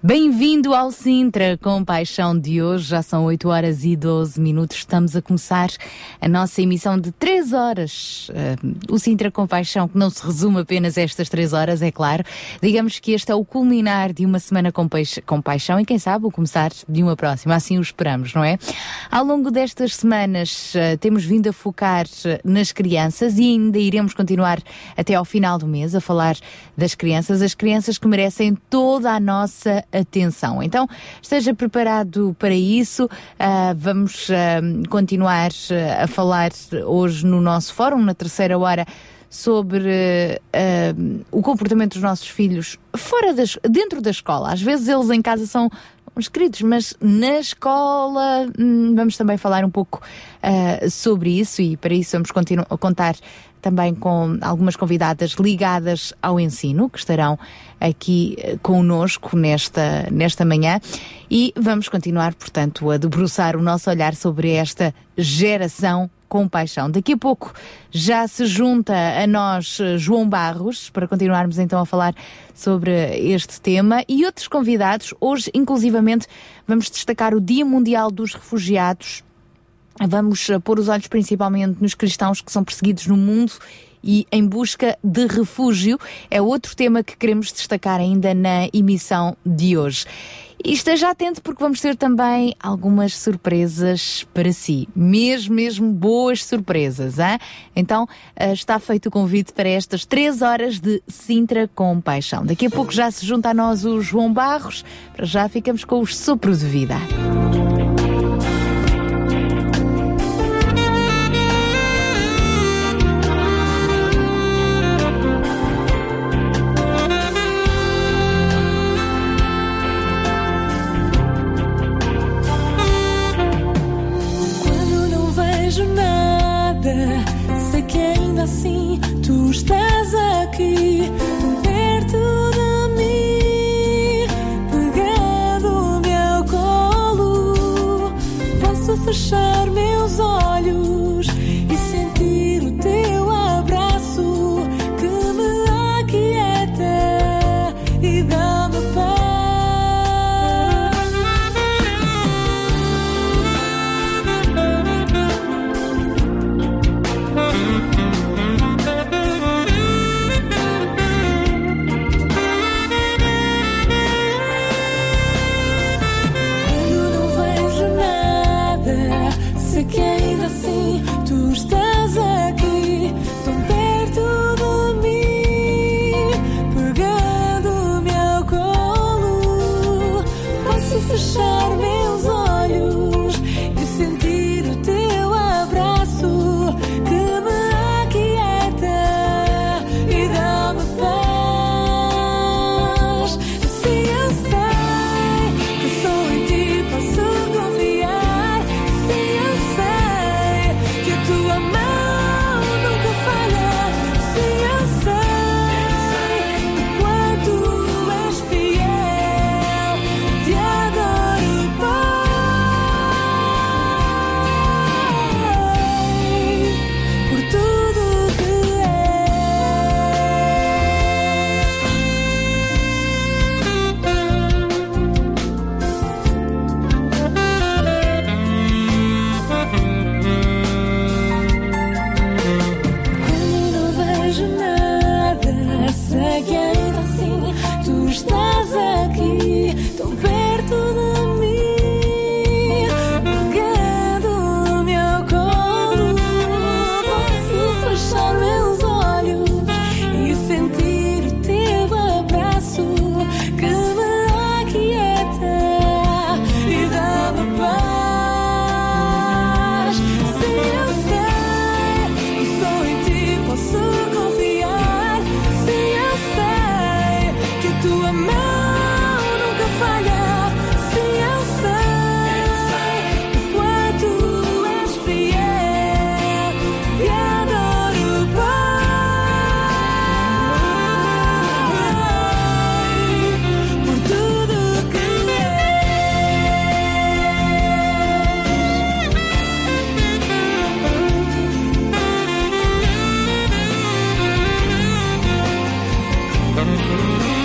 Bem-vindo ao Sintra com Paixão de hoje. Já são 8 horas e 12 minutos. Estamos a começar a nossa emissão de 3 horas. Uh, o Sintra com Paixão, que não se resume apenas a estas 3 horas, é claro. Digamos que este é o culminar de uma semana com, com paixão e, quem sabe, o começar de uma próxima. Assim o esperamos, não é? Ao longo destas semanas, uh, temos vindo a focar nas crianças e ainda iremos continuar até ao final do mês a falar das crianças. As crianças que merecem toda a nossa atenção. Então, esteja preparado para isso. Uh, vamos uh, continuar uh, a falar hoje no nosso fórum, na terceira hora sobre uh, o comportamento dos nossos filhos fora das, dentro da escola. Às vezes eles em casa são uns queridos, mas na escola hum, vamos também falar um pouco uh, sobre isso e para isso vamos a contar também com algumas convidadas ligadas ao ensino, que estarão aqui eh, conosco nesta, nesta manhã. E vamos continuar, portanto, a debruçar o nosso olhar sobre esta geração com paixão. Daqui a pouco já se junta a nós eh, João Barros para continuarmos então a falar sobre este tema e outros convidados. Hoje, inclusivamente, vamos destacar o Dia Mundial dos Refugiados Vamos eh, pôr os olhos principalmente nos cristãos que são perseguidos no mundo e em busca de refúgio. É outro tema que queremos destacar ainda na emissão de hoje. E esteja atento porque vamos ter também algumas surpresas para si. Mesmo, mesmo boas surpresas, hein? Então eh, está feito o convite para estas três horas de Sintra com Paixão. Daqui a pouco já se junta a nós o João Barros. Para já ficamos com os sopro de vida. come through.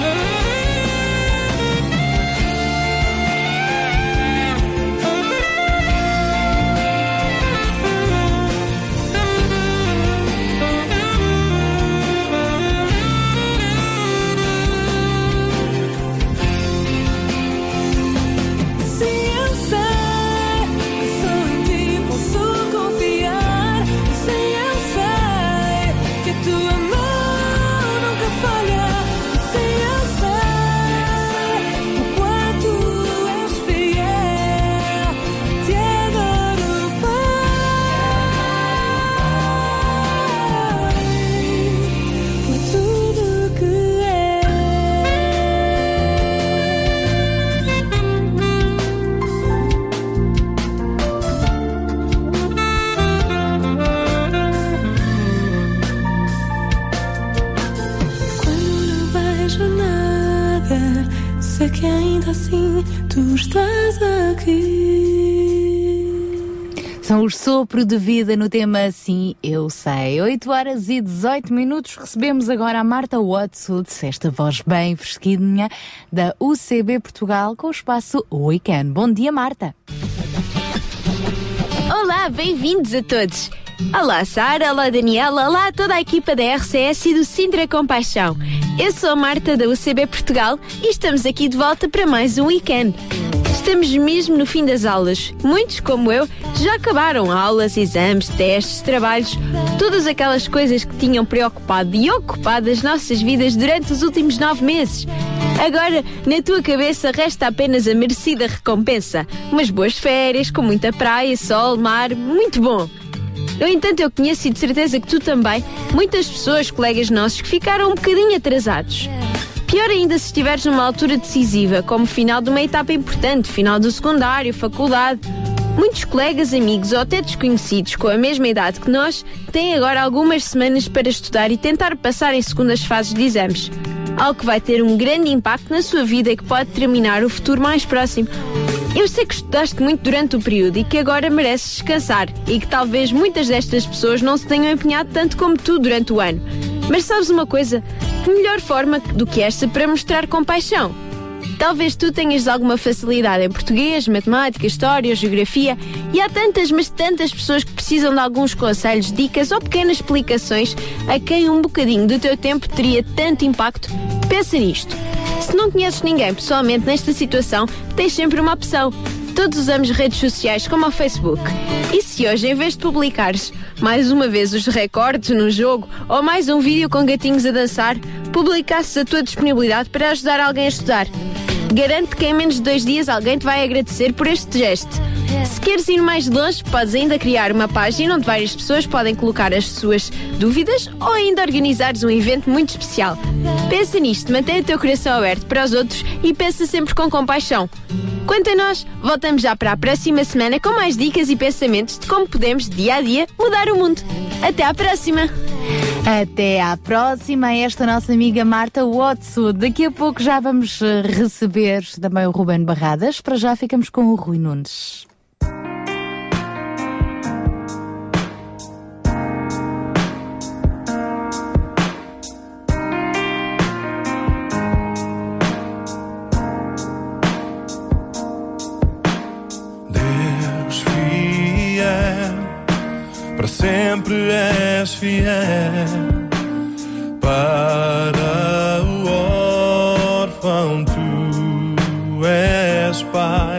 Sopro de vida no tema Sim, eu sei. 8 horas e 18 minutos. Recebemos agora a Marta Watson, esta voz bem fresquinha da UCB Portugal com o espaço Weekend. Bom dia, Marta. Olá, bem-vindos a todos. Olá, Sara, olá, Daniela, olá a toda a equipa da RCS e do Sintra Compaixão. Eu sou a Marta da UCB Portugal e estamos aqui de volta para mais um weekend. Estamos mesmo no fim das aulas. Muitos, como eu, já acabaram aulas, exames, testes, trabalhos, todas aquelas coisas que tinham preocupado e ocupado as nossas vidas durante os últimos nove meses. Agora, na tua cabeça, resta apenas a merecida recompensa. Umas boas férias, com muita praia, sol, mar, muito bom. No entanto, eu conheço e de certeza que tu também, muitas pessoas, colegas nossos, que ficaram um bocadinho atrasados. Pior ainda se estiveres numa altura decisiva, como final de uma etapa importante, final do secundário, faculdade. Muitos colegas, amigos ou até desconhecidos com a mesma idade que nós têm agora algumas semanas para estudar e tentar passar em segundas fases de exames. Algo que vai ter um grande impacto na sua vida e que pode terminar o futuro mais próximo. Eu sei que estudaste muito durante o período e que agora mereces descansar e que talvez muitas destas pessoas não se tenham empenhado tanto como tu durante o ano. Mas sabes uma coisa? Que melhor forma do que esta para mostrar compaixão? Talvez tu tenhas alguma facilidade em português, matemática, história, geografia e há tantas, mas tantas pessoas que precisam de alguns conselhos, dicas ou pequenas explicações a quem um bocadinho do teu tempo teria tanto impacto. Pensa nisto. Se não conheces ninguém pessoalmente nesta situação, tens sempre uma opção. Todos usamos redes sociais como o Facebook. E se hoje, em vez de publicares mais uma vez os recordes no jogo ou mais um vídeo com gatinhos a dançar, publicasses a tua disponibilidade para ajudar alguém a estudar? Garanto que em menos de dois dias alguém te vai agradecer por este gesto. Se queres ir mais longe, podes ainda criar uma página onde várias pessoas podem colocar as suas dúvidas ou ainda organizares um evento muito especial. Pensa nisto, mantém o teu coração aberto para os outros e pensa sempre com compaixão. Quanto a nós, voltamos já para a próxima semana com mais dicas e pensamentos de como podemos, dia a dia, mudar o mundo. Até à próxima! Até à próxima, esta nossa amiga Marta Watson. Daqui a pouco já vamos eh, receber também o Ruben Barradas. Para já ficamos com o Rui Nunes. Sempre és fiel para o órfão tu és pai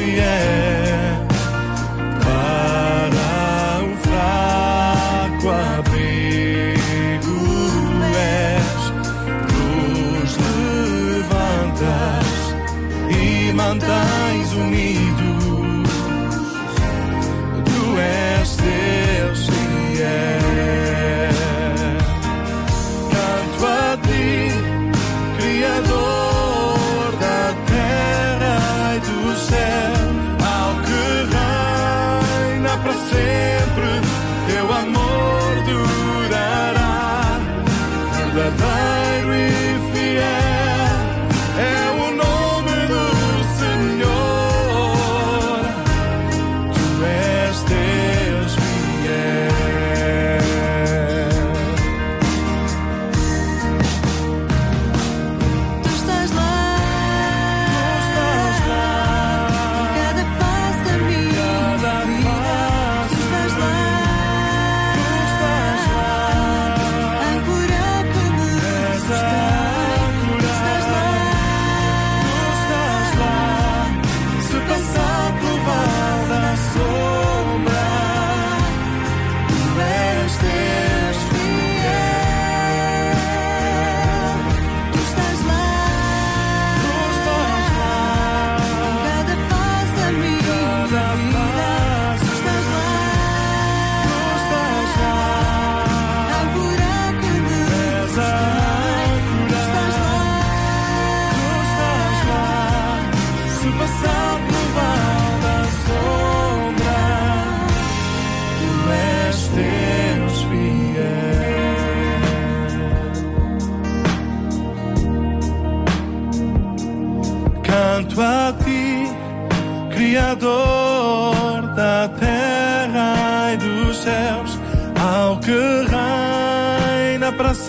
fiel.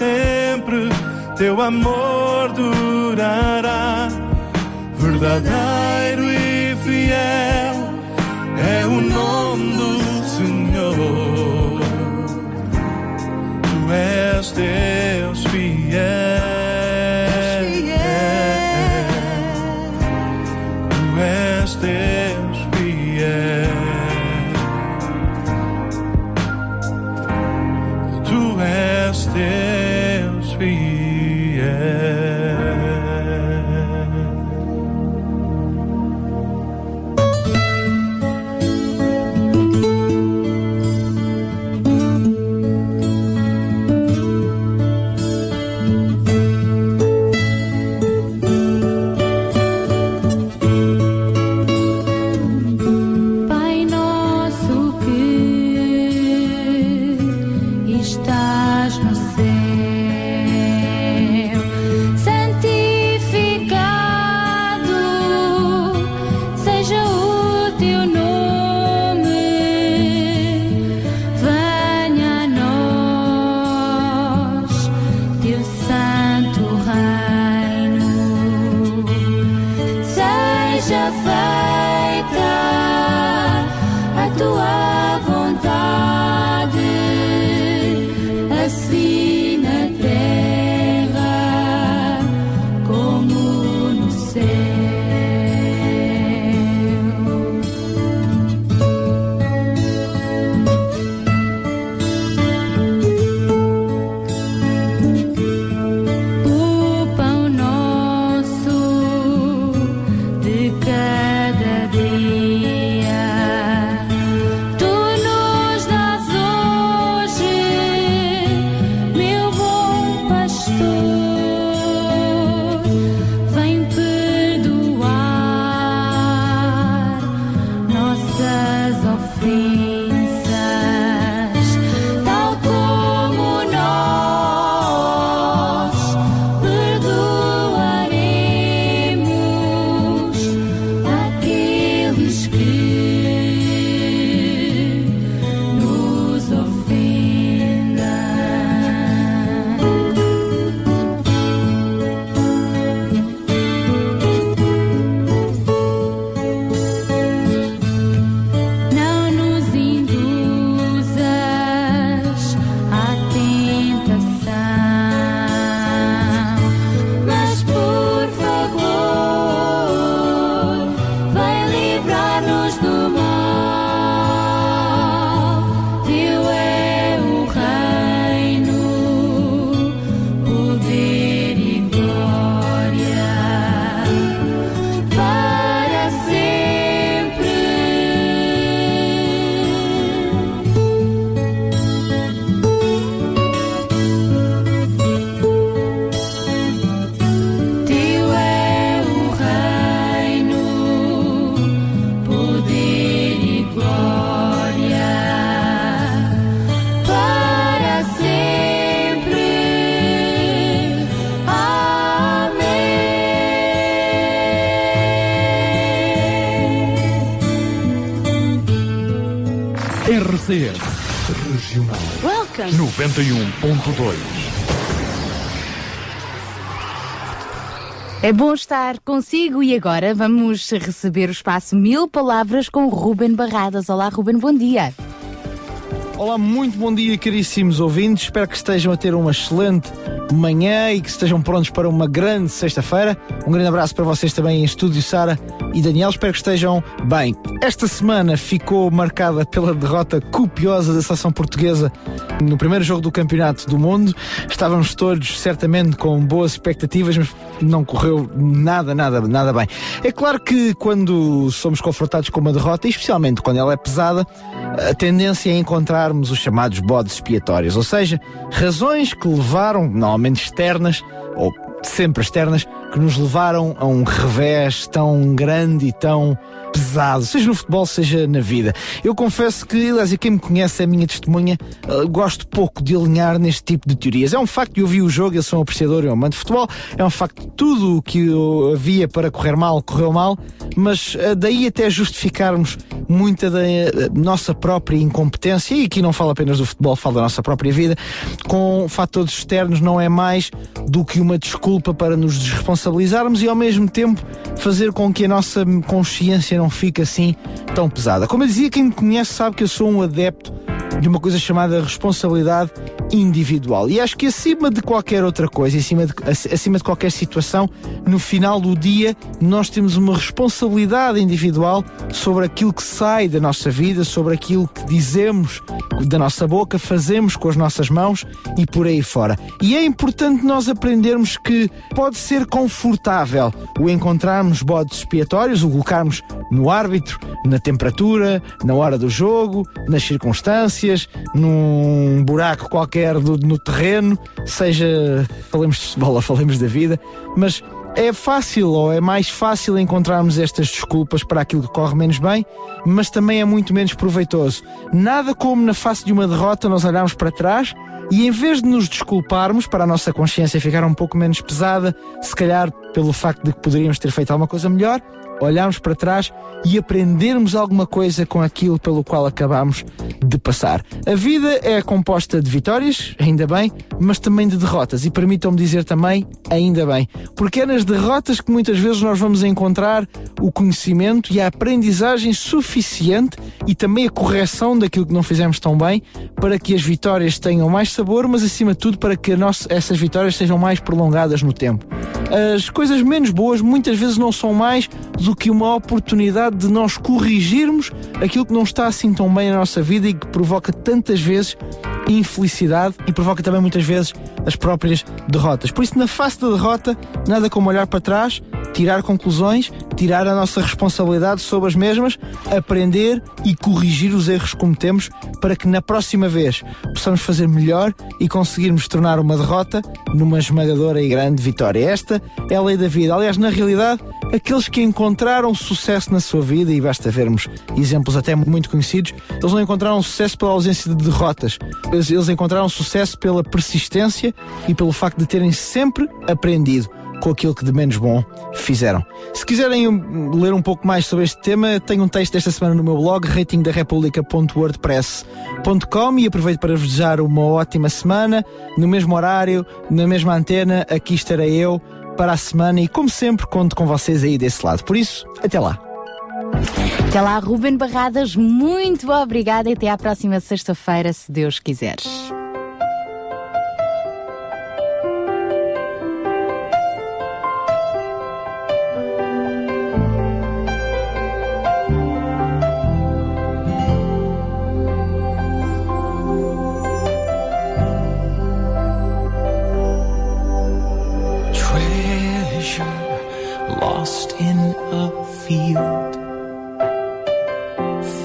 Sempre, teu amor durará. Verdadeiro RCS Regional Welcome! 91.2 É bom estar consigo e agora vamos receber o espaço Mil Palavras com Ruben Barradas. Olá, Ruben, bom dia. Olá, muito bom dia, caríssimos ouvintes. Espero que estejam a ter uma excelente manhã e que estejam prontos para uma grande sexta-feira. Um grande abraço para vocês também em estúdio, Sara e Daniel. Espero que estejam bem. Esta semana ficou marcada pela derrota copiosa da seleção portuguesa no primeiro jogo do Campeonato do Mundo. Estávamos todos certamente com boas expectativas, mas não correu nada, nada, nada bem. É claro que quando somos confrontados com uma derrota, especialmente quando ela é pesada, a tendência é encontrarmos os chamados bodes expiatórios, ou seja, razões que levaram, normalmente externas, ou sempre externas, que nos levaram a um revés tão grande e tão pesado, seja no futebol, seja na vida. Eu confesso que, aliás, quem me conhece é a minha testemunha, uh, gosto pouco de alinhar neste tipo de teorias. É um facto que eu vi o jogo, eu sou um apreciador, eu amante de futebol, é um facto que tudo o que havia para correr mal, correu mal, mas uh, daí até justificarmos muita da uh, nossa própria incompetência, e aqui não falo apenas do futebol, falo da nossa própria vida, com fatores externos não é mais do que uma desculpa para nos desresponsabilizarmos e ao mesmo tempo fazer com que a nossa consciência não fique assim tão pesada. Como eu dizia, quem me conhece sabe que eu sou um adepto de uma coisa chamada responsabilidade individual. E acho que acima de qualquer outra coisa, acima de, acima de qualquer situação, no final do dia, nós temos uma responsabilidade individual sobre aquilo que sai da nossa vida, sobre aquilo que dizemos da nossa boca, fazemos com as nossas mãos e por aí fora. E é importante nós aprendermos que pode ser confortável o encontrarmos bodes expiatórios, o colocarmos no árbitro, na temperatura, na hora do jogo, nas circunstâncias, num buraco qualquer do, no terreno, seja falemos de futebol ou falemos da vida, mas é fácil ou é mais fácil encontrarmos estas desculpas para aquilo que corre menos bem, mas também é muito menos proveitoso. Nada como na face de uma derrota nós olharmos para trás e em vez de nos desculparmos para a nossa consciência ficar um pouco menos pesada, se calhar pelo facto de que poderíamos ter feito alguma coisa melhor, olharmos para trás e aprendermos alguma coisa com aquilo pelo qual acabamos de passar. A vida é composta de vitórias, ainda bem, mas também de derrotas. E permitam-me dizer também, ainda bem. Porque é nas derrotas que muitas vezes nós vamos encontrar o conhecimento e a aprendizagem suficiente e também a correção daquilo que não fizemos tão bem para que as vitórias tenham mais sabor, mas acima de tudo para que nossa, essas vitórias sejam mais prolongadas no tempo. As coisas menos boas muitas vezes não são mais do que uma oportunidade de nós corrigirmos aquilo que não está assim tão bem na nossa vida e que provoca tantas vezes infelicidade e provoca também muitas vezes as próprias derrotas. Por isso, na face da derrota, nada como olhar para trás, tirar conclusões, tirar a nossa responsabilidade sobre as mesmas, aprender e corrigir os erros que cometemos para que na próxima vez possamos fazer melhor e conseguirmos tornar uma derrota numa esmagadora e grande vitória. Esta é a lei da vida. Aliás, na realidade, aqueles que encontraram sucesso na sua vida, e basta vermos exemplos até muito conhecidos, eles não encontraram sucesso pela ausência de derrotas. Eles, eles encontraram sucesso pela persistência e pelo facto de terem sempre aprendido com aquilo que de menos bom fizeram. Se quiserem ler um pouco mais sobre este tema, tenho um texto desta semana no meu blog, ratingdarepublica.wordpress.com e aproveito para vos desejar uma ótima semana, no mesmo horário, na mesma antena, aqui estarei eu para a semana e como sempre conto com vocês aí desse lado. Por isso, até lá. Até lá, Ruben Barradas, muito obrigada e até à próxima sexta-feira, se Deus quiser.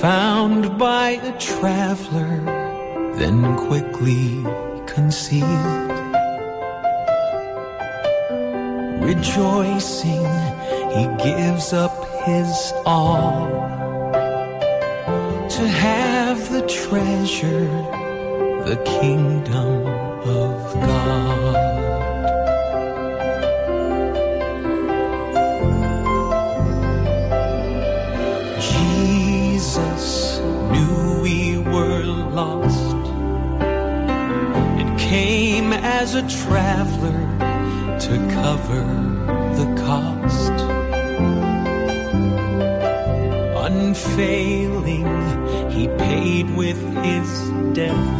Found by a traveler, then quickly concealed. Rejoicing, he gives up his all to have the treasure, the kingdom as a traveler to cover the cost. Unfailing, he paid with his death,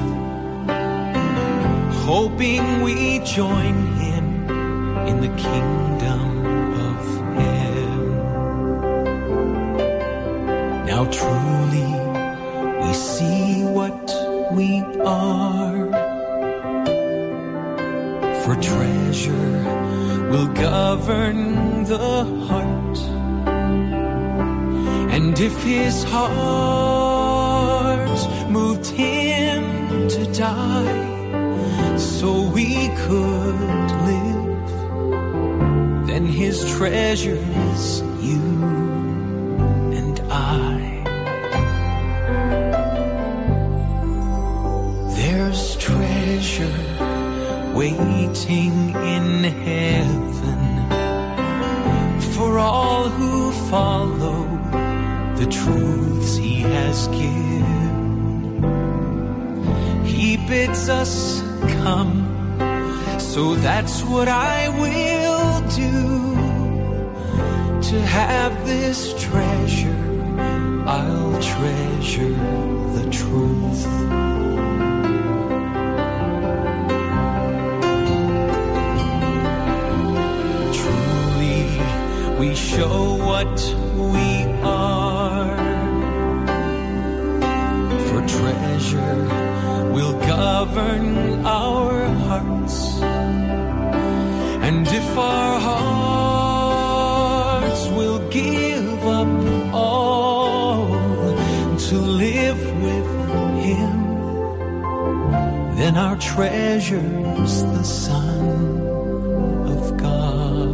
hoping we join him in the kingdom of heaven. Now truly we see what we are. Treasure will govern the heart. And if his heart moved him to die, so we could live, then his treasure the truths he has given. He bids us come, so that's what I will do. To have this treasure, I'll treasure the truth. Truly, we show what govern our hearts. And if our hearts will give up all to live with Him, then our treasure's the Son of God.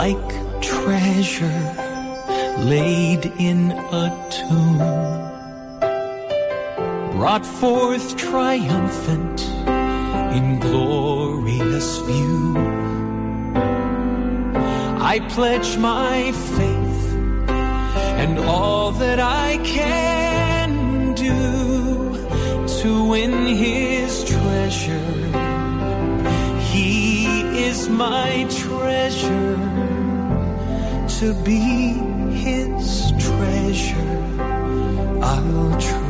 Like treasure laid in a I pledge my faith and all that I can do to win his treasure. He is my treasure to be his treasure. I'll treasure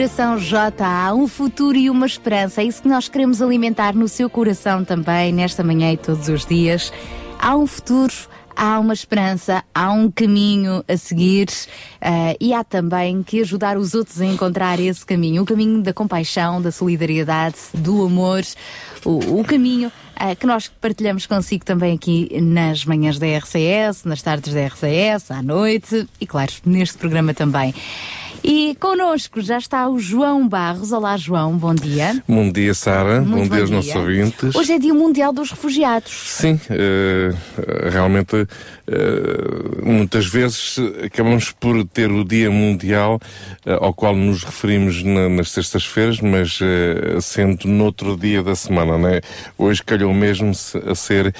Maria Duração J.A. Um futuro e uma esperança. É isso que nós queremos alimentar no seu coração também, nesta manhã e todos os dias. Há um futuro há uma esperança, há um caminho a seguir uh, e há também que ajudar os outros a encontrar esse caminho, o caminho da compaixão, da solidariedade, do amor, o, o caminho uh, que nós partilhamos consigo também aqui nas manhãs da RCS, nas tardes da RCS, à noite e, claro, neste programa também. E connosco já está o João Barros. Olá, João, bom dia. Bom dia, Sara. Bom, dia aos nossos ouvintes. Hoje é Dia Mundial dos Refugiados. Sim, uh, realmente uh, muitas vezes acabamos por ter o Dia Mundial uh, ao qual nos referimos na, nas sextas-feiras, mas sendo noutro dia da semana, né? Hoje calhou mesmo a ser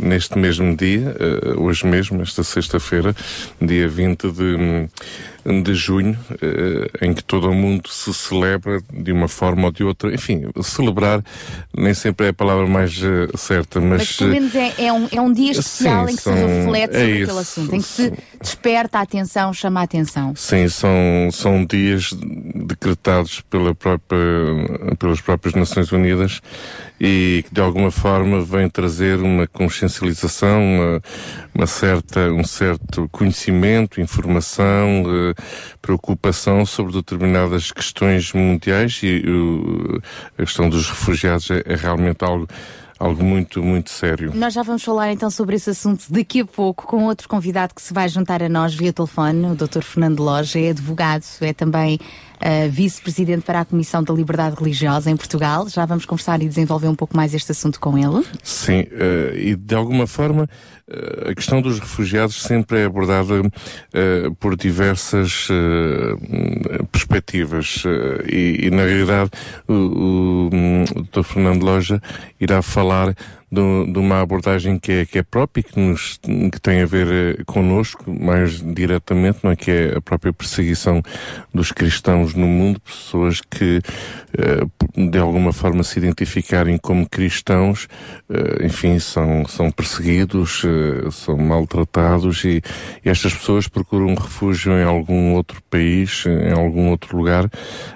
neste mesmo dia, hoje mesmo, esta sexta-feira, dia 20 de de junho, eh, em que todo o mundo se celebra de uma forma ou de outra. Enfim, celebrar nem sempre é a palavra mais eh, certa, mas. Mas pelo menos é, é, um, é um dia especial sim, em que são, se reflete sobre é aquele isso, assunto, em que se desperta a atenção, chama a atenção. Sim, são, são dias decretados pela própria, pelas próprias Nações Unidas e que de alguma forma vem trazer uma consciencialização, uma, uma certa, um certo conhecimento, informação, eh, preocupação sobre determinadas questões mundiais e uh, a questão dos refugiados é, é realmente algo algo muito, muito sério. Nós já vamos falar então sobre esse assunto daqui a pouco com outro convidado que se vai juntar a nós via telefone, o Dr. Fernando Loja, é advogado, é também uh, vice-presidente para a Comissão da Liberdade Religiosa em Portugal. Já vamos conversar e desenvolver um pouco mais este assunto com ele. Sim, uh, e de alguma forma uh, a questão dos refugiados sempre é abordada por diversas perspectivas e, e, na realidade o, o, o Dr. Fernando Loja irá falar de, de, uma abordagem que é, que é própria, que, nos, que tem a ver eh, connosco mais diretamente, não é? que é a própria perseguição dos cristãos no mundo, pessoas que eh, de alguma forma se identificarem como cristãos, eh, enfim, são, são perseguidos, são maltratados e, e estas pessoas procuram refúgio em algum outro país, em algum outro lugar.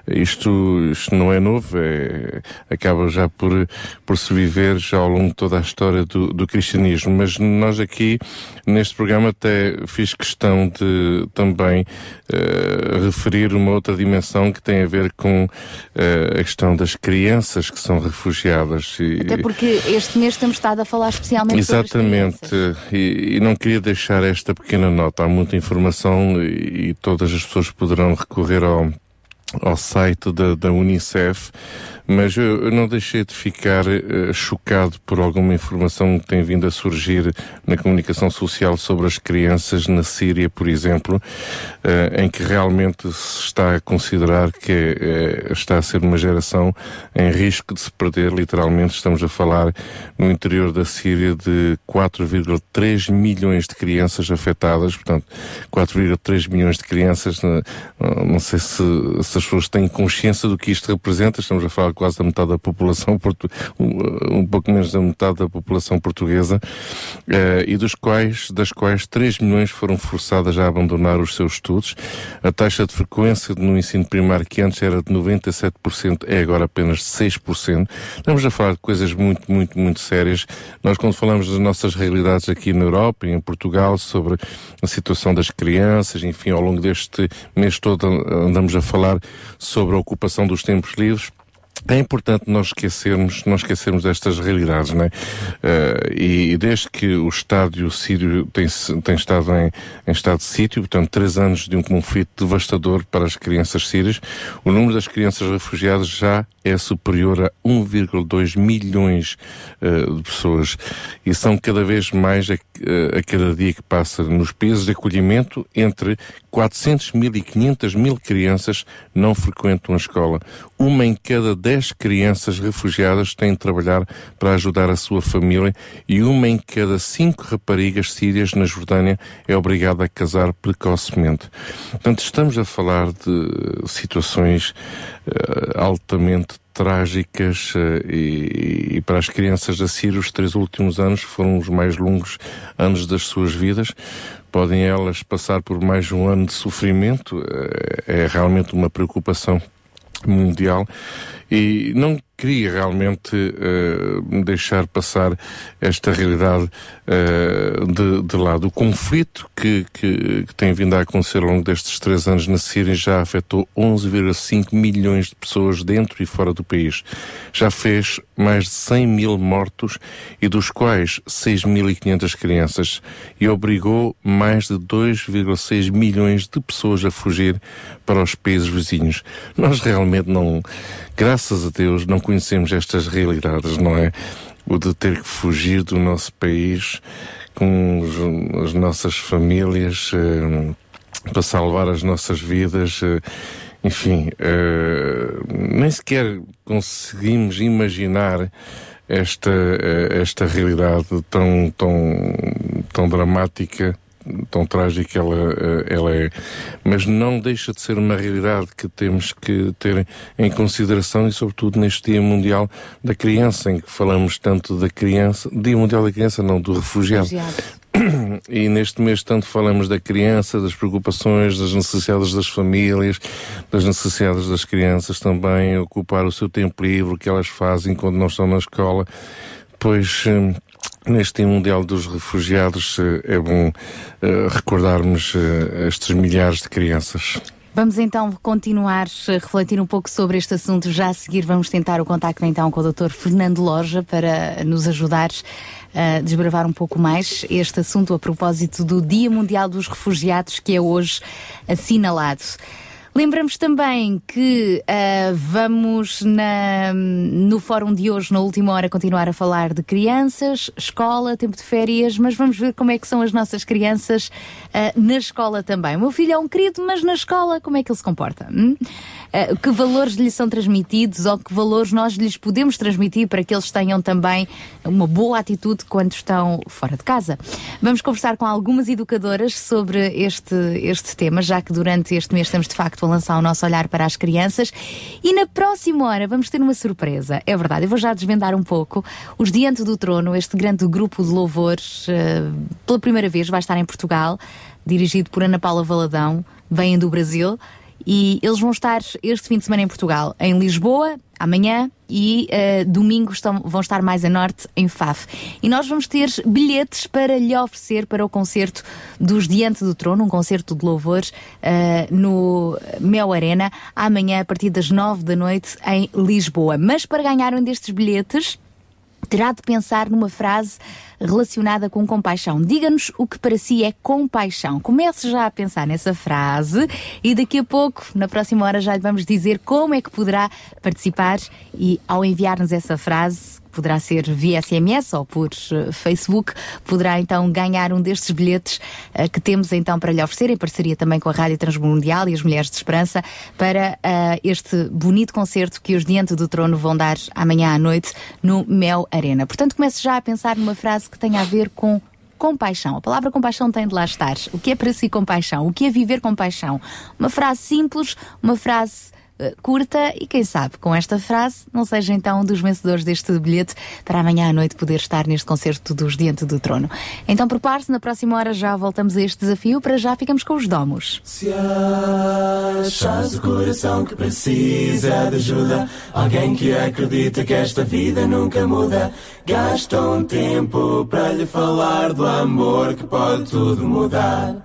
Isto, isto não é novo, é, acaba já por, por se viver já ao longo de toda a história do, do cristianismo, mas nós aqui neste programa até fiz questão de também uh, referir uma outra dimensão que tem a ver com uh, a questão das crianças que são refugiadas. E, até porque este mês temos estado a falar especialmente Exatamente, sobre as e, e, não queria deixar esta pequena nota. Há muita informação e, e todas as pessoas poderão recorrer ao ao site da, da Unicef mas eu, não deixei de ficar uh, chocado por alguma informação que tem vindo a surgir na comunicação social sobre as crianças na Síria, por exemplo, uh, em que realmente se está a considerar que uh, está a ser uma geração em risco de se perder, literalmente. Estamos a falar no interior da Síria de 4,3 milhões de crianças afetadas, portanto, 4,3 milhões de crianças, não sei se, se as pessoas têm consciência do que isto representa, estamos a falar quase da metade da população, portu... um pouco menos da metade da população portuguesa, uh, e dos quais, das quais 3 milhões foram forçadas a abandonar os seus estudos. A taxa de frequência no ensino primário, que antes era de 97%, é agora apenas de 6%. Estamos a falar de coisas muito, muito, muito sérias. Nós, quando falamos das nossas realidades aqui na Europa e em Portugal, sobre a situação das crianças, enfim, ao longo deste mês todo andamos a falar sobre a ocupação dos tempos livres. É importante nós esquecermos, não esquecermos destas realidades, né? Uh, e, desde que o estádio sírio tem, tem estado em, em estado de sítio, portanto, três anos de um conflito devastador para as crianças sírias, o número das crianças refugiadas já é superior a 1,2 milhões uh, de pessoas e são cada vez mais a, a, cada dia que passa nos países de acolhimento entre 400 mil e 500 mil crianças não frequentam a escola. Uma em cada 10 crianças refugiadas têm de trabalhar para ajudar a sua família e uma em cada cinco raparigas sírias na Jordânia é obrigada a casar precocemente. Portanto, estamos a falar de situações uh, altamente trágicas uh, e, e, para as crianças da Síria os três últimos anos foram os mais longos anos das suas vidas. Podem elas passar por mais um ano de sofrimento, uh, é realmente uma preocupação mundial e não queria realmente uh, deixar passar esta realidade uh, de, de, lado. O conflito que, que, que, tem vindo a acontecer ao longo destes três anos na Síria já afetou 11,5 milhões de pessoas dentro e fora do país. Já fez mais de 100 mil mortos e dos quais 6.500 crianças e obrigou mais de 2,6 milhões de pessoas a fugir para os países vizinhos. Nós realmente não, graças a Deus, não conhecemos estas realidades, não é? O de ter que fugir do nosso país com as nossas famílias eh, para salvar as nossas vidas. Eh, enfim, eh, nem sequer conseguimos imaginar esta, eh, esta realidade tão, tão, tão dramática tão trágica ela, eh, ela é. Mas não deixa de ser uma realidade que temos que ter em consideração e, sobretudo, neste Dia Mundial da Criança, em que falamos tanto da criança, Dia Mundial da Criança, não, do refugiado. refugiado. E neste mês tanto falamos da criança, das preocupações, das necessidades das famílias, das necessidades das crianças também, ocupar o seu tempo livre, o que elas fazem quando não estão na escola. Pois hum, Neste Mundial dos Refugiados eh, é bom uh, recordarmos uh, estes milhares de crianças. Vamos então continuar a refletir um pouco sobre este assunto. Já a seguir vamos tentar o contacto então com o Dr. Fernando Loja para nos ajudar a desbravar um pouco mais este assunto a propósito do Dia Mundial dos Refugiados que é hoje assinalado. Lembramos também que uh, vamos na, no fórum de hoje, na última hora, continuar a falar de crianças, escola, tempo de férias, mas vamos ver como é que são as nossas crianças uh, na escola também. O meu filho é um querido, mas na escola, como é que ele se comporta? Hum? Uh, que valores lhes são transmitidos ou que valores nós lhes podemos transmitir para que eles tenham também uma boa atitude quando estão fora de casa? Vamos conversar com algumas educadoras sobre este, este tema, já que durante este mês estamos de facto a lançar o nosso olhar para as crianças. E na próxima hora vamos ter uma surpresa. É verdade, eu vou já desvendar um pouco. Os Diante do Trono, este grande grupo de louvores, uh, pela primeira vez vai estar em Portugal, dirigido por Ana Paula Valadão, vêm do Brasil e eles vão estar este fim de semana em Portugal, em Lisboa, amanhã, e uh, domingo estão, vão estar mais a norte, em Faf. E nós vamos ter bilhetes para lhe oferecer para o concerto dos Diante do Trono, um concerto de louvor uh, no Mel Arena, amanhã a partir das nove da noite em Lisboa. Mas para ganhar um destes bilhetes, terá de pensar numa frase relacionada com compaixão. Diga-nos o que para si é compaixão. Comece já a pensar nessa frase e daqui a pouco, na próxima hora, já lhe vamos dizer como é que poderá participar e ao enviar-nos essa frase, poderá ser via SMS ou por uh, Facebook, poderá então ganhar um destes bilhetes uh, que temos então para lhe oferecer, em parceria também com a Rádio Transmundial e as Mulheres de Esperança, para uh, este bonito concerto que os Diante do Trono vão dar amanhã à noite no Mel Arena. Portanto, comece já a pensar numa frase que tenha a ver com compaixão. A palavra compaixão tem de lá estar. O que é para si compaixão? O que é viver compaixão? Uma frase simples, uma frase eh, curta e quem sabe com esta frase não seja então um dos vencedores deste bilhete para amanhã à noite poder estar neste concerto dos Diante do Trono. Então prepare-se, na próxima hora já voltamos a este desafio, para já ficamos com os domos. Se achas o coração que precisa de ajuda, alguém que acredita que esta vida nunca muda, gasta um tempo para lhe falar do amor que pode tudo mudar.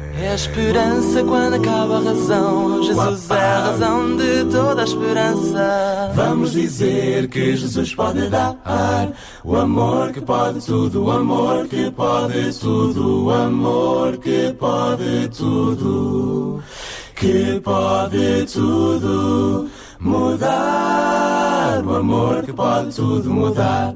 É a esperança quando acaba a razão. Jesus é a razão de toda a esperança. Vamos dizer que Jesus pode dar o amor que pode tudo, o amor que pode tudo, o amor que pode tudo, que pode tudo mudar, o amor que pode tudo mudar.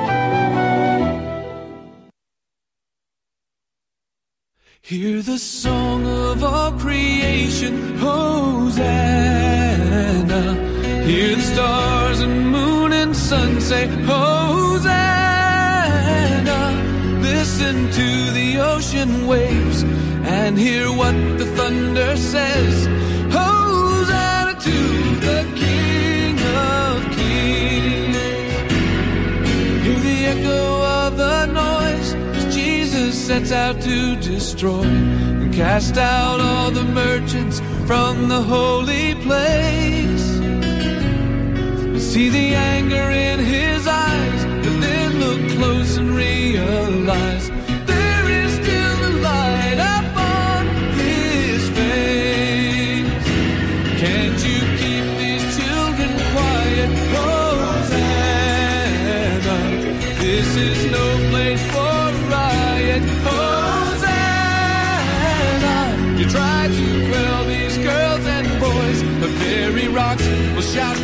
Hear the song of all creation, Hosanna. Hear the stars and moon and sun say, Hosanna. Listen to the ocean waves and hear what the thunder says. Hosanna sets out to destroy and cast out all the merchants from the holy place. See the anger in his eyes, but then look close and realize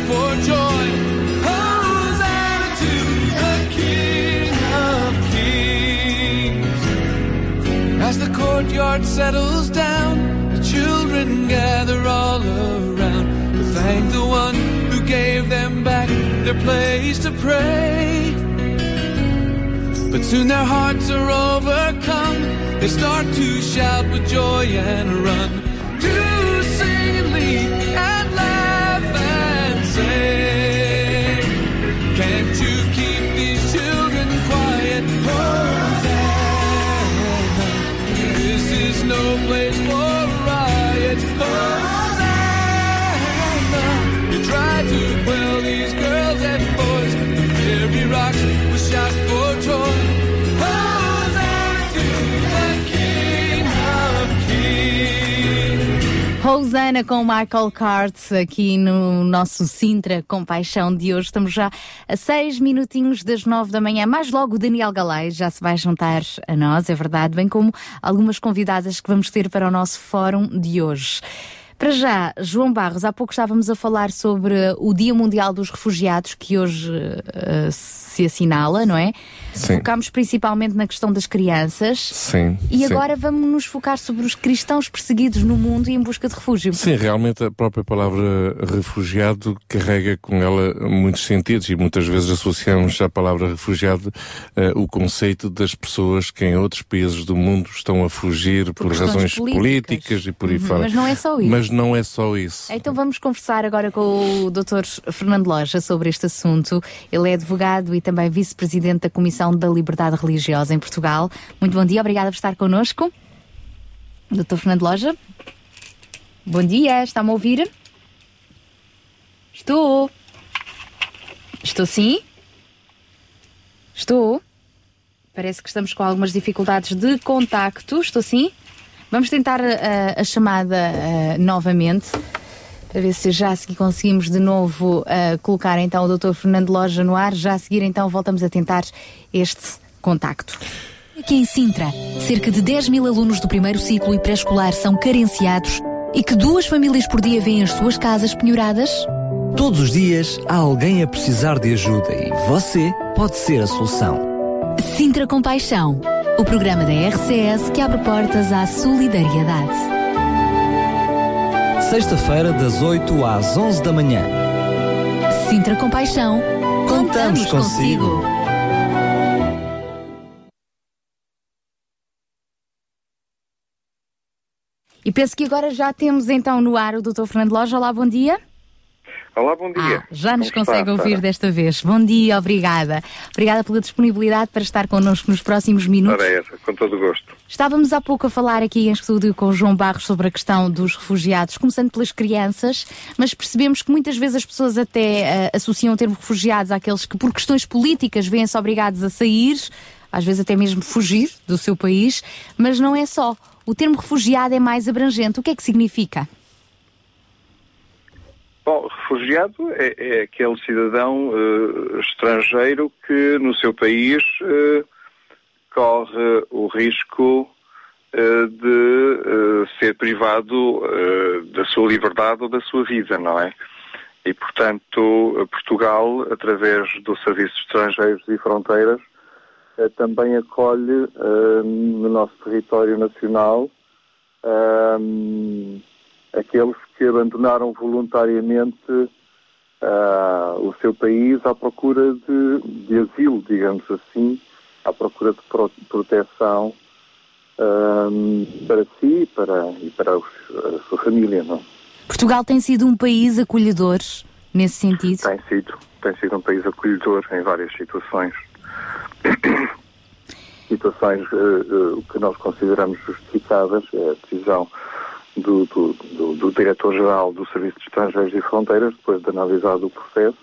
for joy. Hosanna to the King of Kings. As the courtyard settles down, the children gather all around to thank the one who gave them back their place to pray. But soon their hearts are overcome. They start to shout with joy and run Rosana com Michael Cart aqui no nosso Sintra Compaixão de hoje. Estamos já a seis minutinhos das nove da manhã. Mais logo o Daniel Galay já se vai juntar a nós, é verdade, bem como algumas convidadas que vamos ter para o nosso fórum de hoje. Para já, João Barros, há pouco estávamos a falar sobre o Dia Mundial dos Refugiados, que hoje eh, se assinala, não é? Sim. Focámos principalmente na questão das crianças. Sim. E sim. agora vamos nos focar sobre os cristãos perseguidos no mundo e em busca de refúgio. Sim, realmente a própria palavra refugiado carrega com ela muitos sentidos e muitas vezes associamos à palavra refugiado eh, o conceito das pessoas que em outros países do mundo estão a fugir por, questões razões políticas. políticas. e por aí Uhum, fora. mas não é só isso. Mas não é só isso. Então vamos conversar agora com o Dr. Fernando Loja sobre este assunto. Ele é advogado e também vice-presidente da Comissão da Liberdade Religiosa em Portugal. Muito bom dia, obrigada por estar connosco. Dr. Fernando Loja. Bom dia, está-me a ouvir? Estou. Estou sim? Estou. Parece que estamos com algumas dificuldades de contacto. Estou sim? Vamos tentar eh, a chamada eh, novamente. A ver se já a seguir conseguimos de novo eh, colocar então o Dr. Fernando Loja no ar. Já a seguir então voltamos a tentar este contacto. Aqui em Sintra, cerca de 10 mil alunos do primeiro ciclo e pré-escolar são carenciados e que duas famílias por dia vêm as suas casas penhoradas? Todos os dias há alguém a precisar de ajuda e você pode ser a solução. Sintra Compaixão, o programa da RCS que abre portas à solidariedade. Sexta-feira, das 8 às 11 da manhã. Sintra Compaixão, Contamos consigo. E penso que agora já temos então no ar o Dr. Fernando Loja. Olá, bom dia. Olá, bom dia. Ah, já nos Como está, consegue ouvir Sara? desta vez. Bom dia, obrigada. Obrigada pela disponibilidade para estar connosco nos próximos minutos. Ora, é essa, com todo o gosto. Estávamos há pouco a falar aqui em estúdio com o João Barros sobre a questão dos refugiados, começando pelas crianças, mas percebemos que muitas vezes as pessoas até eh, associam o termo refugiados àqueles que por questões políticas vêm-se obrigados a sair, às vezes até mesmo fugir do seu país, mas não é só. O termo refugiado é mais abrangente. O que é que significa? Bom, refugiado é, é aquele cidadão eh, estrangeiro que no seu país eh, corre o risco eh, de ser privado da sua liberdade ou da sua vida, não é? E, portanto, Portugal, através do Serviço de Estrangeiros e Fronteiras, também acolhe no nosso território nacional aqueles que abandonaram voluntariamente ah, o seu país à procura de, de asilo, digamos assim, à procura de pro- proteção ah, para si e para, e para os- a sua família. Não? Portugal tem sido um país acolhedor nesse sentido? Tem sido, tem sido um país acolhedor em várias situações. situações eh, eh, que nós consideramos justificadas, é a decisão do, do, do- do Diretor-Geral do Serviço de Estrangeiros e Fronteiras, depois de analisado o processo,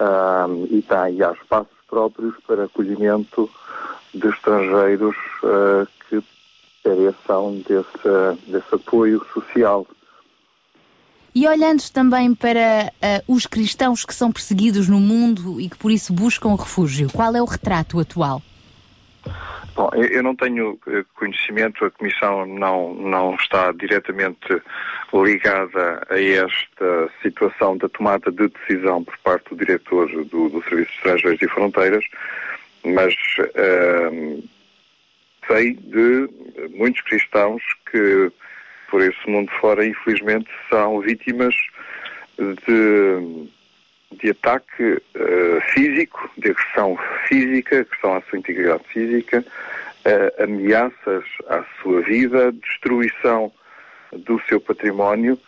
ah, e, e há espaços próprios para acolhimento de estrangeiros ah, que careçam desse, desse apoio social. E olhando também para ah, os cristãos que são perseguidos no mundo e que por isso buscam refúgio, qual é o retrato atual? Bom, eu não tenho eh, conhecimento, a Comissão não, não está diretamente ligada a esta situação da tomada de decisão por parte do diretor do, do Serviço de Estrangeiros e Fronteiras, mas ehm, sei de muitos cristãos que por esse mundo fora, infelizmente, são vítimas de, de ataque eh, físico, de agressão física, agressão à sua integridade física, eh, ameaças à sua vida, destruição do seu património.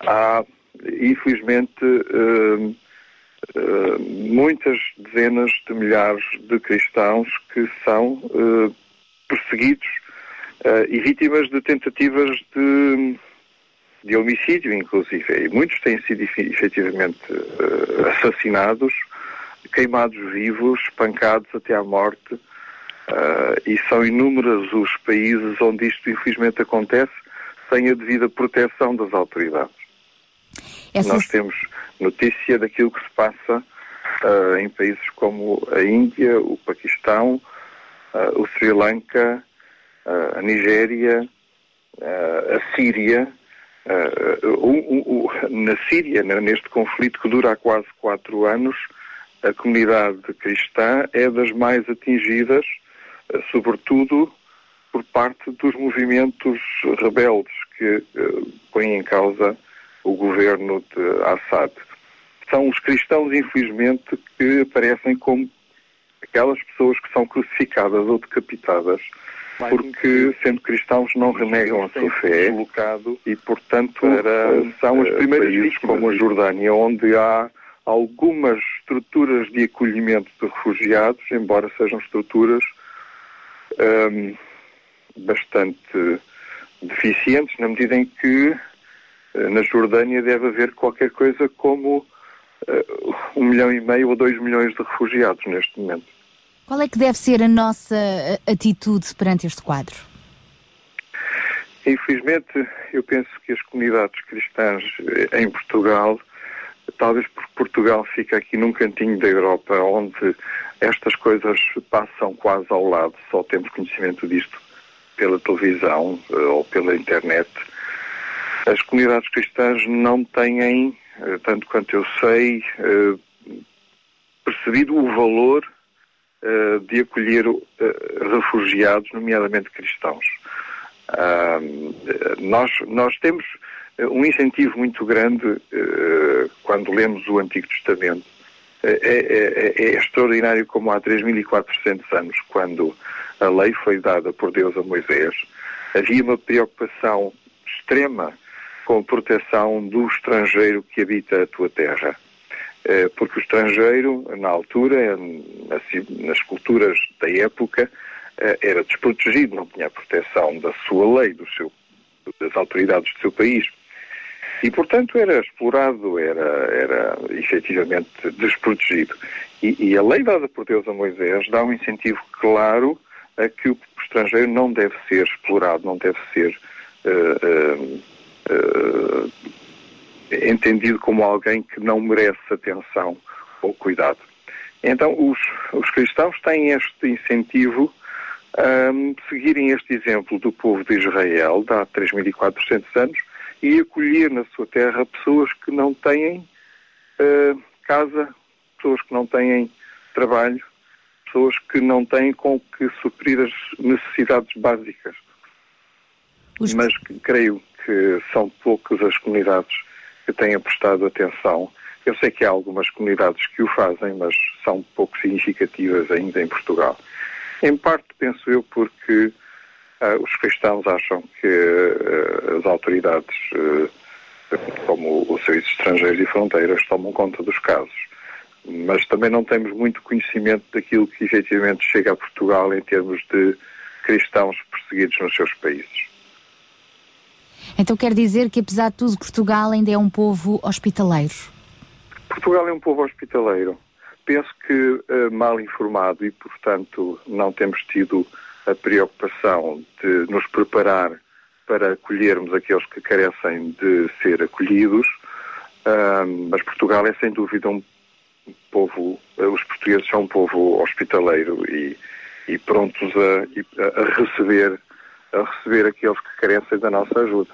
Há, infelizmente, eh, muitas dezenas de milhares de cristãos que são perseguidos e vítimas de tentativas de, de homicídio, inclusive. E muitos têm sido efe- efetivamente eh, assassinados, queimados vivos, espancados até à morte. eh, e são inúmeros os países onde isto infelizmente acontece sem a devida proteção das autoridades. Essa- Nós temos notícia daquilo que se passa ah, em países como a Índia, o Paquistão, ah, o Sri Lanka, a Nigéria, a Síria. Ah, o- o- o- na Síria, né, neste conflito que dura há quase quatro anos, a comunidade cristã é das mais atingidas, eh, sobretudo por parte dos movimentos rebeldes que eh, põem em causa o governo de Assad. São os cristãos, infelizmente, que aparecem como aquelas pessoas que são crucificadas ou decapitadas porque, sendo cristãos, não renegam a sua fé e, portanto, são as primeiras países como a Jordânia, onde há algumas estruturas de acolhimento de refugiados, embora sejam estruturas hum, bastante deficientes, na medida em que eh, na Jordânia deve haver qualquer coisa como eh, um milhão e meio ou dois milhões de refugiados neste momento. Qual é que deve ser a nossa atitude perante este quadro? Infelizmente, eu penso que as comunidades cristãs eh, em Portugal, talvez porque Portugal fica aqui num cantinho da Europa onde estas coisas passam quase ao lado, só temos conhecimento disto pela televisão eh, ou pela internet. As comunidades cristãs não têm, eh, tanto quanto eu sei, percebido o valor eh, de acolher eh, refugiados, nomeadamente cristãos. Ah, nós, nós temos eh, um incentivo muito grande quando lemos o Antigo Testamento. É, é- é- é extraordinário como há 3.400 anos, quando a lei foi dada por Deus a Moisés, havia uma preocupação extrema com a proteção do estrangeiro que habita a tua terra. Eh, Porque o estrangeiro, na altura, nas, culturas da época, eh, era desprotegido, não tinha a proteção da sua lei, do seu, das autoridades do seu país. E, portanto, era explorado, era, era efetivamente desprotegido. E, e a lei dada por Deus a Moisés dá um incentivo claro a que o estrangeiro não deve ser explorado, não deve ser eh, eh, eh, entendido como alguém que não merece atenção ou cuidado. Então, os, os cristãos têm este incentivo a seguirem este exemplo do povo de Israel, de há 3.400 anos, e acolher na sua terra pessoas que não têm eh, casa, pessoas que não têm trabalho, pessoas que não têm com que suprir as necessidades básicas. Mas que- creio que são poucas as comunidades que têm prestado atenção. Eu sei que há algumas comunidades que o fazem, mas são pouco significativas ainda em Portugal. Em parte, penso eu, porque ah, os cristãos acham que ah, as autoridades, ah, como o Serviço de Estrangeiros e Fronteiras, tomam conta dos casos. Mas também não temos muito conhecimento daquilo que efetivamente chega a Portugal em termos de cristãos perseguidos nos seus países. Então quer dizer que, apesar de tudo, Portugal ainda é um povo hospitaleiro. Portugal é um povo hospitaleiro. Penso que eh, mal informado e, portanto, não temos tido a preocupação de nos preparar para acolhermos aqueles que carecem de ser acolhidos. Ahm, mas Portugal é, sem dúvida, um povo, eh, os portugueses são um povo hospitaleiro e, e prontos a- a receber, a receber aqueles que carecem da nossa ajuda.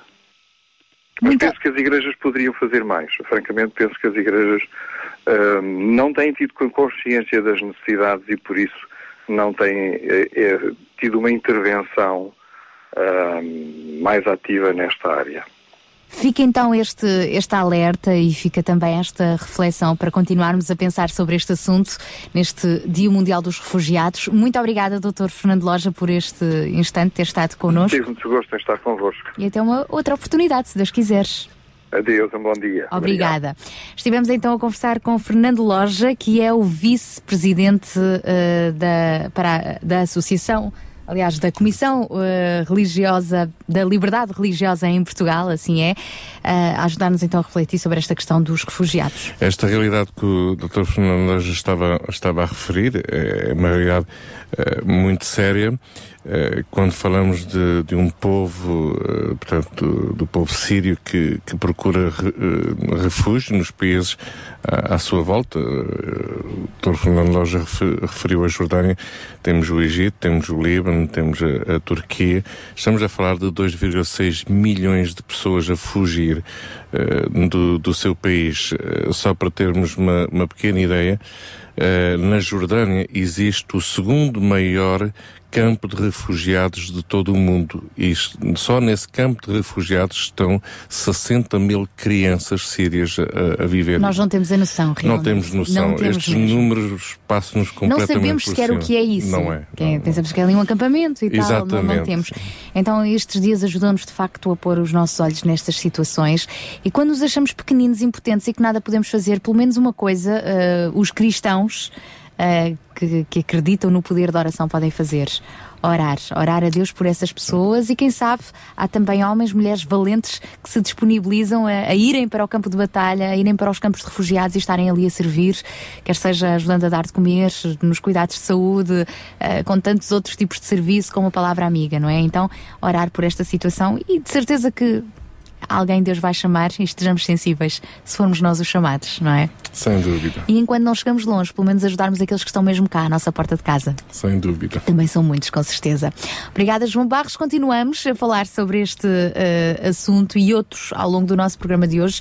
Mas penso que as igrejas poderiam fazer mais. Francamente, penso que as igrejas ahm, não têm tido consciência das necessidades e, por isso, não têm eh, eh, tido uma intervenção ahm, mais ativa nesta área. Fica então este, este alerta e fica também esta reflexão para continuarmos a pensar sobre este assunto neste Dia Mundial dos Refugiados. Muito obrigada, Dr. Fernando Loja, por este instante ter estado connosco Tive muito gosto em estar convosco. e até uma outra oportunidade, se Deus quiseres. Adeus, um bom dia. Obrigada. Estivemos então a conversar com Fernando Loja, que é o vice-presidente eh, da, para, da Associação, aliás, da Comissão eh, Religiosa, da Liberdade Religiosa em Portugal, assim é, eh, a ajudar-nos então a refletir sobre esta questão dos refugiados. Esta realidade que o Dr. Fernando estava, estava a referir é uma realidade eh, muito séria. Eh, quando falamos de, de um povo, eh, portanto, do, do povo sírio que, que procura eh, refúgio nos países à, à sua volta, o Dr. Fernando Loja refe- referiu a Jordânia, temos o Egito, temos o Líbano, temos a, a Turquia. Estamos a falar de 2,6 milhões de pessoas a fugir eh, do, do seu país. Só para termos uma, uma pequena ideia, eh, na Jordânia existe o segundo maior campo de refugiados de todo o mundo. E só nesse campo de refugiados estão 60 mil crianças sírias a, a viver. Nós não temos a noção, realmente. Não temos noção. Não temos Estes mesmo. números passam-nos Não completamente sabemos por sequer o que é isso. Não é. Que Pensamos que é ali um acampamento e tal. Não, não Exatamente. temos. Então estes dias ajudam-nos de facto a pôr os nossos olhos nestas situações e quando nos achamos pequeninos, impotentes e que nada podemos fazer, pelo menos uma coisa, eh, os cristãos eh, que, que acreditam no poder da oração podem fazer. Orar, orar a Deus por essas pessoas e quem sabe há também homens, mulheres valentes que se disponibilizam a, a irem para o campo de batalha, a irem para os campos de refugiados e estarem ali a servir, quer seja ajudando a dar de comer, nos cuidados de saúde, eh, com tantos outros tipos de serviço como a palavra amiga, não é? Então, orar por esta situação e de certeza que alguém Deus vai chamar e estejamos sensíveis, se formos nós os chamados, não é? Sem dúvida, E enquanto não chegamos longe, pelo menos ajudarmos aqueles que estão mesmo cá, à nossa porta de casa. sem dúvida. Também são muitos, com certeza. Obrigada, João Barros. Continuamos a falar sobre este eh, assunto e outros ao longo do nosso programa de hoje.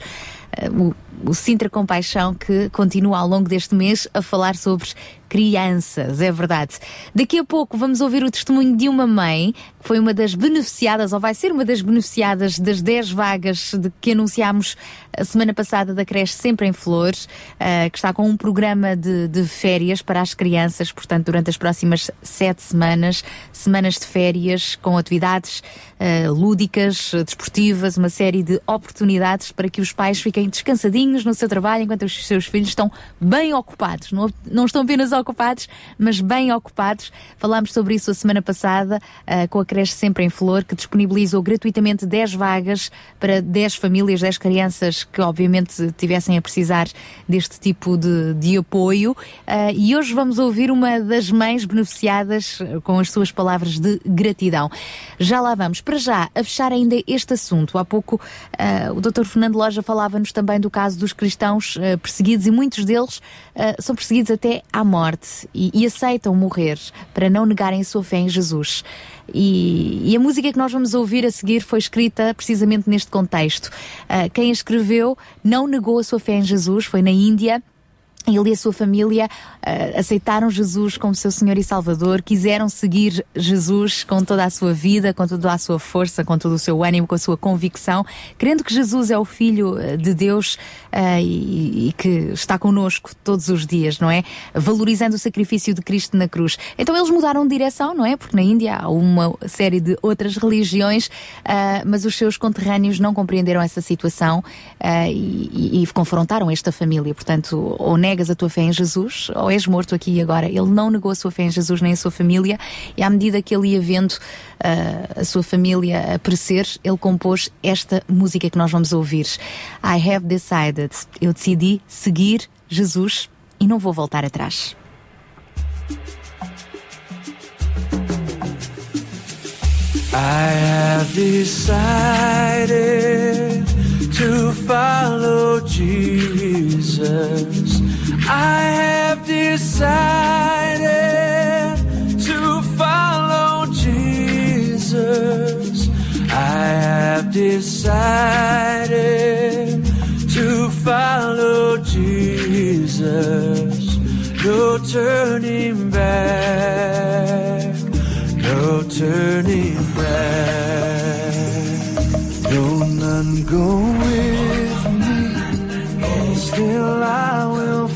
Eh, o, o Sintra Compaixão, que continua ao longo deste mês a falar sobre crianças, é verdade. Daqui a pouco vamos ouvir o testemunho de uma mãe que foi uma das beneficiadas, ou vai ser uma das beneficiadas das 10 vagas de que anunciámos a semana passada da creche Sempre em Flores, eh, que está com um programa de, de férias para as crianças, portanto, durante as próximas sete semanas, semanas de férias com atividades eh, lúdicas, desportivas, uma série de oportunidades para que os pais fiquem descansadinhos no seu trabalho enquanto os seus filhos estão bem ocupados. Não, não estão apenas ocupados, mas bem ocupados. Falámos sobre isso a semana passada eh, com a creche Sempre em Flor, que disponibilizou gratuitamente 10 vagas para 10 famílias, 10 crianças que obviamente tivessem a precisar deste tipo de, de apoio. Eh, e hoje vamos ouvir uma das mães beneficiadas eh, com as suas palavras de gratidão. Já lá vamos. Para já, a fechar ainda este assunto. Há pouco eh, o Dr. Fernando Loja falava-nos também do caso dos cristãos eh, perseguidos e muitos deles eh, são perseguidos até à morte e, e aceitam morrer para não negarem a sua fé em Jesus. E, e a música que nós vamos ouvir a seguir foi escrita precisamente neste contexto. Ah, quem a escreveu não negou a sua fé em Jesus, foi na Índia. Ele e a sua família ah, aceitaram Jesus como seu Senhor e Salvador, quiseram seguir Jesus com toda a sua vida, com toda a sua força, com todo o seu ânimo, com a sua convicção, crendo que Jesus é o Filho ah, de Deus ah, e, e que está connosco todos os dias, não é? Valorizando o sacrifício de Cristo na cruz. Então eles mudaram de direção, não é? Porque na Índia há uma série de outras religiões, ah, mas os seus conterrâneos não compreenderam essa situação e, e- e confrontaram esta família. Portanto, ou negas a tua fé em Jesus, ou és morto aqui e agora. Ele não negou a sua fé em Jesus nem a sua família, e à medida que ele ia vendo ah, a sua família a perecer, ele compôs esta música que nós vamos ouvir. I have decided. Eu decidi seguir Jesus e não vou voltar atrás. I have decided to follow Jesus. I have decided to follow Jesus. I have decided to follow Jesus. No turning back, no turning back. No, none go with me, still I will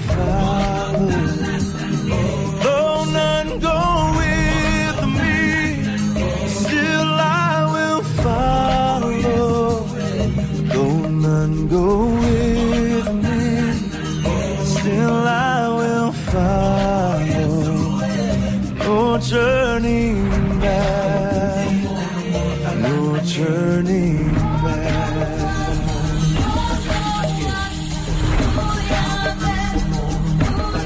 no turning back. No turning back.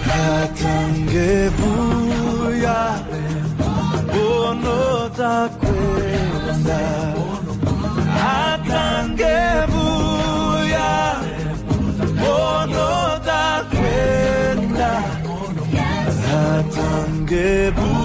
같은 게 뭐야 번호 다 꿰다 같은 게 뭐야 번호 다 꿰다 게 뭐야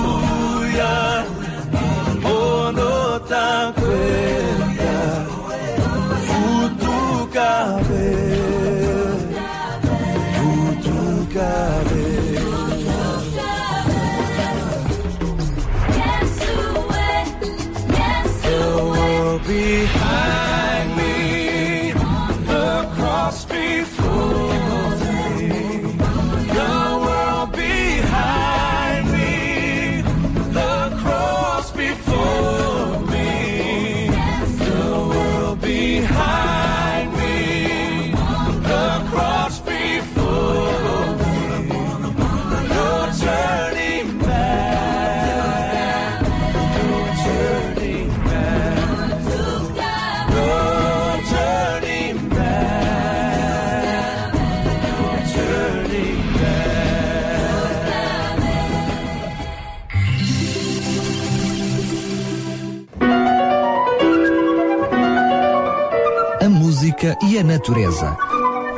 a natureza.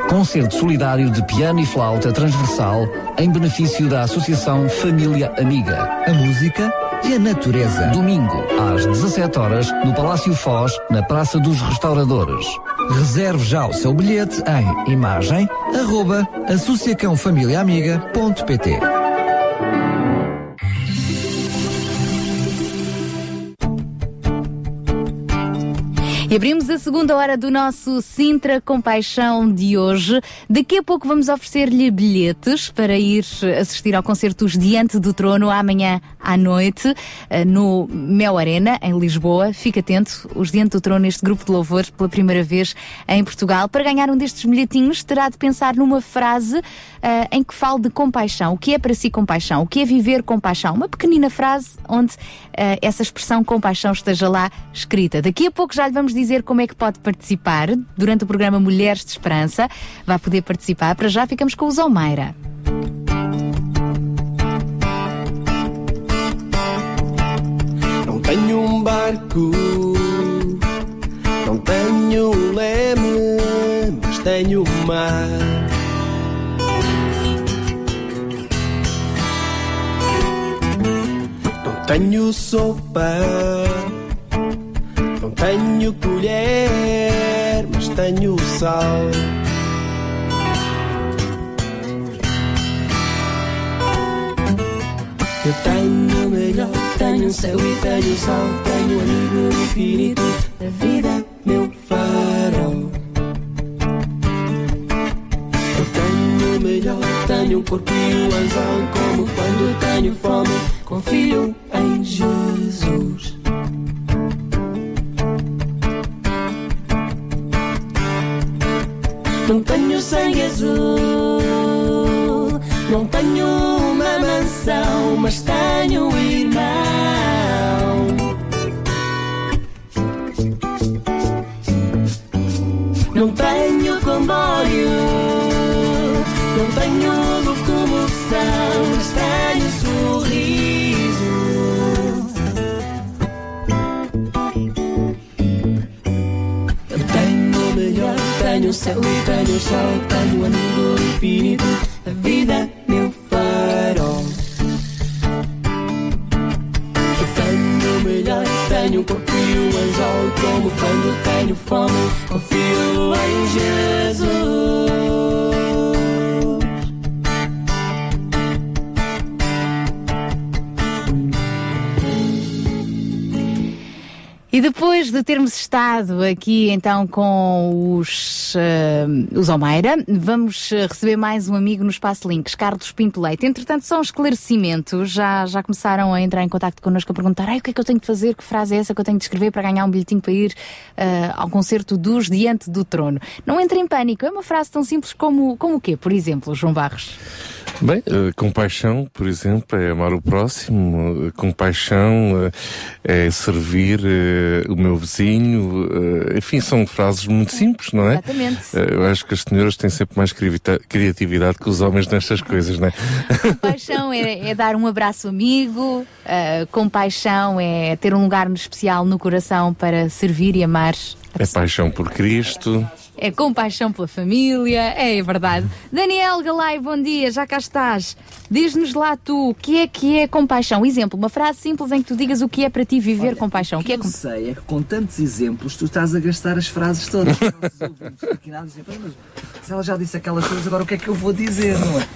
Concerto solidário de piano e flauta transversal em benefício da Associação Família Amiga. A música e a natureza. Domingo, às 17 horas, no Palácio Foz, na Praça dos Restauradores. Reserve já o seu bilhete em imagem arroba associacãofamiliaamiga.pt E abrimos a segunda hora do nosso Sintra Compaixão de hoje. Daqui a pouco vamos oferecer-lhe bilhetes para ir assistir ao concerto dos Diante do Trono amanhã à noite eh, no Mel Arena, em Lisboa. Fique atento, os Diante do Trono, este grupo de louvor, pela primeira vez em Portugal. Para ganhar um destes bilhetinhos, terá de pensar numa frase eh, em que fale de compaixão. O que é para si compaixão? O que é viver compaixão? Uma pequenina frase onde eh, essa expressão compaixão esteja lá escrita. Daqui a pouco já lhe vamos dizer como é que pode participar durante o programa Mulheres de Esperança. Vai poder participar. Para já ficamos com o Zalmeira. Não tenho um barco, não tenho um leme, mas tenho o mar. Tenho sopa, não tenho colher, mas tenho sal. Eu tenho o melhor, tenho céu e tenho o sol, tenho o amigo infinito da vida, meu farol. Eu tenho o melhor, tenho o corpo e o anzol, como quando tenho fome, confio em Jesus. Não tenho sangue azul, não tenho uma mansão, mas tenho um irmão. Não tenho comboio, não tenho locomoção, o céu e o sol, tenho um amigo infinito, a vida, meu farol. Eu tenho o melhor, tenho o corpo e o anzol, como quando tenho fome, confio em Jesus. E depois de termos estado aqui então com os, eh, os Almeida, vamos eh, receber mais um amigo no Espaço Links, Carlos Pinto Leite. Entretanto, só um já, já começaram a entrar em contato connosco a perguntar o que é que eu tenho de fazer, que frase é essa que eu tenho de escrever para ganhar um bilhetinho para ir eh, ao concerto dos Diante do Trono. Não entre em pânico, é uma frase tão simples como, como o quê, por exemplo, João Barros? Bem, eh, compaixão, por exemplo, é amar o próximo, eh, compaixão eh, é servir o meu vizinho, eh, enfim, são frases muito simples, não é? Exatamente. Eh, eu acho que as senhoras têm sempre mais criatividade que os homens nestas coisas, não é? Compaixão é, é dar um abraço amigo, uh, compaixão é ter um lugar especial no coração para servir e amar. É paixão por Cristo. É compaixão pela família, é verdade. Daniel Galay, bom dia, já cá estás. Diz-nos lá tu, o que é que é compaixão? Exemplo, uma frase simples em que tu digas o que é para ti viver compaixão. O que é eu com- sei é que com tantos exemplos tu estás a gastar as frases todas. Os nossos ouvintes aqui nada dizem, "Bem, mas se ela já disse aquelas coisas, agora o que é que eu vou dizer, não é?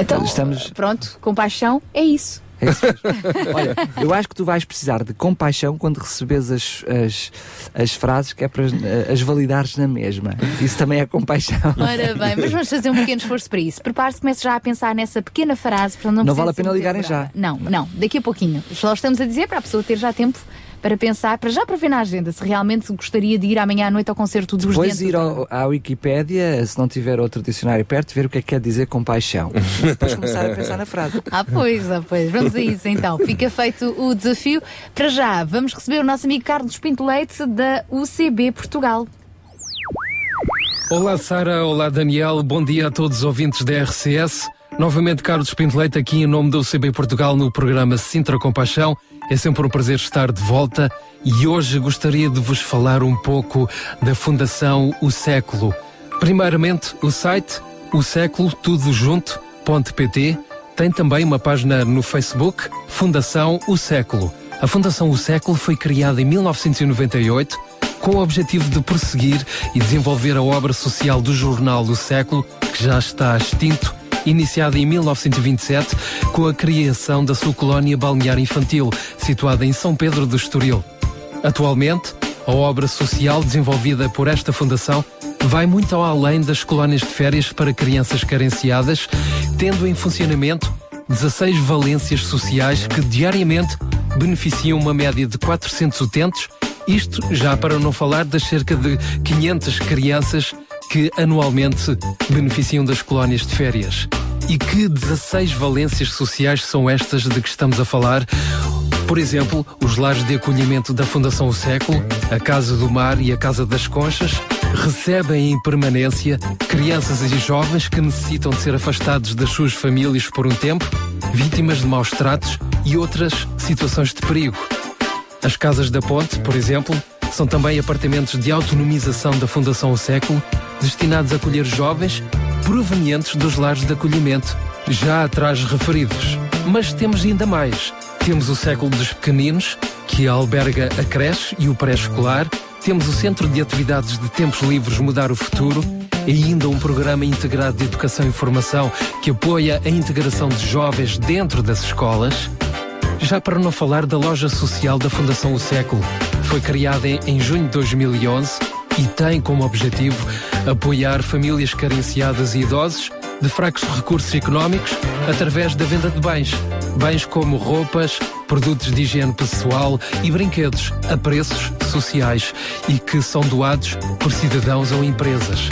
Então, Estamos- pronto, compaixão é isso. É isso mesmo. Olha, eu acho que tu vais precisar de compaixão quando receberes as, as, as frases que é para eh, as validares na mesma. Isso também é compaixão. Ora bem, mas vamos fazer um pequeno esforço para isso. Prepare-se, comece já a pensar nessa pequena frase. Para não, Não vale a pena ligarem já. Não, não, daqui a pouquinho. Só estamos a dizer para a pessoa ter já tempo para pensar, para já para ver na agenda, se realmente gostaria de ir amanhã à noite ao concerto dos Depois Dentes. ir ao, à Wikipédia, se não tiver outro dicionário perto, ver o que é que quer dizer compaixão. Depois começar a pensar na frase. Ah, pois, ah, pois. Vamos a isso então. Fica feito o desafio. Para já, vamos receber o nosso amigo Carlos Pinto Leite da UCB Portugal. Olá Sara, olá Daniel, bom dia a todos os ouvintes da RCS. Novamente, Carlos Pinto Leite, aqui em nome do UCB Portugal no programa Sintra Compaixão. É sempre um prazer estar de volta e hoje gostaria de vos falar um pouco da Fundação O Século. Primeiramente, o site o século tudo junto.pt tem também uma página no Facebook, Fundação O Século. A Fundação O Século foi criada em 1998 com o objetivo de prosseguir e desenvolver a obra social do jornal do século, que já está extinto, iniciada em 1927 com a criação da sua colónia balnear infantil, situada em São Pedro do Estoril. Atualmente, a obra social desenvolvida por esta fundação vai muito ao além das colónias de férias para crianças carenciadas, tendo em funcionamento 16 valências sociais que diariamente beneficiam uma média de 400 utentes, isto já para não falar das cerca de 500 crianças que anualmente beneficiam das colónias de férias. E que 16 valências sociais são estas de que estamos a falar? Por exemplo, os lares de acolhimento da Fundação O Século, a Casa do Mar e a Casa das Conchas recebem em permanência crianças e jovens que necessitam de ser afastados das suas famílias por um tempo, vítimas de maus tratos e outras situações de perigo. As Casas da Ponte, por exemplo, são também apartamentos de autonomização da Fundação O Século, destinados a acolher jovens provenientes dos lares de acolhimento, já atrás referidos. Mas temos ainda mais. Temos o Século dos Pequeninos, que alberga a creche e o pré-escolar, temos o Centro de Atividades de Tempos Livres Mudar o Futuro e ainda um programa integrado de educação e formação que apoia a integração de jovens dentro das escolas. Já para não falar da loja social da Fundação O Século, foi criada em, junho de 2011 e tem como objetivo apoiar famílias carenciadas e idosos de fracos recursos económicos através da venda de bens. Bens como roupas, produtos de higiene pessoal e brinquedos a preços sociais e que são doados por cidadãos ou empresas.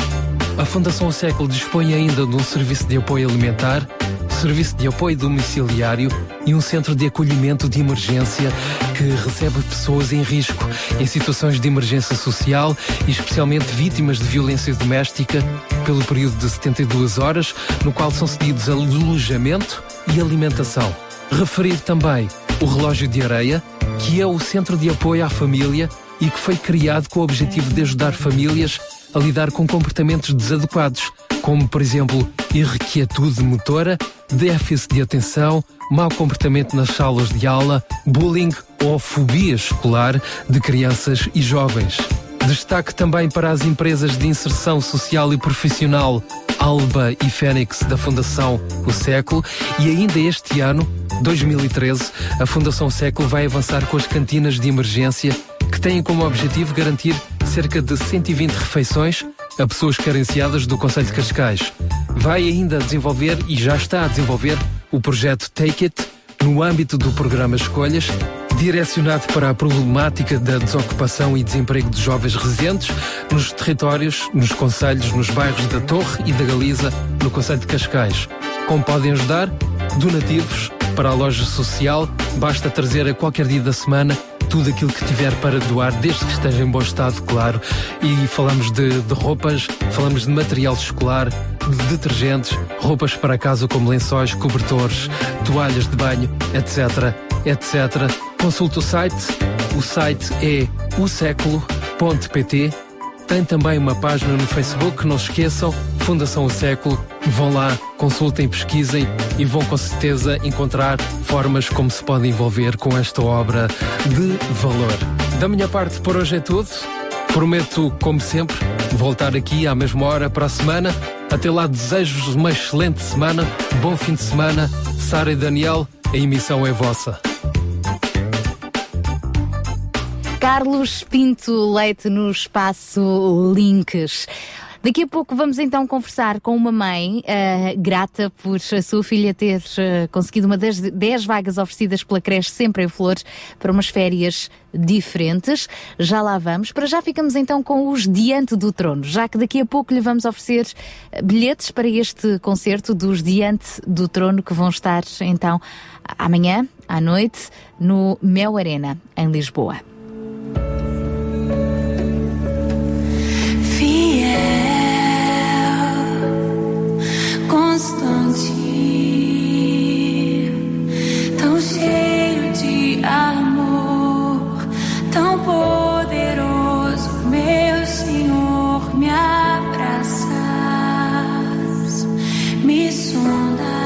A Fundação O Século dispõe ainda de um serviço de apoio alimentar, serviço de apoio domiciliário e um centro de acolhimento de emergência que recebe pessoas em risco, em situações de emergência social e especialmente vítimas de violência doméstica, pelo período de 72 horas, no qual são cedidos alojamento e alimentação. Referir também o Relógio de Areia, que é o centro de apoio à família e que foi criado com o objetivo de ajudar famílias a lidar com comportamentos desadequados, como, por exemplo, irrequietude motora, déficit de atenção, mau comportamento nas salas de aula, bullying ou fobia escolar de crianças e jovens. Destaque também para as empresas de inserção social e profissional Alba e Fênix da Fundação O Século e ainda este ano, 2013, a Fundação Século vai avançar com as cantinas de emergência que têm como objetivo garantir cerca de 120 refeições a pessoas carenciadas do Conselho de Cascais. Vai ainda desenvolver e já está a desenvolver o projeto Take It no âmbito do programa Escolhas, direcionado para a problemática da desocupação e desemprego de jovens residentes nos territórios, nos conselhos, nos bairros da Torre e da Galiza, no Conselho de Cascais. Como podem ajudar? Donativos para a loja social, basta trazer a qualquer dia da semana tudo aquilo que tiver para doar, desde que esteja em bom estado, claro. E falamos de, de roupas, falamos de material escolar, de detergentes, roupas para casa como lençóis, cobertores, toalhas de banho, etc, etc. Consulte o site. O site é oséculo.pt. Tem também uma página no Facebook, não se esqueçam, Fundação O Século. Vão lá, consultem, pesquisem e vão com certeza encontrar formas como se podem envolver com esta obra de valor. Da minha parte, por hoje é tudo. Prometo, como sempre, voltar aqui à mesma hora para a semana. Até lá, desejo-vos uma excelente semana, bom fim de semana. Sara e Daniel, a emissão é vossa. Carlos Pinto Leite no espaço Links. Daqui a pouco vamos então conversar com uma mãe uh, grata por a sua filha ter uh, conseguido uma das 10 vagas oferecidas pela creche Sempre em Flores para umas férias diferentes. Já lá vamos. Para já ficamos então com os Diante do Trono, já que daqui a pouco lhe vamos oferecer uh, bilhetes para este concerto dos Diante do Trono que vão estar então amanhã à noite no Mel Arena, em Lisboa. constante, tão cheio de amor, tão poderoso, meu Senhor, me abraças, me sondas.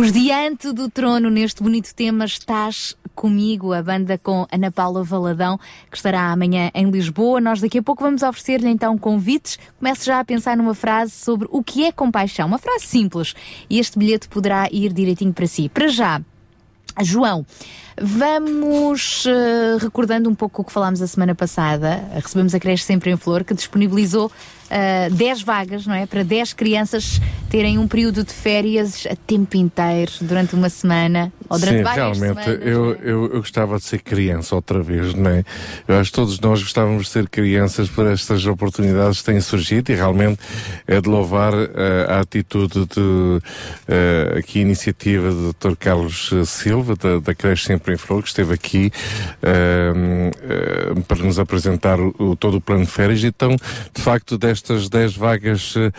Os Diante do Trono, neste bonito tema, estás comigo, a banda com Ana Paula Valadão, que estará amanhã em Lisboa. Nós daqui a pouco vamos oferecer-lhe então convites. Comece já a pensar numa frase sobre o que é compaixão. Uma frase simples. E este bilhete poderá ir direitinho para si. Para já, João, vamos eh, recordando um pouco o que falámos a semana passada. Recebemos a Creche Sempre em Flor, que disponibilizou eh, 10 vagas, não é? Para 10 crianças terem um período de férias a tempo inteiro, durante uma semana, ou durante Sim, várias realmente, semanas. eu, eu, eu gostava de ser criança outra vez, não é? Eu acho que todos nós gostávamos de ser crianças por estas oportunidades que têm surgido e realmente é de louvar eh, a atitude de, eh, aqui a iniciativa do Dr. Carlos Silva, da, da Creche Sempre em Flor, que esteve aqui eh, para nos apresentar o, todo o plano de férias. Então, de facto, destas 10 vagas eh,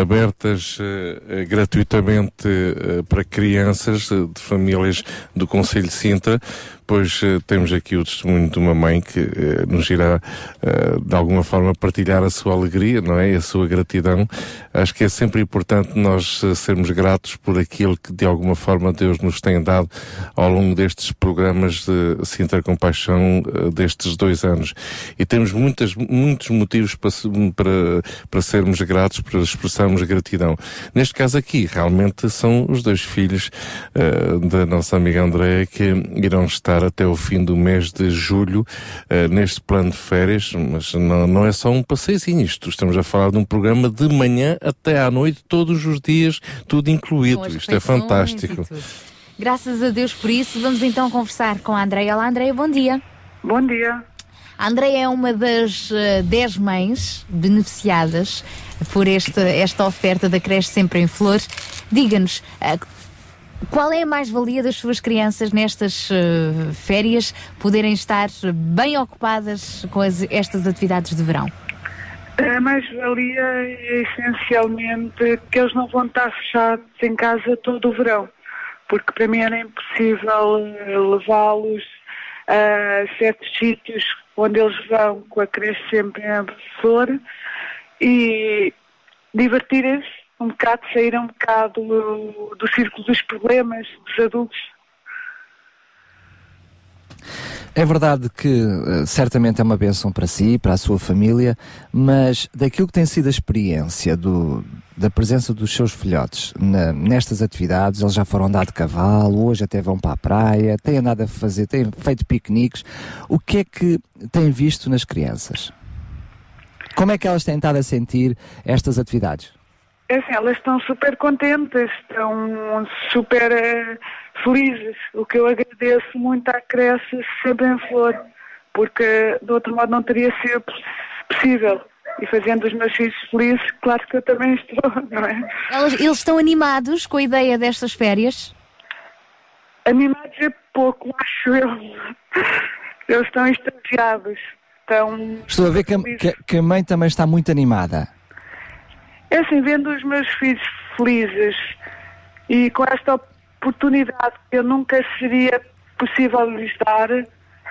abertas eh, gratuitamente eh, para crianças de famílias do Conselho de Sintra, pois eh, temos aqui o testemunho de uma mãe que eh, nos irá eh, de alguma forma partilhar a sua alegria, não é? E a sua gratidão. Acho que é sempre importante nós sermos gratos por aquilo que de alguma forma Deus nos tem dado ao longo destes programas de Sintra Compaixão destes dois anos. E temos muitas, muitos motivos para, para, para sermos gratos, para expressarmos gratidão. Neste caso aqui, realmente são os dois filhos eh, da nossa amiga Andréa que irão estar até o fim do mês de julho eh, neste plano de férias, mas não, não é só um passeiozinho isto. Estamos a falar de um programa de manhã até à noite, todos os dias, tudo incluído. Isto é fantástico. Graças a Deus por isso. Vamos então conversar com a Andreia. Olá, Andreia, bom dia. Bom dia. A Andreia é uma das eh, 10 mães beneficiadas por este, esta oferta da creche Sempre em Flor. Diga-nos, eh, qual é a mais-valia das suas crianças nestas eh, férias poderem estar bem ocupadas com as- estas atividades de verão? A mais-valia é essencialmente que eles não vão estar fechados em casa todo o verão, porque para mim era impossível eh, levá-los a certos sítios onde eles vão com a creche sempre em flor e divertirem-se um bocado, sair um bocado do, do círculo dos problemas dos adultos. É verdade que eh, certamente é uma bênção para si, para a sua família, mas daquilo que tem sido a experiência do- da presença dos seus filhotes na- nestas atividades, eles já foram andar de cavalo, hoje até vão para a praia, têm andado a fazer, têm feito piqueniques. O que é que tem visto nas crianças? Como é que elas têm estado a sentir estas atividades? É assim, elas estão super contentes, estão super eh, felizes, o que eu agradeço muito à creche sempre em flor, porque de outro modo não teria sido poss- possível. E fazendo os meus filhos felizes, claro que eu também estou, não é? Elas- eles estão animados com a ideia destas férias? Animados é pouco, acho eu. Eles estão extasiados, estão... Estou a ver que a, que a- que a mãe também está muito animada. É assim, vendo os meus filhos felizes e com esta oportunidade que eu nunca seria possível lhes dar,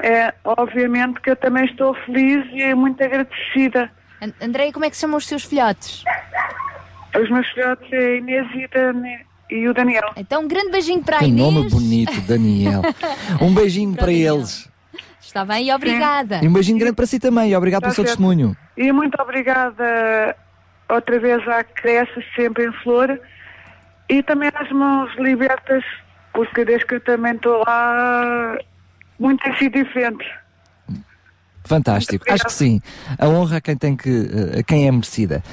é obviamente que eu também estou feliz e muito agradecida. An- Andreia, como é que se chamam os seus filhotes? Os meus filhotes é a Inês e, Dani- e o Daniel. Então um grande beijinho para a Que Inês. nome bonito, Daniel. Um beijinho para eles. Está bem, obrigada. E um beijinho grande para si também. e Obrigado pelo Está seu certo. testemunho. E muito obrigada outra vez à creche sempre em flor e também às mãos libertas, porque desde que eu também estou lá, muito tem sido diferente. Fantástico. Acho que sim. A honra a quem, tem que, eh, a quem é merecida.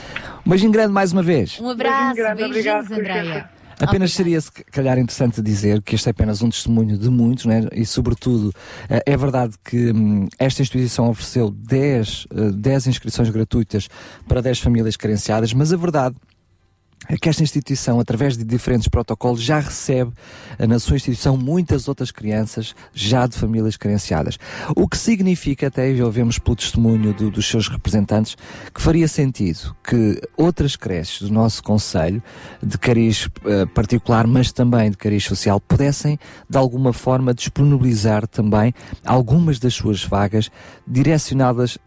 Um beijinho grande mais uma vez. Um abraço, Beijinho grande, beijinhos, obrigado, Andreia. Apenas seria, se calhar, interessante dizer que este é apenas um testemunho de muitos, né? e, sobretudo, eh, é verdade que hum, esta instituição ofereceu 10, eh, 10 inscrições gratuitas para 10 famílias carenciadas, mas a verdade é que esta instituição, através de diferentes protocolos, já recebe eh, na sua instituição muitas outras crianças já de famílias carenciadas. O que significa, até ouvemos pelo testemunho do- dos seus representantes, que faria sentido que outras creches do nosso Conselho, de cariz eh, particular, mas também de cariz social, pudessem, de alguma forma, disponibilizar também algumas das suas vagas direcionadas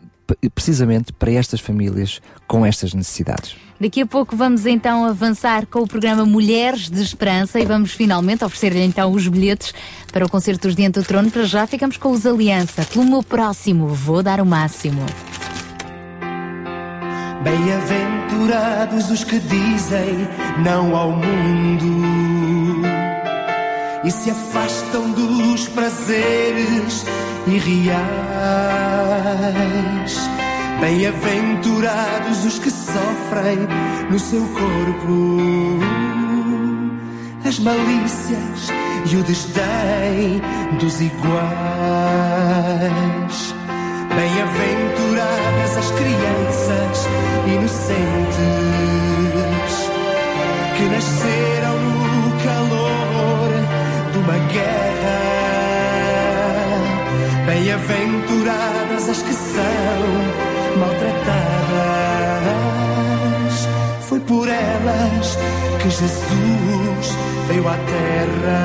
precisamente para estas famílias com estas necessidades. Daqui a pouco vamos então avançar com o programa Mulheres de Esperança e vamos finalmente oferecer-lhe então os bilhetes para o concerto dos Diante do Trono. Para já ficamos com os Aliança. Pelo meu próximo, vou dar o máximo. Bem-aventurados os que dizem não ao mundo e se afastam dos prazeres irreais. Bem-aventurados os que sofrem no seu corpo as malícias e o desdém dos iguais. Bem-aventuradas as crianças inocentes que nasceram guerra. Bem-aventuradas as que são maltratadas. Foi por elas que Jesus veio à terra.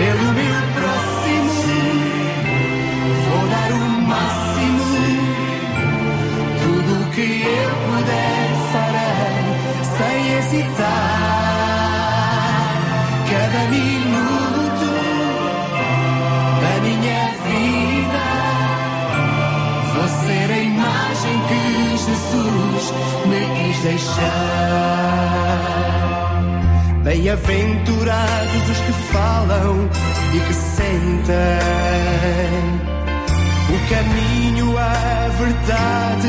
Pelo meu próximo, vou dar o máximo. Tudo o que eu puder farei sem hesitar. Deixar. Bem-aventurados os que falam e que sentem o caminho, a verdade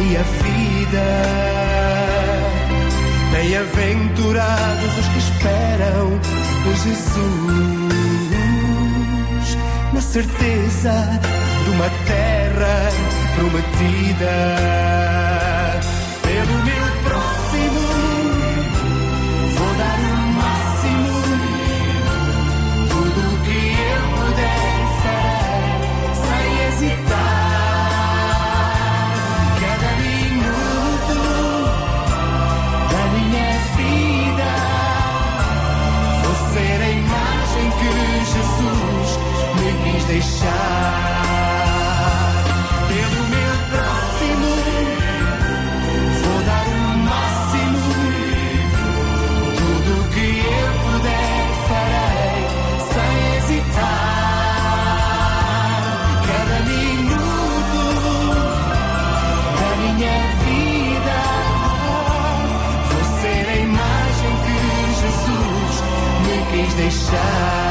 e a vida. Bem-aventurados os que esperam por Jesus, na certeza de uma terra prometida. Pelo meu próximo, vou dar o máximo. Tudo que eu puder farei, sem hesitar. Cada minuto da minha vida, vou ser a imagem que Jesus me quis deixar. Deixar.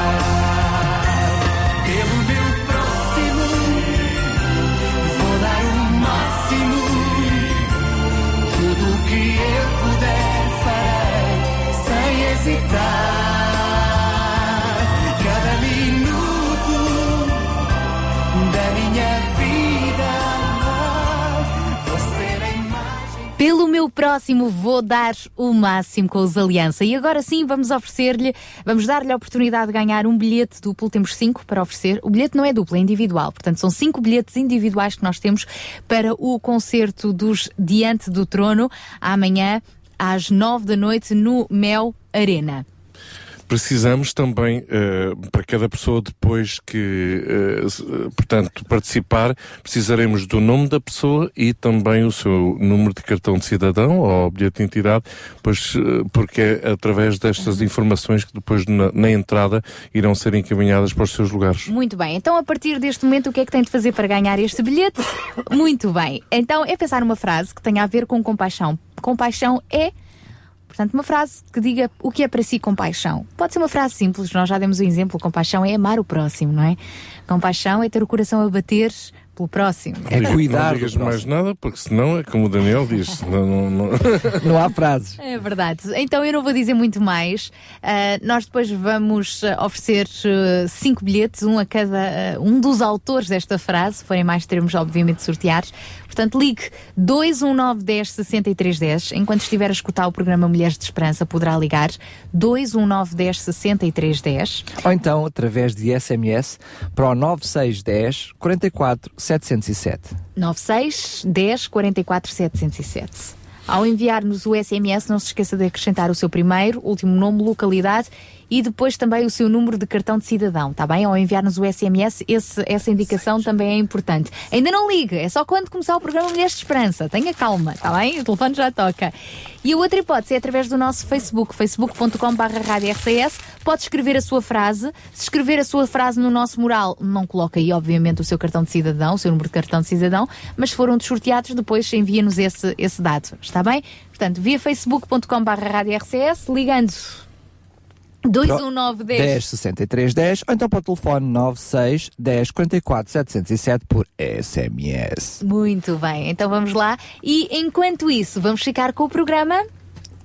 Próximo vou dar o máximo com os Aliança. E agora sim vamos oferecer-lhe, vamos dar-lhe a oportunidade de ganhar um bilhete duplo. Temos cinco para oferecer. O bilhete não é duplo, é individual. Portanto, são cinco bilhetes individuais que nós temos para o concerto dos Diante do Trono amanhã às nove da noite no Mel Arena. Precisamos também, eh, para cada pessoa depois que, eh, portanto, participar, precisaremos do nome da pessoa e também o seu número de cartão de cidadão ou bilhete de entidade, pois, eh, porque é através destas informações que depois na, na entrada irão ser encaminhadas para os seus lugares. Muito bem, então a partir deste momento o que é que tem de fazer para ganhar este bilhete? Muito bem, então é pensar numa frase que tenha a ver com compaixão. Compaixão é, portanto, uma frase que diga o que é para si compaixão. Pode ser uma frase simples, nós já demos o exemplo, compaixão é amar o próximo, não é? Compaixão é ter o coração a bater pelo próximo. Não digas- Não digas mais nada, porque senão é como o Daniel diz. Não, não, não... não há frases. É verdade. Então eu não vou dizer muito mais. Ah, nós depois vamos ah, oferecer ah, cinco bilhetes, um a cada ah, um dos autores desta frase, se forem mais termos, obviamente, sorteados. Portanto, ligue 219 10 63 10. Enquanto estiver a escutar o programa Mulheres de Esperança, poderá ligar 219 10 63 10. Ou então através de SMS para o 9610 44 707. 96 10 44 707. Ao enviar-nos o SMS, não se esqueça de acrescentar o seu primeiro, último nome, localidade e depois também o seu número de cartão de cidadão, tá bem? Ao enviar-nos o SMS, esse- essa indicação também é importante. Ainda não liga, é só quando começar o programa Mulheres de Esperança. Tenha calma, tá bem? O telefone já toca. E a outra hipótese é através do nosso Facebook, facebook.com.br Pode escrever a sua frase. Se escrever a sua frase no nosso mural, não coloca aí, obviamente, o seu cartão de cidadão, o seu número de cartão de cidadão, mas se for um dos sorteados, depois envia-nos esse, esse dado. Está bem? Portanto, via facebook.com.br ligando 219 10 10 63 10 ou então para o telefone 96 10 44 707 por SMS. Muito bem, então vamos lá. E enquanto isso, vamos ficar com o programa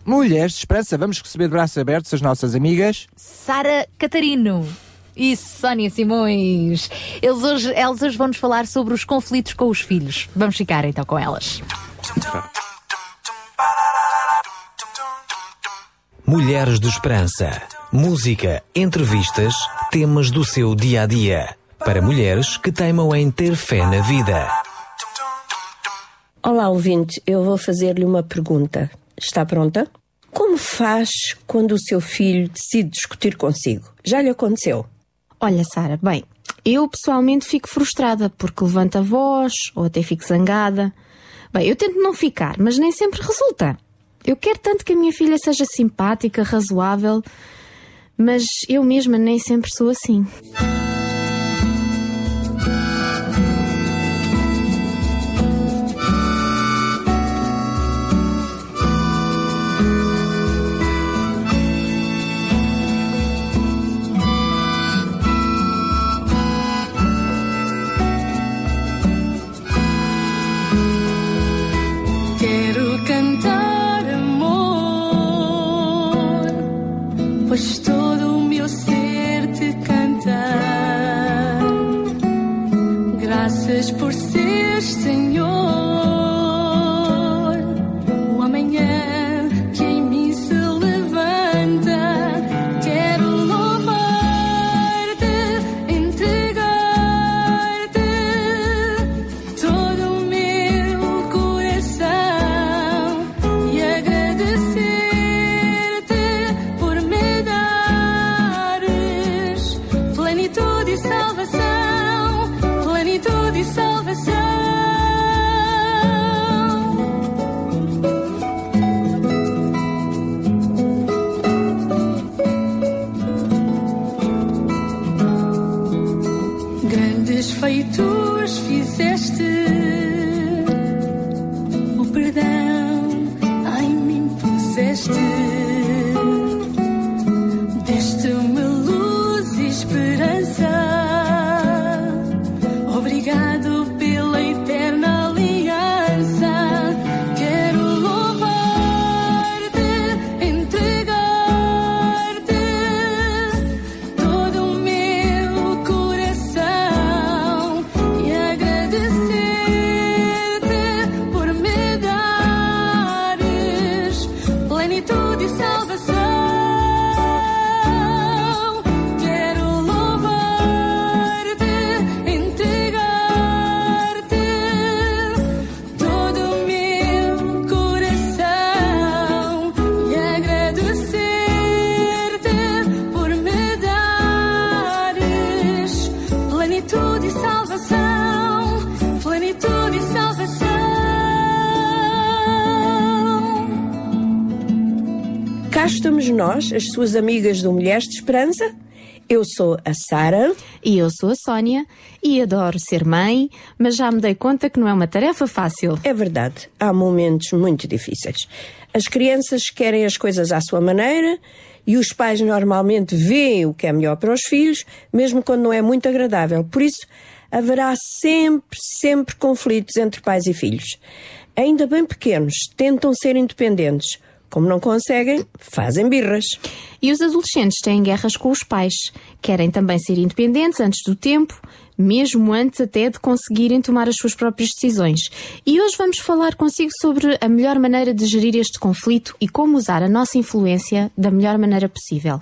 Mulheres de Esperança, vamos receber de braços abertos as nossas amigas. Sara Catarino e Sónia Simões. Eles hoje, elas hoje vão-nos falar sobre os conflitos com os filhos. Vamos ficar então com elas. Mulheres de Esperança. Música, entrevistas, temas do seu dia a dia. Para mulheres que teimam em ter fé na vida. Olá, ouvinte, eu vou fazer-lhe uma pergunta. Está pronta? Como faz quando o seu filho decide discutir consigo? Já lhe aconteceu? Olha, Sara, bem, eu pessoalmente fico frustrada porque levanto a voz ou até fico zangada. Bem, eu tento não ficar, mas nem sempre resulta. Eu quero tanto que a minha filha seja simpática, razoável, mas eu mesma nem sempre sou assim. Estamos nós, as suas amigas do Mulheres de Esperança. Eu sou a Sara. E eu sou a Sónia e adoro ser mãe, mas já me dei conta que não é uma tarefa fácil. É verdade, há momentos muito difíceis. As crianças querem as coisas à sua maneira e os pais normalmente veem o que é melhor para os filhos, mesmo quando não é muito agradável. Por isso, haverá sempre, sempre conflitos entre pais e filhos. Ainda bem pequenos, tentam ser independentes. Como não conseguem, fazem birras. E os adolescentes têm guerras com os pais. Querem também ser independentes antes do tempo, mesmo antes até de conseguirem tomar as suas próprias decisões. E hoje vamos falar consigo sobre a melhor maneira de gerir este conflito e como usar a nossa influência da melhor maneira possível.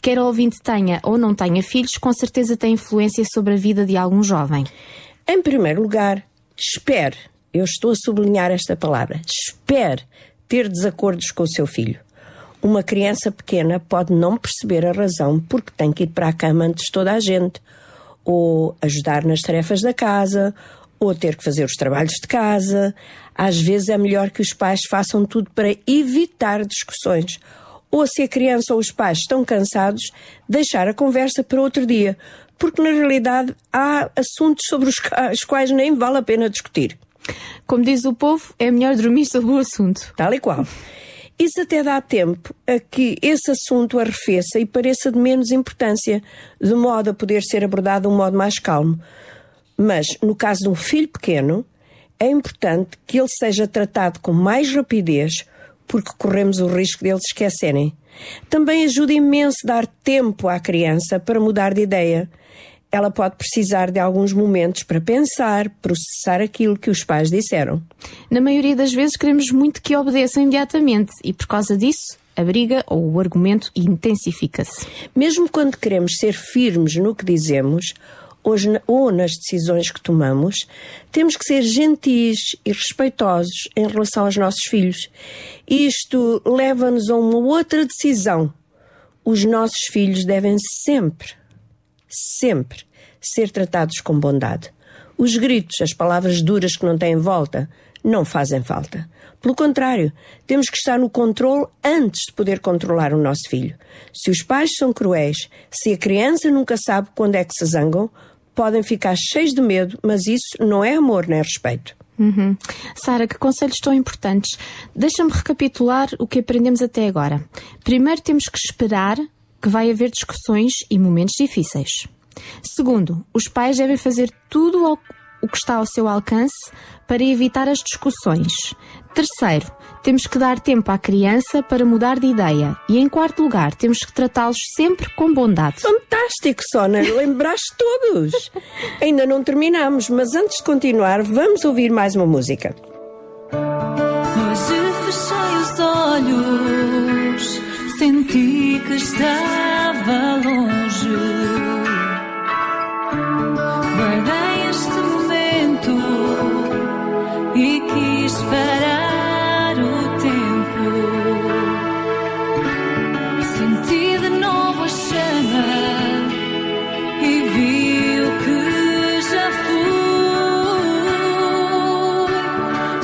Quer o ouvinte tenha ou não tenha filhos, com certeza tem influência sobre a vida de algum jovem. Em primeiro lugar, espere. Eu estou a sublinhar esta palavra. Espere ter desacordos com o seu filho. Uma criança pequena pode não perceber a razão porque tem que ir para a cama antes de toda a gente, ou ajudar nas tarefas da casa, ou ter que fazer os trabalhos de casa. Às vezes é melhor que os pais façam tudo para evitar discussões. Ou se a criança ou os pais estão cansados, deixar a conversa para outro dia, porque na realidade há assuntos sobre os quais nem vale a pena discutir. Como diz o povo, é melhor dormir sobre o assunto. Tal e qual. Isso até dá tempo a que esse assunto arrefeça e pareça de menos importância, de modo a poder ser abordado de um modo mais calmo. Mas, no caso de um filho pequeno, é importante que ele seja tratado com mais rapidez, porque corremos o risco deles esquecerem. Também ajuda imenso dar tempo à criança para mudar de ideia. Ela pode precisar de alguns momentos para pensar, processar aquilo que os pais disseram. Na maioria das vezes queremos muito que obedeçam imediatamente e por causa disso a briga ou o argumento intensifica-se. Mesmo quando queremos ser firmes no que dizemos ou nas decisões que tomamos, temos que ser gentis e respeitosos em relação aos nossos filhos. Isto leva-nos a uma outra decisão. Os nossos filhos devem sempre, sempre ser tratados com bondade. Os gritos, as palavras duras que não têm volta, não fazem falta. Pelo contrário, temos que estar no controle antes de poder controlar o nosso filho. Se os pais são cruéis, se a criança nunca sabe quando é que se zangam, podem ficar cheios de medo, mas isso não é amor nem respeito. Uhum. Sara, que conselhos tão importantes. Deixa-me recapitular o que aprendemos até agora. Primeiro, temos que esperar que vai haver discussões e momentos difíceis. Segundo, os pais devem fazer tudo ao- o que está ao seu alcance para evitar as discussões. Terceiro, temos que dar tempo à criança para mudar de ideia. E em quarto lugar, temos que tratá-los sempre com bondade. Fantástico, Sona, lembraste todos. Ainda não terminamos, mas antes de continuar, vamos ouvir mais uma música. Hoje fechei os olhos, senti que estava longe. Guardei este momento e quis parar o tempo. Senti de novo a chama e vi o que já fui.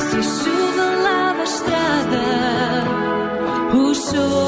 Se chuva lava a estrada, o choro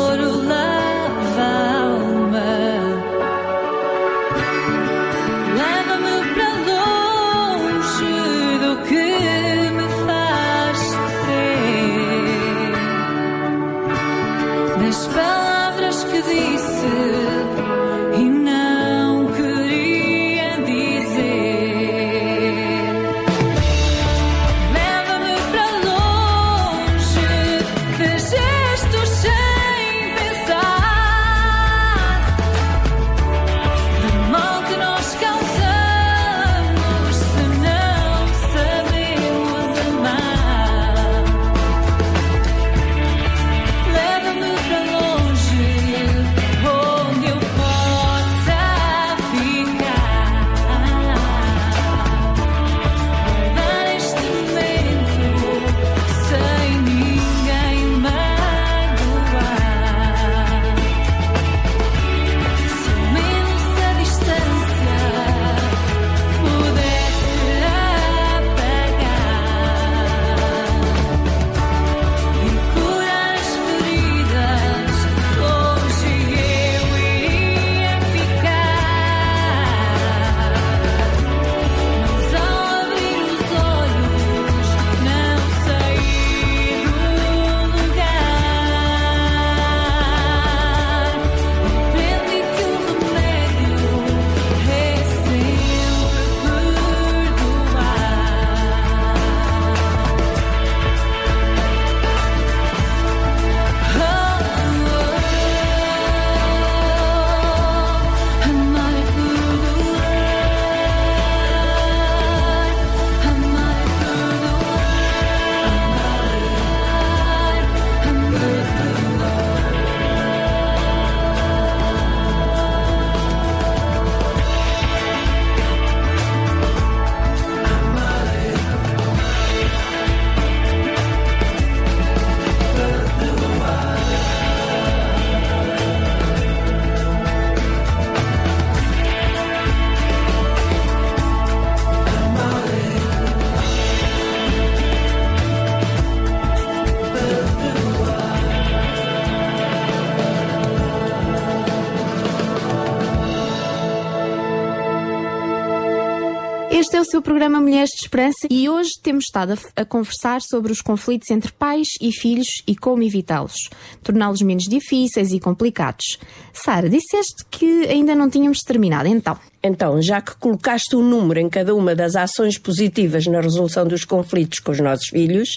Mulheres de Esperança e hoje temos estado a, a conversar sobre os conflitos entre pais e filhos e como evitá-los, torná-los menos difíceis e complicados. Sara, disseste que ainda não tínhamos terminado, então. Então, já que colocaste um número em cada uma das ações positivas na resolução dos conflitos com os nossos filhos,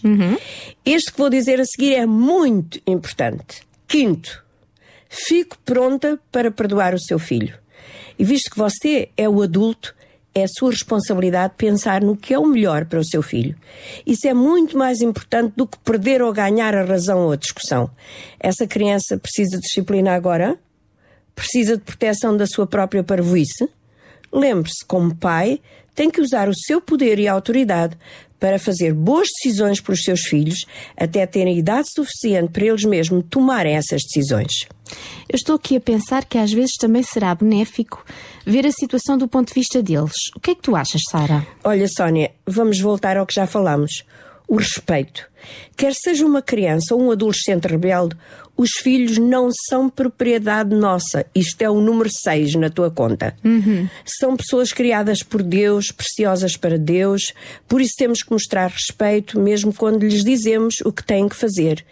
este que vou dizer a seguir é muito importante. Quinto, fico pronta para perdoar o seu filho. E visto que você é o adulto, é a sua responsabilidade pensar no que é o melhor para o seu filho. Isso é muito mais importante do que perder ou ganhar a razão ou a discussão. Essa criança precisa de disciplina agora? Precisa de proteção da sua própria parvoíce? Lembre-se, como pai, tem que usar o seu poder e autoridade para fazer boas decisões para os seus filhos, até terem idade suficiente para eles mesmos tomarem essas decisões. Eu estou aqui a pensar que às vezes também será benéfico ver a situação do ponto de vista deles. O que é que tu achas, Sara? Olha, Sónia, vamos voltar ao que já falámos. O respeito. Quer seja uma criança ou um adolescente rebelde, Os filhos não são propriedade nossa. Isto é o número 6 na tua conta. São pessoas criadas por Deus, preciosas para Deus, por isso temos que mostrar respeito, mesmo quando lhes dizemos o que têm que fazer.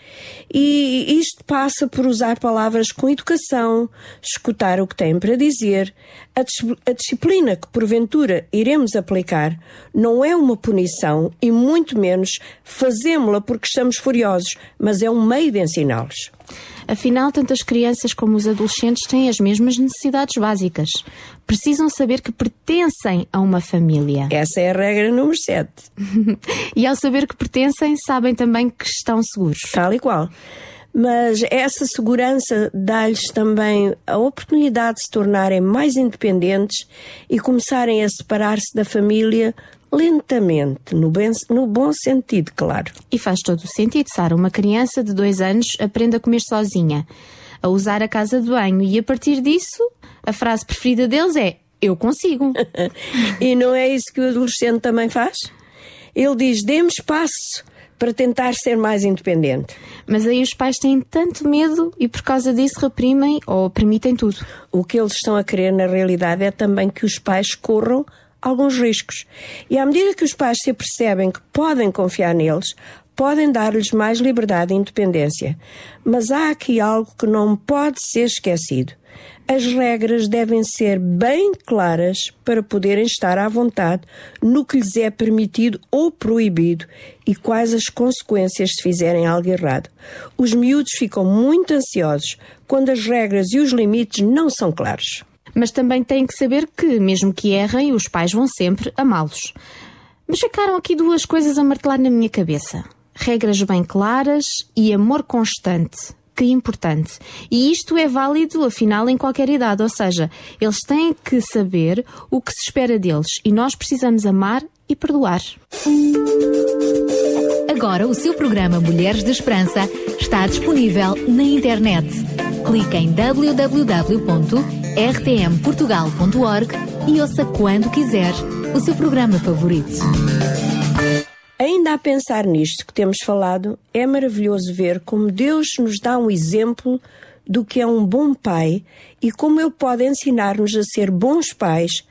E isto passa por usar palavras com educação, escutar o que têm para dizer. A, dis- a disciplina que porventura iremos aplicar não é uma punição e muito menos fazemos-la porque estamos furiosos, mas é um meio de ensiná-los. Afinal, tanto as crianças como os adolescentes têm as mesmas necessidades básicas. Precisam saber que pertencem a uma família. Essa é a regra número 7. e ao saber que pertencem, sabem também que estão seguros. Tal e qual. Mas essa segurança dá-lhes também a oportunidade de se tornarem mais independentes e começarem a separar-se da família lentamente, no, bem- no bom sentido, claro. E faz todo o sentido, Sara. Uma criança de dois anos aprende a comer sozinha, a usar a casa de banho e a partir disso, a frase preferida deles é eu consigo. e não é isso que o adolescente também faz? Ele diz: dê-me espaço para tentar ser mais independente. Mas aí os pais têm tanto medo e por causa disso reprimem ou permitem tudo. O que eles estão a querer na realidade é também que os pais corram alguns riscos. E à medida que os pais se apercebem que podem confiar neles, podem dar-lhes mais liberdade e independência. Mas há aqui algo que não pode ser esquecido. As regras devem ser bem claras para poderem estar à vontade no que lhes é permitido ou proibido e quais as consequências se fizerem algo errado. Os miúdos ficam muito ansiosos quando as regras e os limites não são claros. Mas também têm que saber que, mesmo que errem, os pais vão sempre amá-los. Mas ficaram aqui duas coisas a martelar na minha cabeça: regras bem claras e amor constante. Que importante. E isto é válido, afinal, em qualquer idade. Ou seja, eles têm que saber o que se espera deles e nós precisamos amar e perdoar. Agora o seu programa Mulheres de Esperança está disponível na internet. Clique em www.rtmportugal.org e ouça quando quiser o seu programa favorito. Ainda a pensar nisto que temos falado, é maravilhoso ver como Deus nos dá um exemplo do que é um bom pai e como Ele pode ensinar-nos a ser bons pais,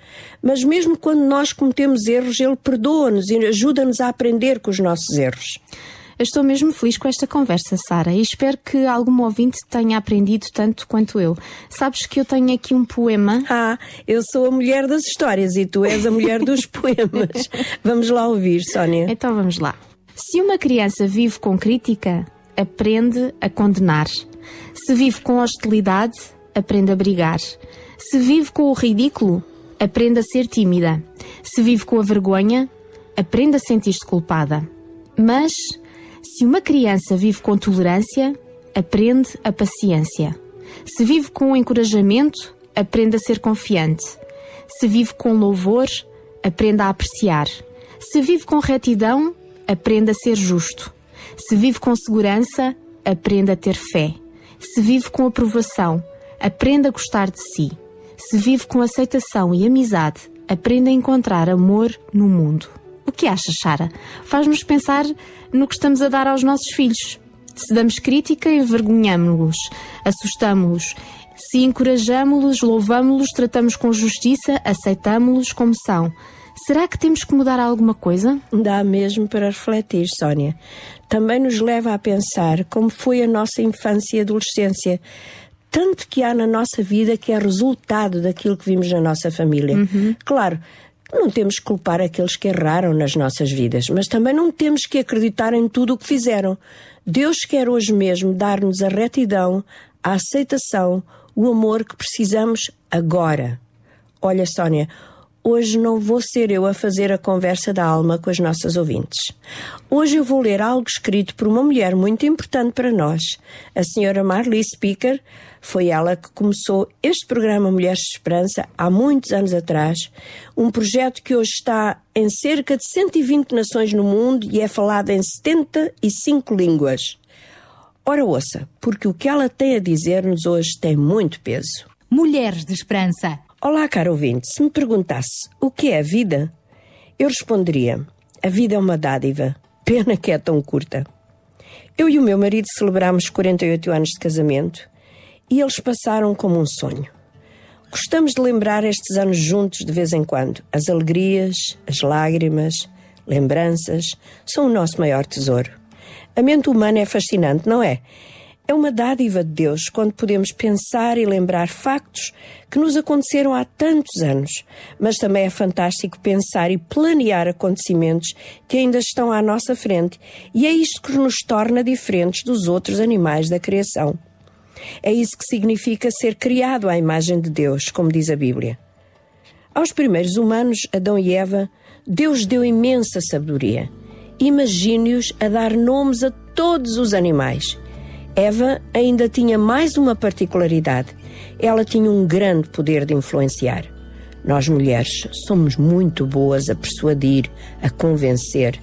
mas mesmo quando nós cometemos erros, Ele perdoa-nos e ajuda-nos a aprender com os nossos erros. Eu estou mesmo feliz com esta conversa, Sara, e espero que algum ouvinte tenha aprendido tanto quanto eu. Sabes que eu tenho aqui um poema. Ah, eu sou a mulher das histórias e tu és a mulher dos poemas. Vamos lá ouvir, Sónia. Então vamos lá. Se uma criança vive com crítica, aprende a condenar. Se vive com hostilidade, aprende a brigar. Se vive com o ridículo, aprende a ser tímida. Se vive com a vergonha, aprende a sentir-se culpada. Mas, se uma criança vive com tolerância, aprende a paciência. Se vive com encorajamento, aprende a ser confiante. Se vive com louvor, aprende a apreciar. Se vive com retidão, aprende a ser justo. Se vive com segurança, aprende a ter fé. Se vive com aprovação, aprende a gostar de si. Se vive com aceitação e amizade, aprende a encontrar amor no mundo. O que achas, Sara? Faz-nos pensar no que estamos a dar aos nossos filhos. Se damos crítica, envergonhamos-los, assustamos-los. Se encorajamos-los, louvamos-los, tratamos com justiça, aceitamos-los como são. Será que temos que mudar alguma coisa? Dá mesmo para refletir, Sónia. Também nos leva a pensar como foi a nossa infância e adolescência. Tanto que há na nossa vida que é resultado daquilo que vimos na nossa família. Claro, não temos que culpar aqueles que erraram nas nossas vidas, mas também não temos que acreditar em tudo o que fizeram. Deus quer hoje mesmo dar-nos a retidão, a aceitação, o amor que precisamos agora. Olha, Sónia, hoje não vou ser eu a fazer a conversa da alma com as nossas ouvintes. Hoje eu vou ler algo escrito por uma mulher muito importante para nós, a senhora Marley Speaker. Foi ela que começou este programa Mulheres de Esperança há muitos anos atrás, um projeto que hoje está em cerca de 120 nações no mundo e é falado em 75 línguas. Ora, ouça, porque o que ela tem a dizer-nos hoje tem muito peso. Mulheres de Esperança. Olá, caro ouvinte. Se me perguntasse o que é a vida, eu responderia: a vida é uma dádiva. Pena que é tão curta. Eu e o meu marido celebramos 48 anos de casamento e eles passaram como um sonho. Gostamos de lembrar estes anos juntos de vez em quando. As alegrias, as lágrimas, lembranças são o nosso maior tesouro. A mente humana é fascinante, não é? É uma dádiva de Deus quando podemos pensar e lembrar factos que nos aconteceram há tantos anos, mas também é fantástico pensar e planear acontecimentos que ainda estão à nossa frente, e é isto que nos torna diferentes dos outros animais da criação. É isso que significa ser criado à imagem de Deus, como diz a Bíblia. Aos primeiros humanos, Adão e Eva, Deus deu imensa sabedoria. Imagine-os a dar nomes a todos os animais. Eva ainda tinha mais uma particularidade. Ela tinha um grande poder de influenciar. Nós mulheres somos muito boas a persuadir, a convencer.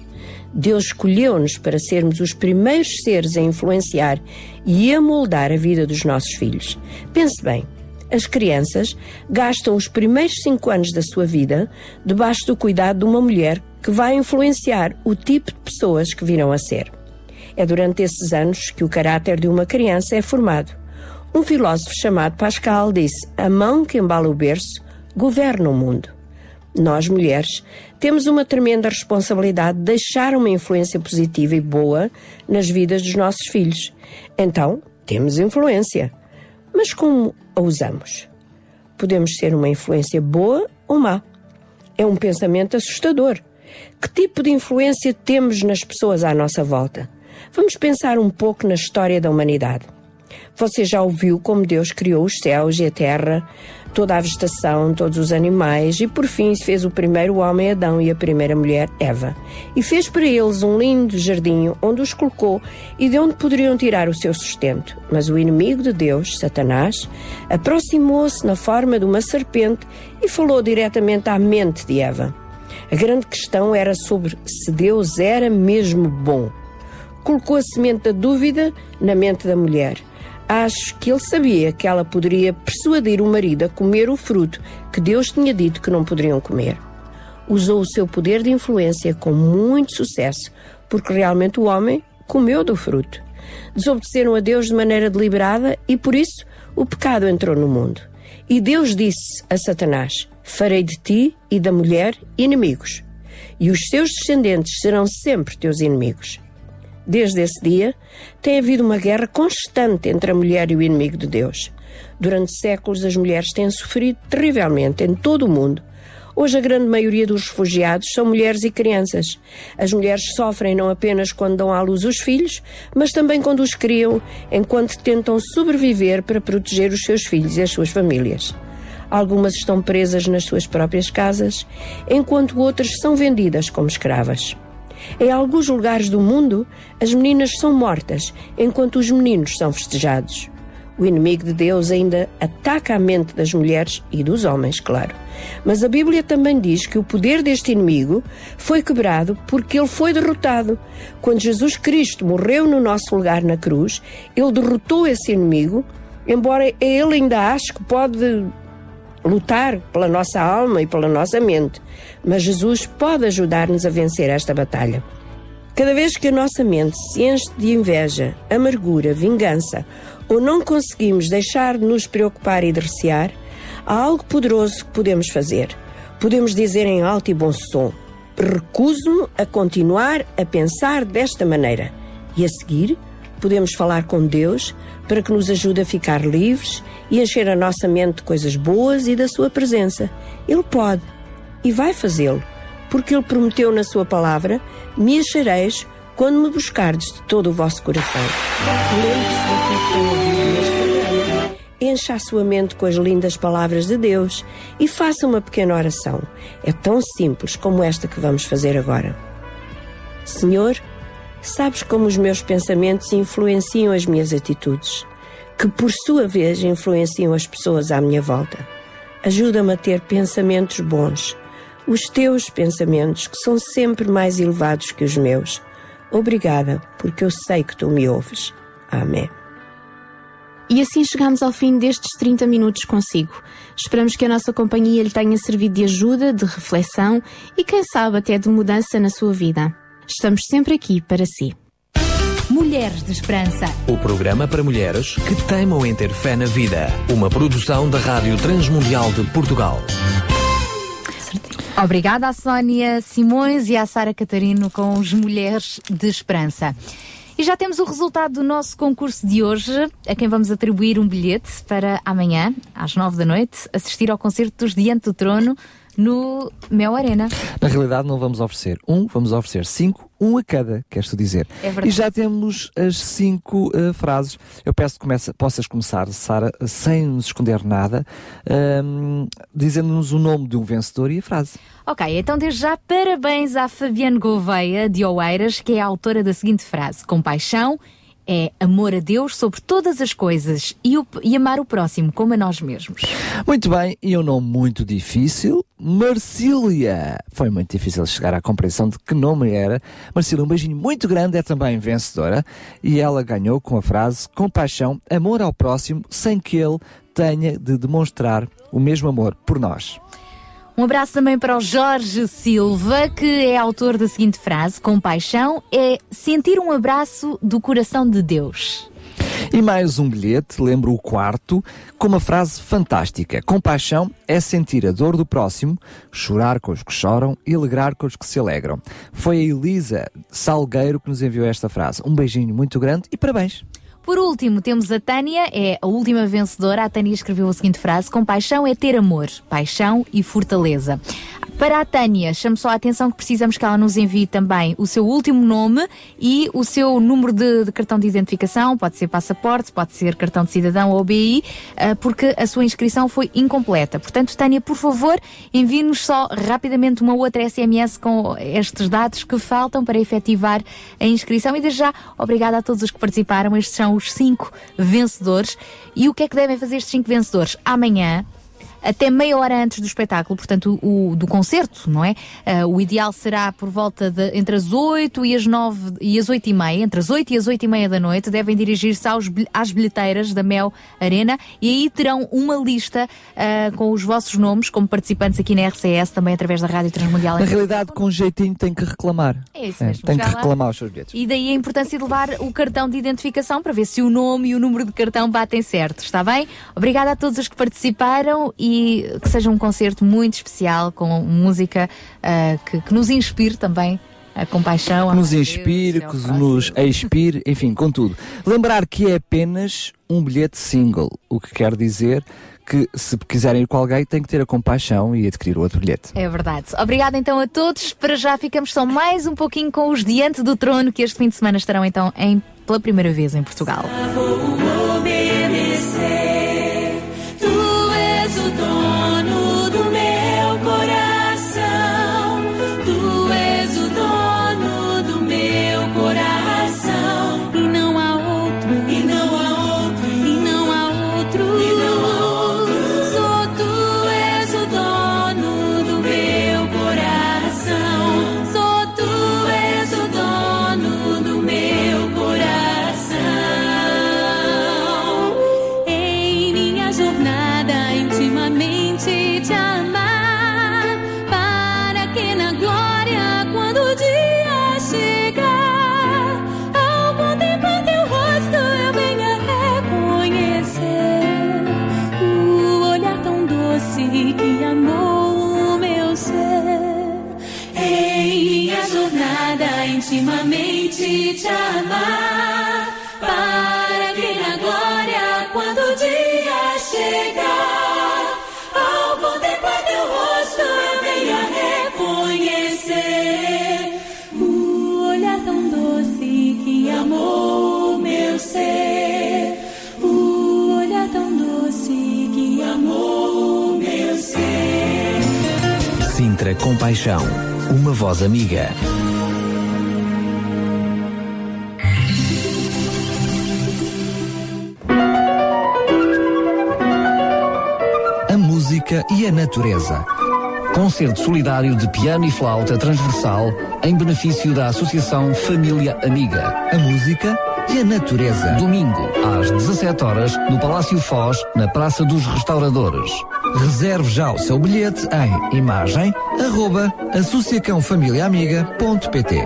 Deus escolheu-nos para sermos os primeiros seres a influenciar e a moldar a vida dos nossos filhos. Pense bem, as crianças gastam os primeiros cinco anos da sua vida debaixo do cuidado de uma mulher que vai influenciar o tipo de pessoas que virão a ser. É durante esses anos que o caráter de uma criança é formado. Um filósofo chamado Pascal disse: A mão que embala o berço governa o mundo. Nós, mulheres, temos uma tremenda responsabilidade de deixar uma influência positiva e boa nas vidas dos nossos filhos. Então, temos influência. Mas como a usamos? Podemos ser uma influência boa ou má. É um pensamento assustador. Que tipo de influência temos nas pessoas à nossa volta? Vamos pensar um pouco na história da humanidade. Você já ouviu como Deus criou os céus e a terra, toda a vegetação, todos os animais e por fim fez o primeiro homem Adão e a primeira mulher Eva. E fez para eles um lindo jardim onde os colocou e de onde poderiam tirar o seu sustento. Mas o inimigo de Deus, Satanás, aproximou-se na forma de uma serpente e falou diretamente à mente de Eva. A grande questão era sobre se Deus era mesmo bom. Colocou a semente da dúvida na mente da mulher. Acho que ele sabia que ela poderia persuadir o marido a comer o fruto que Deus tinha dito que não poderiam comer. Usou o seu poder de influência com muito sucesso, porque realmente o homem comeu do fruto. Desobedeceram a Deus de maneira deliberada e por isso o pecado entrou no mundo. E Deus disse a Satanás: Farei de ti e da mulher inimigos, e os seus descendentes serão sempre teus inimigos. Desde esse dia, tem havido uma guerra constante entre a mulher e o inimigo de Deus. Durante séculos, as mulheres têm sofrido terrivelmente em todo o mundo. Hoje, a grande maioria dos refugiados são mulheres e crianças. As mulheres sofrem não apenas quando dão à luz os filhos, mas também quando os criam, enquanto tentam sobreviver para proteger os seus filhos e as suas famílias. Algumas estão presas nas suas próprias casas, enquanto outras são vendidas como escravas. Em alguns lugares do mundo, as meninas são mortas, enquanto os meninos são festejados. O inimigo de Deus ainda ataca a mente das mulheres e dos homens, claro. Mas a Bíblia também diz que o poder deste inimigo foi quebrado porque ele foi derrotado. Quando Jesus Cristo morreu no nosso lugar na cruz, ele derrotou esse inimigo, embora ele ainda ache que pode lutar pela nossa alma e pela nossa mente, mas Jesus pode ajudar-nos a vencer esta batalha. Cada vez que a nossa mente se enche de inveja, amargura, vingança, ou não conseguimos deixar de nos preocupar e de recear, há algo poderoso que podemos fazer. Podemos dizer em alto e bom som: Recuso-me a continuar a pensar desta maneira. E a seguir, podemos falar com Deus para que nos ajude a ficar livres e encher a nossa mente de coisas boas e da Sua presença. Ele pode e vai fazê-lo, porque Ele prometeu na Sua palavra: Me achareis quando me buscardes de todo o vosso coração. Encha a sua mente com as lindas palavras de Deus e faça uma pequena oração. É tão simples como esta que vamos fazer agora. Senhor, sabes como os meus pensamentos influenciam as minhas atitudes, que por sua vez influenciam as pessoas à minha volta. Ajuda-me a ter pensamentos bons, os teus pensamentos, que são sempre mais elevados que os meus. Obrigada, porque eu sei que tu me ouves. Amém. E assim chegamos ao fim destes 30 minutos consigo. Esperamos que a nossa companhia lhe tenha servido de ajuda, de reflexão e, quem sabe, até de mudança na sua vida. Estamos sempre aqui para si. Mulheres de Esperança. O programa para mulheres que teimam em ter fé na vida. Uma produção da Rádio Transmundial de Portugal. Obrigada à Sónia Simões e à Sara Catarino com os Mulheres de Esperança. E já temos o resultado do nosso concurso de hoje, a quem vamos atribuir um bilhete para amanhã, às nove da noite, assistir ao concerto dos Diante do Trono no Mel Arena. Na realidade, não vamos oferecer um, vamos oferecer cinco, um a cada, queres tu dizer. É verdade. e já temos as cinco eh, frases. Eu peço que comece- possas começar, Sara, sem nos esconder nada, ahm, dizendo-nos o nome de um vencedor e a frase. Ok, então desde já parabéns à Fabiane Gouveia de Oeiras, que é a autora da seguinte frase: Compaixão é amor a Deus sobre todas as coisas e, o- e amar o próximo como a nós mesmos. Muito bem, e um nome muito difícil, Marcília. Foi muito difícil chegar à compreensão de que nome era. Marcília, um beijinho muito grande, é também vencedora, e ela ganhou com a frase compaixão, amor ao próximo, sem que ele tenha de demonstrar o mesmo amor por nós. Um abraço também para o Jorge Silva, que é autor da seguinte frase: Compaixão é sentir um abraço do coração de Deus. E mais um bilhete, lembro o quarto, com uma frase fantástica. Compaixão é sentir a dor do próximo, chorar com os que choram e alegrar com os que se alegram. Foi a Elisa Salgueiro que nos enviou esta frase. Um beijinho muito grande e parabéns. Por último, temos a Tânia, é a última vencedora. A Tânia escreveu a seguinte frase: Compaixão é ter amor, paixão e fortaleza. Para a Tânia, chamo só a atenção que precisamos que ela nos envie também o seu último nome e o seu número de, de cartão de identificação, pode ser passaporte, pode ser cartão de cidadão ou BI, ah, porque a sua inscrição foi incompleta. Portanto, Tânia, por favor, envie-nos só rapidamente uma outra SMS com estes dados que faltam para efetivar a inscrição. E desde já, obrigada a todos os que participaram. Estes são os cinco vencedores. E o que é que devem fazer estes cinco vencedores? Amanhã, até meia hora antes do espetáculo, portanto, o, do concerto, não é? Ah, o ideal será por volta de entre as 8 e as 9 e as 8 e meia, entre as 8 e as 8 e meia da noite, devem dirigir-se às bilheteiras da Mel Arena e aí terão uma lista ah, com os vossos nomes como participantes aqui na RCS, também através da Rádio Transmundial. Na realidade, com jeitinho tem que reclamar. É isso mesmo, tem que chegar lá. reclamar os seus bilhetes. E daí a importância de levar o cartão de identificação para ver se o nome e o número de cartão batem certo, está bem? Obrigada a todos os que participaram e que seja um concerto muito especial com música ah, que, que nos inspire também a compaixão. Que nos a inspire, que nos expire, enfim, com tudo. Lembrar que é apenas um bilhete single, o que quer dizer que se quiserem ir com alguém tem que ter a compaixão e adquirir o outro bilhete. É verdade. Obrigada então a todos. Para já ficamos só mais um pouquinho com os Diante do Trono, que este fim de semana estarão então em, pela primeira vez em Portugal. Te amar, para que na glória, quando o dia chegar, ao contemplar teu rosto eu venha reconhecer o olhar tão doce que amou meu ser. O olhar tão doce que amou meu ser. Sintra Compaixão. Uma voz amiga. Música e a natureza. Concerto solidário de piano e flauta transversal em benefício da Associação Família Amiga. A música e a natureza. Domingo, às 17 horas, no Palácio Foz, na Praça dos Restauradores. Reserve já o seu bilhete em imagem arroba associacãofamiliaamiga.pt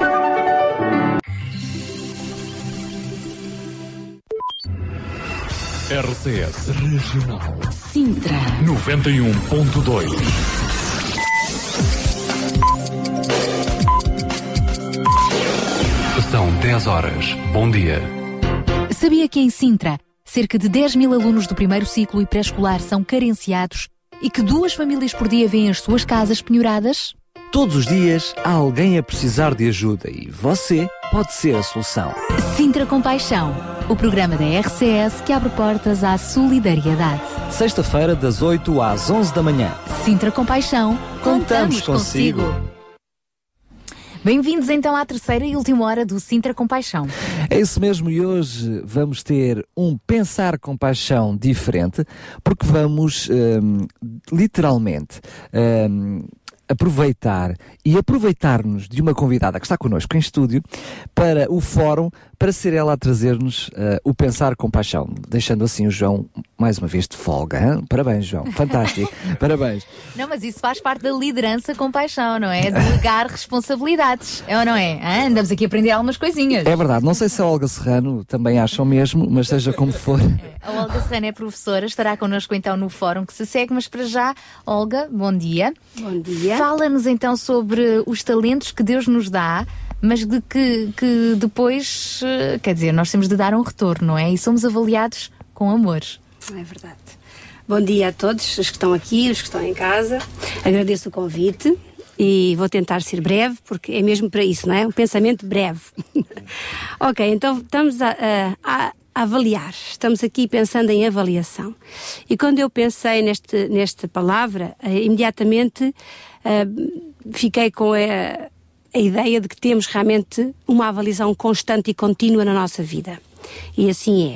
RCS Regional Sintra. 91.2. São 10 horas. Bom dia. Sabia que em Sintra, cerca de 10 mil alunos do primeiro ciclo e pré-escolar são carenciados e que duas famílias por dia vêm as suas casas penhoradas? Todos os dias há alguém a precisar de ajuda e você pode ser a solução. Sintra Compaixão, o programa da RCS que abre portas à solidariedade. Sexta-feira, das 8 às 11 da manhã. Sintra Compaixão, Contamos consigo. Bem-vindos então à terceira e última hora do Sintra Compaixão. É isso mesmo, e hoje vamos ter um pensar com paixão diferente, porque vamos hum, literalmente hum, aproveitar e aproveitar-nos de uma convidada que está connosco em estúdio para o fórum, para ser ela a trazer-nos eh, o pensar com paixão, deixando assim o João mais uma vez de folga. hã? Parabéns, João, fantástico, parabéns. Não, mas isso faz parte da liderança com paixão, não é? Delegar responsabilidades, é ou não é? Hã? Andamos aqui a aprender algumas coisinhas. É verdade, não sei se a Olga Serrano também acham mesmo, mas seja como for. A Olga Serrano é professora, estará connosco então no fórum que se segue, mas para já, Olga, bom dia. Bom dia. Fala-nos então sobre os talentos que Deus nos dá, mas de que, que depois, eh, quer dizer, nós temos de dar um retorno, não é? E somos avaliados com amor. É verdade. Bom dia a todos, os que estão aqui, os que estão em casa. Agradeço o convite e vou tentar ser breve, porque é mesmo para isso, não é? Um pensamento breve. ok, então estamos a, a- a- avaliar. Estamos aqui pensando em avaliação. E quando eu pensei neste, nesta palavra, eh, imediatamente eh, fiquei com a, a ideia de que temos realmente uma avaliação constante e contínua na nossa vida. E assim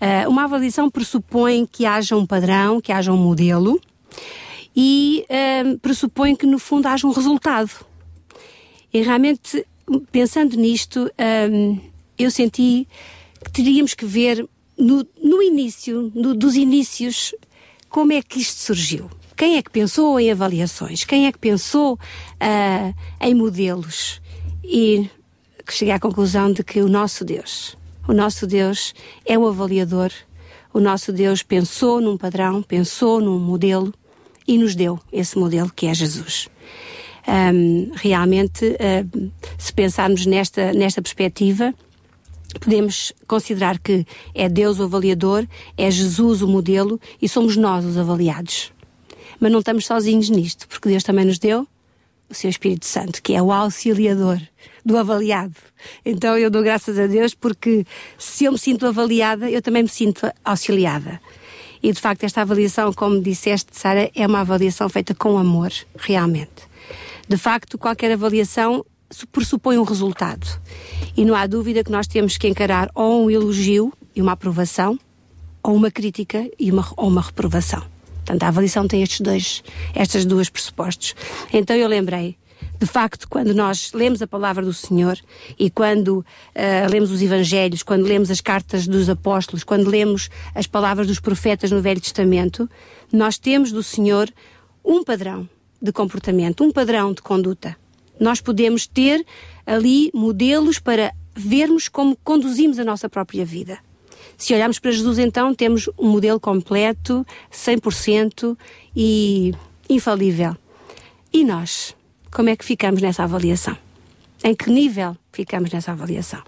é. Uh, uma avaliação pressupõe que haja um padrão, que haja um modelo e um, pressupõe que, no fundo, haja um resultado. E realmente, pensando nisto, um, eu senti que teríamos que ver no, no início, no- dos inícios, como é que isto surgiu. Quem é que pensou em avaliações? Quem é que pensou ah, em modelos? E cheguei à conclusão de que o nosso Deus, o nosso Deus é o avaliador, o nosso Deus pensou num padrão, pensou num modelo e nos deu esse modelo que é Jesus. Ahm, realmente, se pensarmos nesta, nesta perspectiva, podemos considerar que é Deus o avaliador, é Jesus o modelo e somos nós os avaliados. Mas não estamos sozinhos nisto, porque Deus também nos deu o seu Espírito Santo, que é o auxiliador do avaliado. Então eu dou graças a Deus porque se eu me sinto avaliada, eu também me sinto auxiliada. E de facto, esta avaliação, como disseste, Sara, é uma avaliação feita com amor, realmente. De facto, qualquer avaliação su- pressupõe um resultado. E não há dúvida que nós temos que encarar ou um elogio e uma aprovação, ou uma crítica e uma, ou uma reprovação. Portanto, a avaliação tem estes dois, estas duas pressupostos. Então eu lembrei, de facto, quando nós lemos a palavra do Senhor e quando ah, lemos os Evangelhos, quando lemos as cartas dos apóstolos, quando lemos as palavras dos profetas no Velho Testamento, nós temos do Senhor um padrão de comportamento, um padrão de conduta. Nós podemos ter ali modelos para vermos como conduzimos a nossa própria vida. Se olharmos para Jesus, então, temos um modelo completo, 100% e infalível. E nós? Como é que ficamos nessa avaliação? Em que nível ficamos nessa avaliação?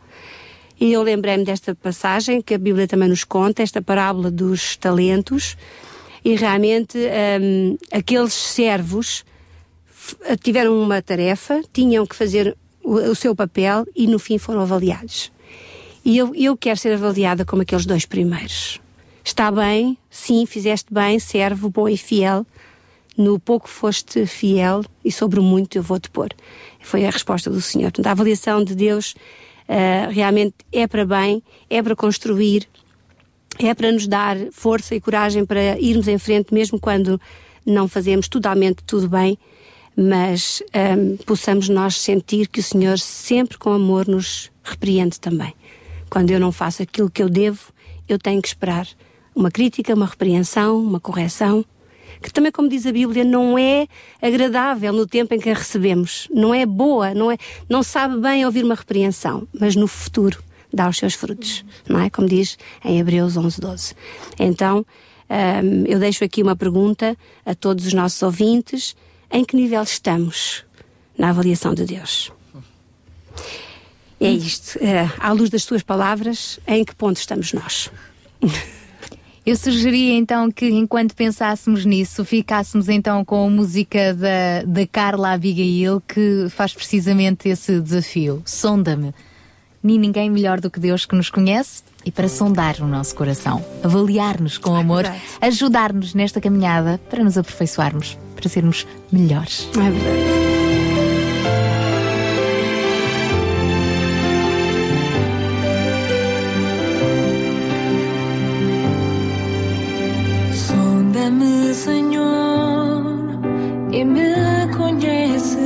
E eu lembrei-me desta passagem que a Bíblia também nos conta, esta parábola dos talentos, e realmente hum, aqueles servos tiveram uma tarefa, tinham que fazer o, o seu papel e no fim foram avaliados. E eu, eu quero ser avaliada como aqueles dois primeiros. Está bem, sim, fizeste bem, servo bom e fiel. No pouco foste fiel e sobre muito eu vou-te pôr. Foi a resposta do Senhor. Portanto, a avaliação de Deus ah, realmente é para bem, é para construir, é para nos dar força e coragem para irmos em frente, mesmo quando não fazemos totalmente tudo bem, mas hum, possamos nós sentir que o Senhor sempre com amor nos repreende também. Quando eu não faço aquilo que eu devo, eu tenho que esperar uma crítica, uma repreensão, uma correção, que também, como diz a Bíblia, não é agradável no tempo em que a recebemos, não é boa, não é, não sabe bem ouvir uma repreensão, mas no futuro dá os seus frutos, não é? Como diz em Hebreus 11, 12. Então, hum, eu deixo aqui uma pergunta a todos os nossos ouvintes: em que nível estamos na avaliação de Deus? É isto. Eh, à luz das tuas palavras, em que ponto estamos nós? Eu sugeria então que, enquanto pensássemos nisso, ficássemos então com a música da, da Carla Abigail, que faz precisamente esse desafio. Sonda-me. Nem ninguém melhor do que Deus que nos conhece e para sondar o nosso coração, avaliar-nos com amor, ajudar-nos nesta caminhada para nos aperfeiçoarmos, para sermos melhores. É verdade. Sonda-me, Senhor, e me conhece.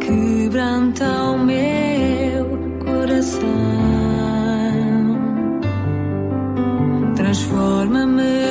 Quebranta o meu coração. Transforma-me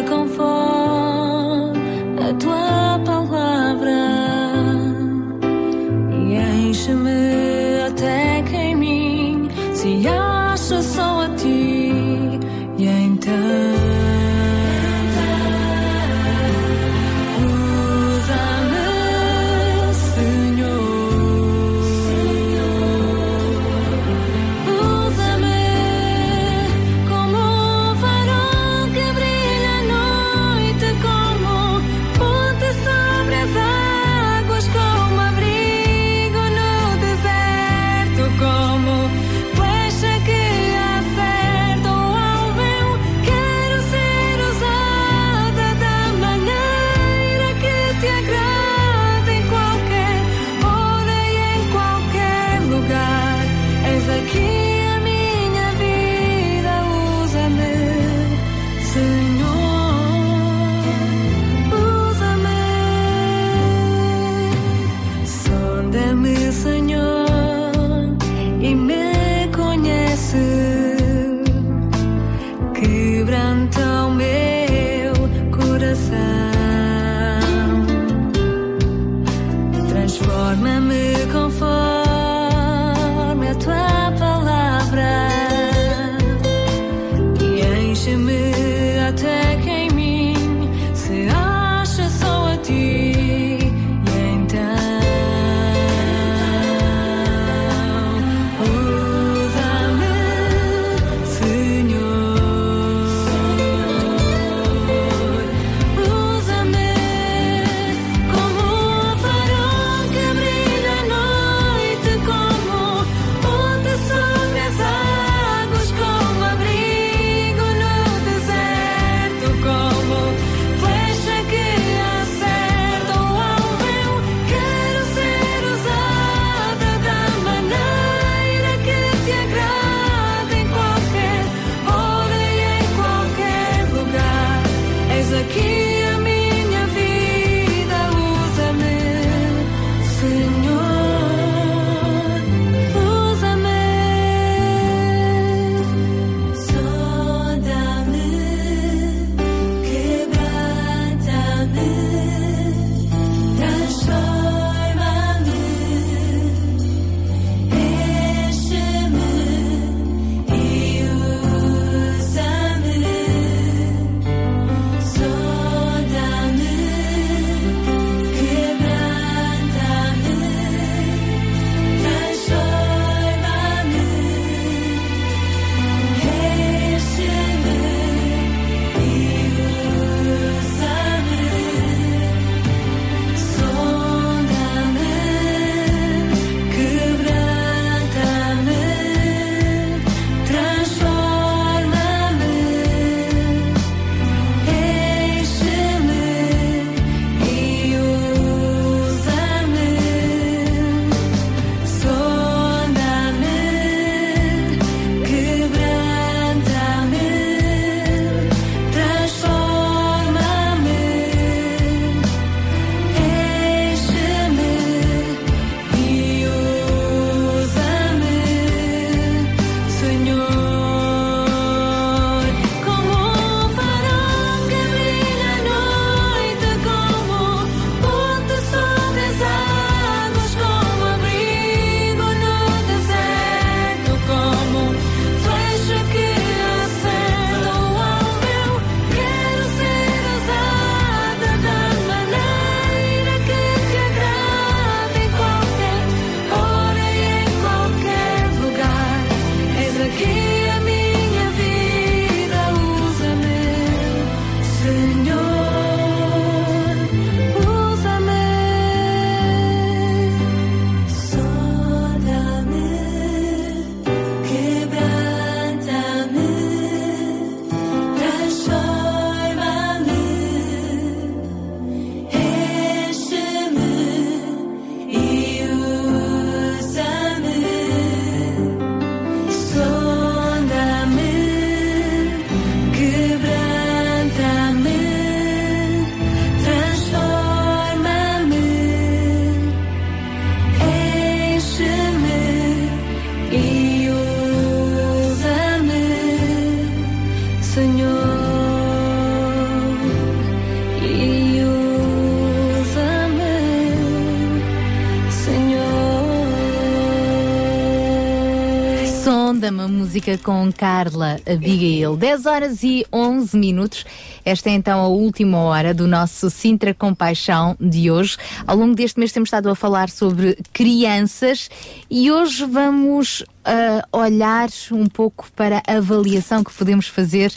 música com Carla Abigail. 10 horas e 11 minutos. Esta é então a última hora do nosso Sintra Compaixão de hoje. Ao longo deste mês temos estado a falar sobre crianças e hoje vamos ah, olhar um pouco para a avaliação que podemos fazer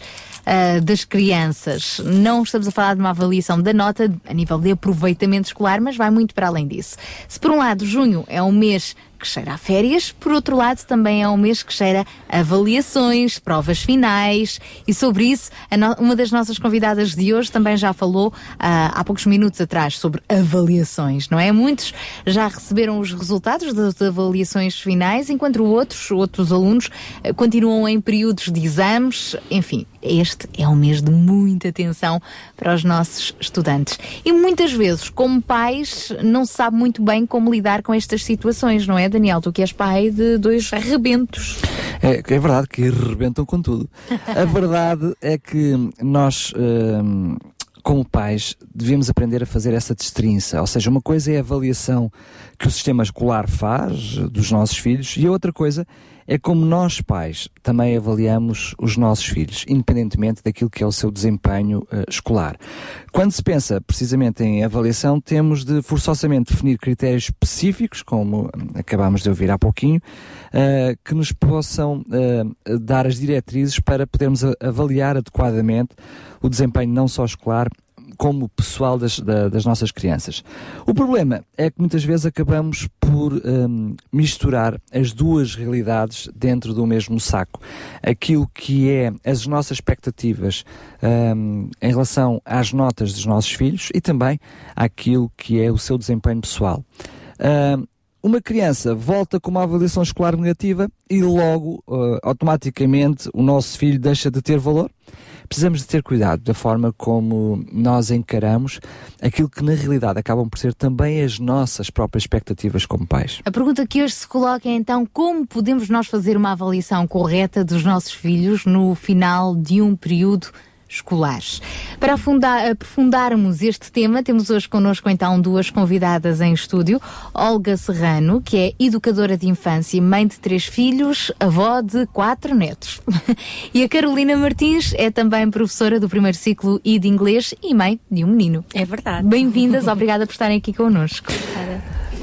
ah, das crianças. Não estamos a falar de uma avaliação da nota a nível de aproveitamento escolar, mas vai muito para além disso. Se por um lado junho é um mês que cheira a férias, por outro lado também é um mês que cheira a avaliações, provas finais e sobre isso uma das nossas convidadas de hoje também já falou ah, há poucos minutos atrás sobre avaliações, não é? Muitos já receberam os resultados das avaliações finais, enquanto outros, outros alunos eh, continuam em períodos de exames, enfim, este é um mês de muita atenção para os nossos estudantes. E muitas vezes, como pais, não se sabe muito bem como lidar com estas situações, não é, Daniel? Tu que és pai de dois rebentos. É, é verdade que rebentam com tudo. A verdade é que nós, hum, como pais, devemos aprender a fazer essa destrinça. Ou seja, uma coisa é a avaliação que o sistema escolar faz dos nossos filhos e a outra coisa é como nós, pais, também avaliamos os nossos filhos, independentemente daquilo que é o seu desempenho eh, escolar. Quando se pensa precisamente em avaliação, temos de forçosamente definir critérios específicos, como hum, acabámos de ouvir há pouquinho, eh, que nos possam eh, dar as diretrizes para podermos avaliar adequadamente o desempenho não só escolar, como pessoal das, da- das nossas crianças. O problema é que muitas vezes acabamos por hum, misturar as duas realidades dentro do mesmo saco. Aquilo que é as nossas expectativas hum, em relação às notas dos nossos filhos e também àquilo que é o seu desempenho pessoal. Hum, uma criança volta com uma avaliação escolar negativa e logo, eh, automaticamente, o nosso filho deixa de ter valor? Precisamos de ter cuidado da forma como nós encaramos aquilo que na realidade acabam por ser também as nossas próprias expectativas como pais. A pergunta que hoje se coloca é então como podemos nós fazer uma avaliação correta dos nossos filhos no final de um período escolar. Para afundar- aprofundarmos este tema, temos hoje connosco então duas convidadas em estúdio. Olga Serrano, que é educadora de infância, mãe de três filhos, avó de quatro netos. e a Carolina Martins é também professora do primeiro ciclo e de inglês e mãe de um menino. É verdade. Bem-vindas, obrigada por estarem aqui connosco.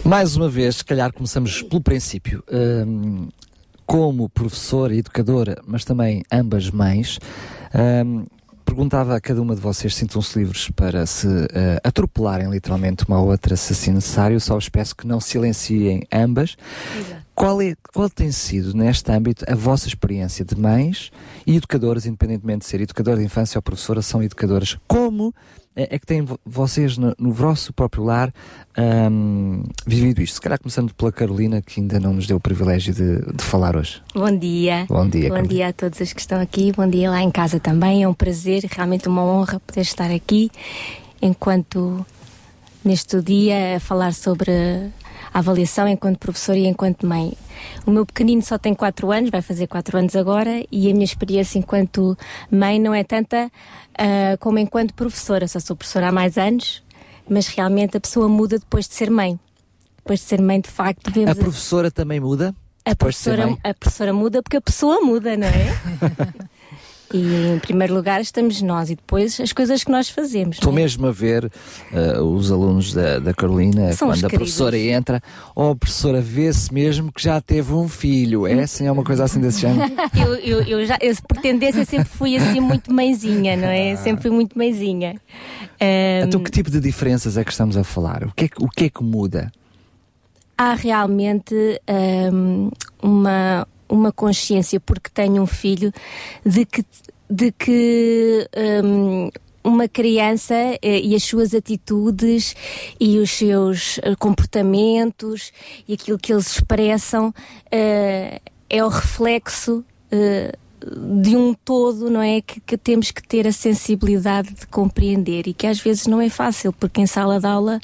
Mais uma vez, se calhar começamos pelo princípio. Hum, como professora e educadora, mas também ambas mães, hum, perguntava a cada uma de vocês se sintam-se livres para se eh, atropelarem literalmente uma ou outra se assim necessário, só vos peço que não silenciem ambas. Qual, é, qual tem sido, neste âmbito, a vossa experiência de mães e educadoras, independentemente de ser educadora de infância ou professora, são educadoras? Como é, é que têm vo- vocês no, no vosso próprio lar ahm, vivido isto? Se calhar começando pela Carolina, que ainda não nos deu o privilégio de, de falar hoje. Bom dia. Bom dia, Bom Carolina. dia a todos os que estão aqui. Bom dia lá em casa também. É um prazer, realmente uma honra poder estar aqui enquanto neste dia a falar sobre a avaliação enquanto professora e enquanto mãe. O meu pequenino só tem 4 anos, vai fazer 4 anos agora, e a minha experiência enquanto mãe não é tanta ah, como enquanto professora. Só sou professora há mais anos, mas realmente a pessoa muda depois de ser mãe. Depois de ser mãe, de facto, devemos A professora também muda? a professora, a professora muda porque a pessoa muda, não é? e em primeiro lugar estamos nós e depois as coisas que nós fazemos. Estou é? mesmo a ver uh, os alunos da, da Carolina, São quando a queridos. professora entra, ou a professora vê-se mesmo que já teve um filho. É assim, é uma coisa assim desse género? eu, eu, eu já, eu, por tendência, sempre fui assim muito mãezinha, não é? Sempre fui muito mãezinha. Ahm, Então, que tipo de diferenças é que estamos a falar? O que é que, o que, é que muda? há realmente hum, uma, uma consciência, porque tenho um filho, de que, de que hum, uma criança eh, e as suas atitudes e os seus eh, comportamentos e aquilo que eles expressam eh, é o reflexo. de um todo, não é? Que, que temos que ter a sensibilidade de compreender e que às vezes não é fácil, porque em sala de aula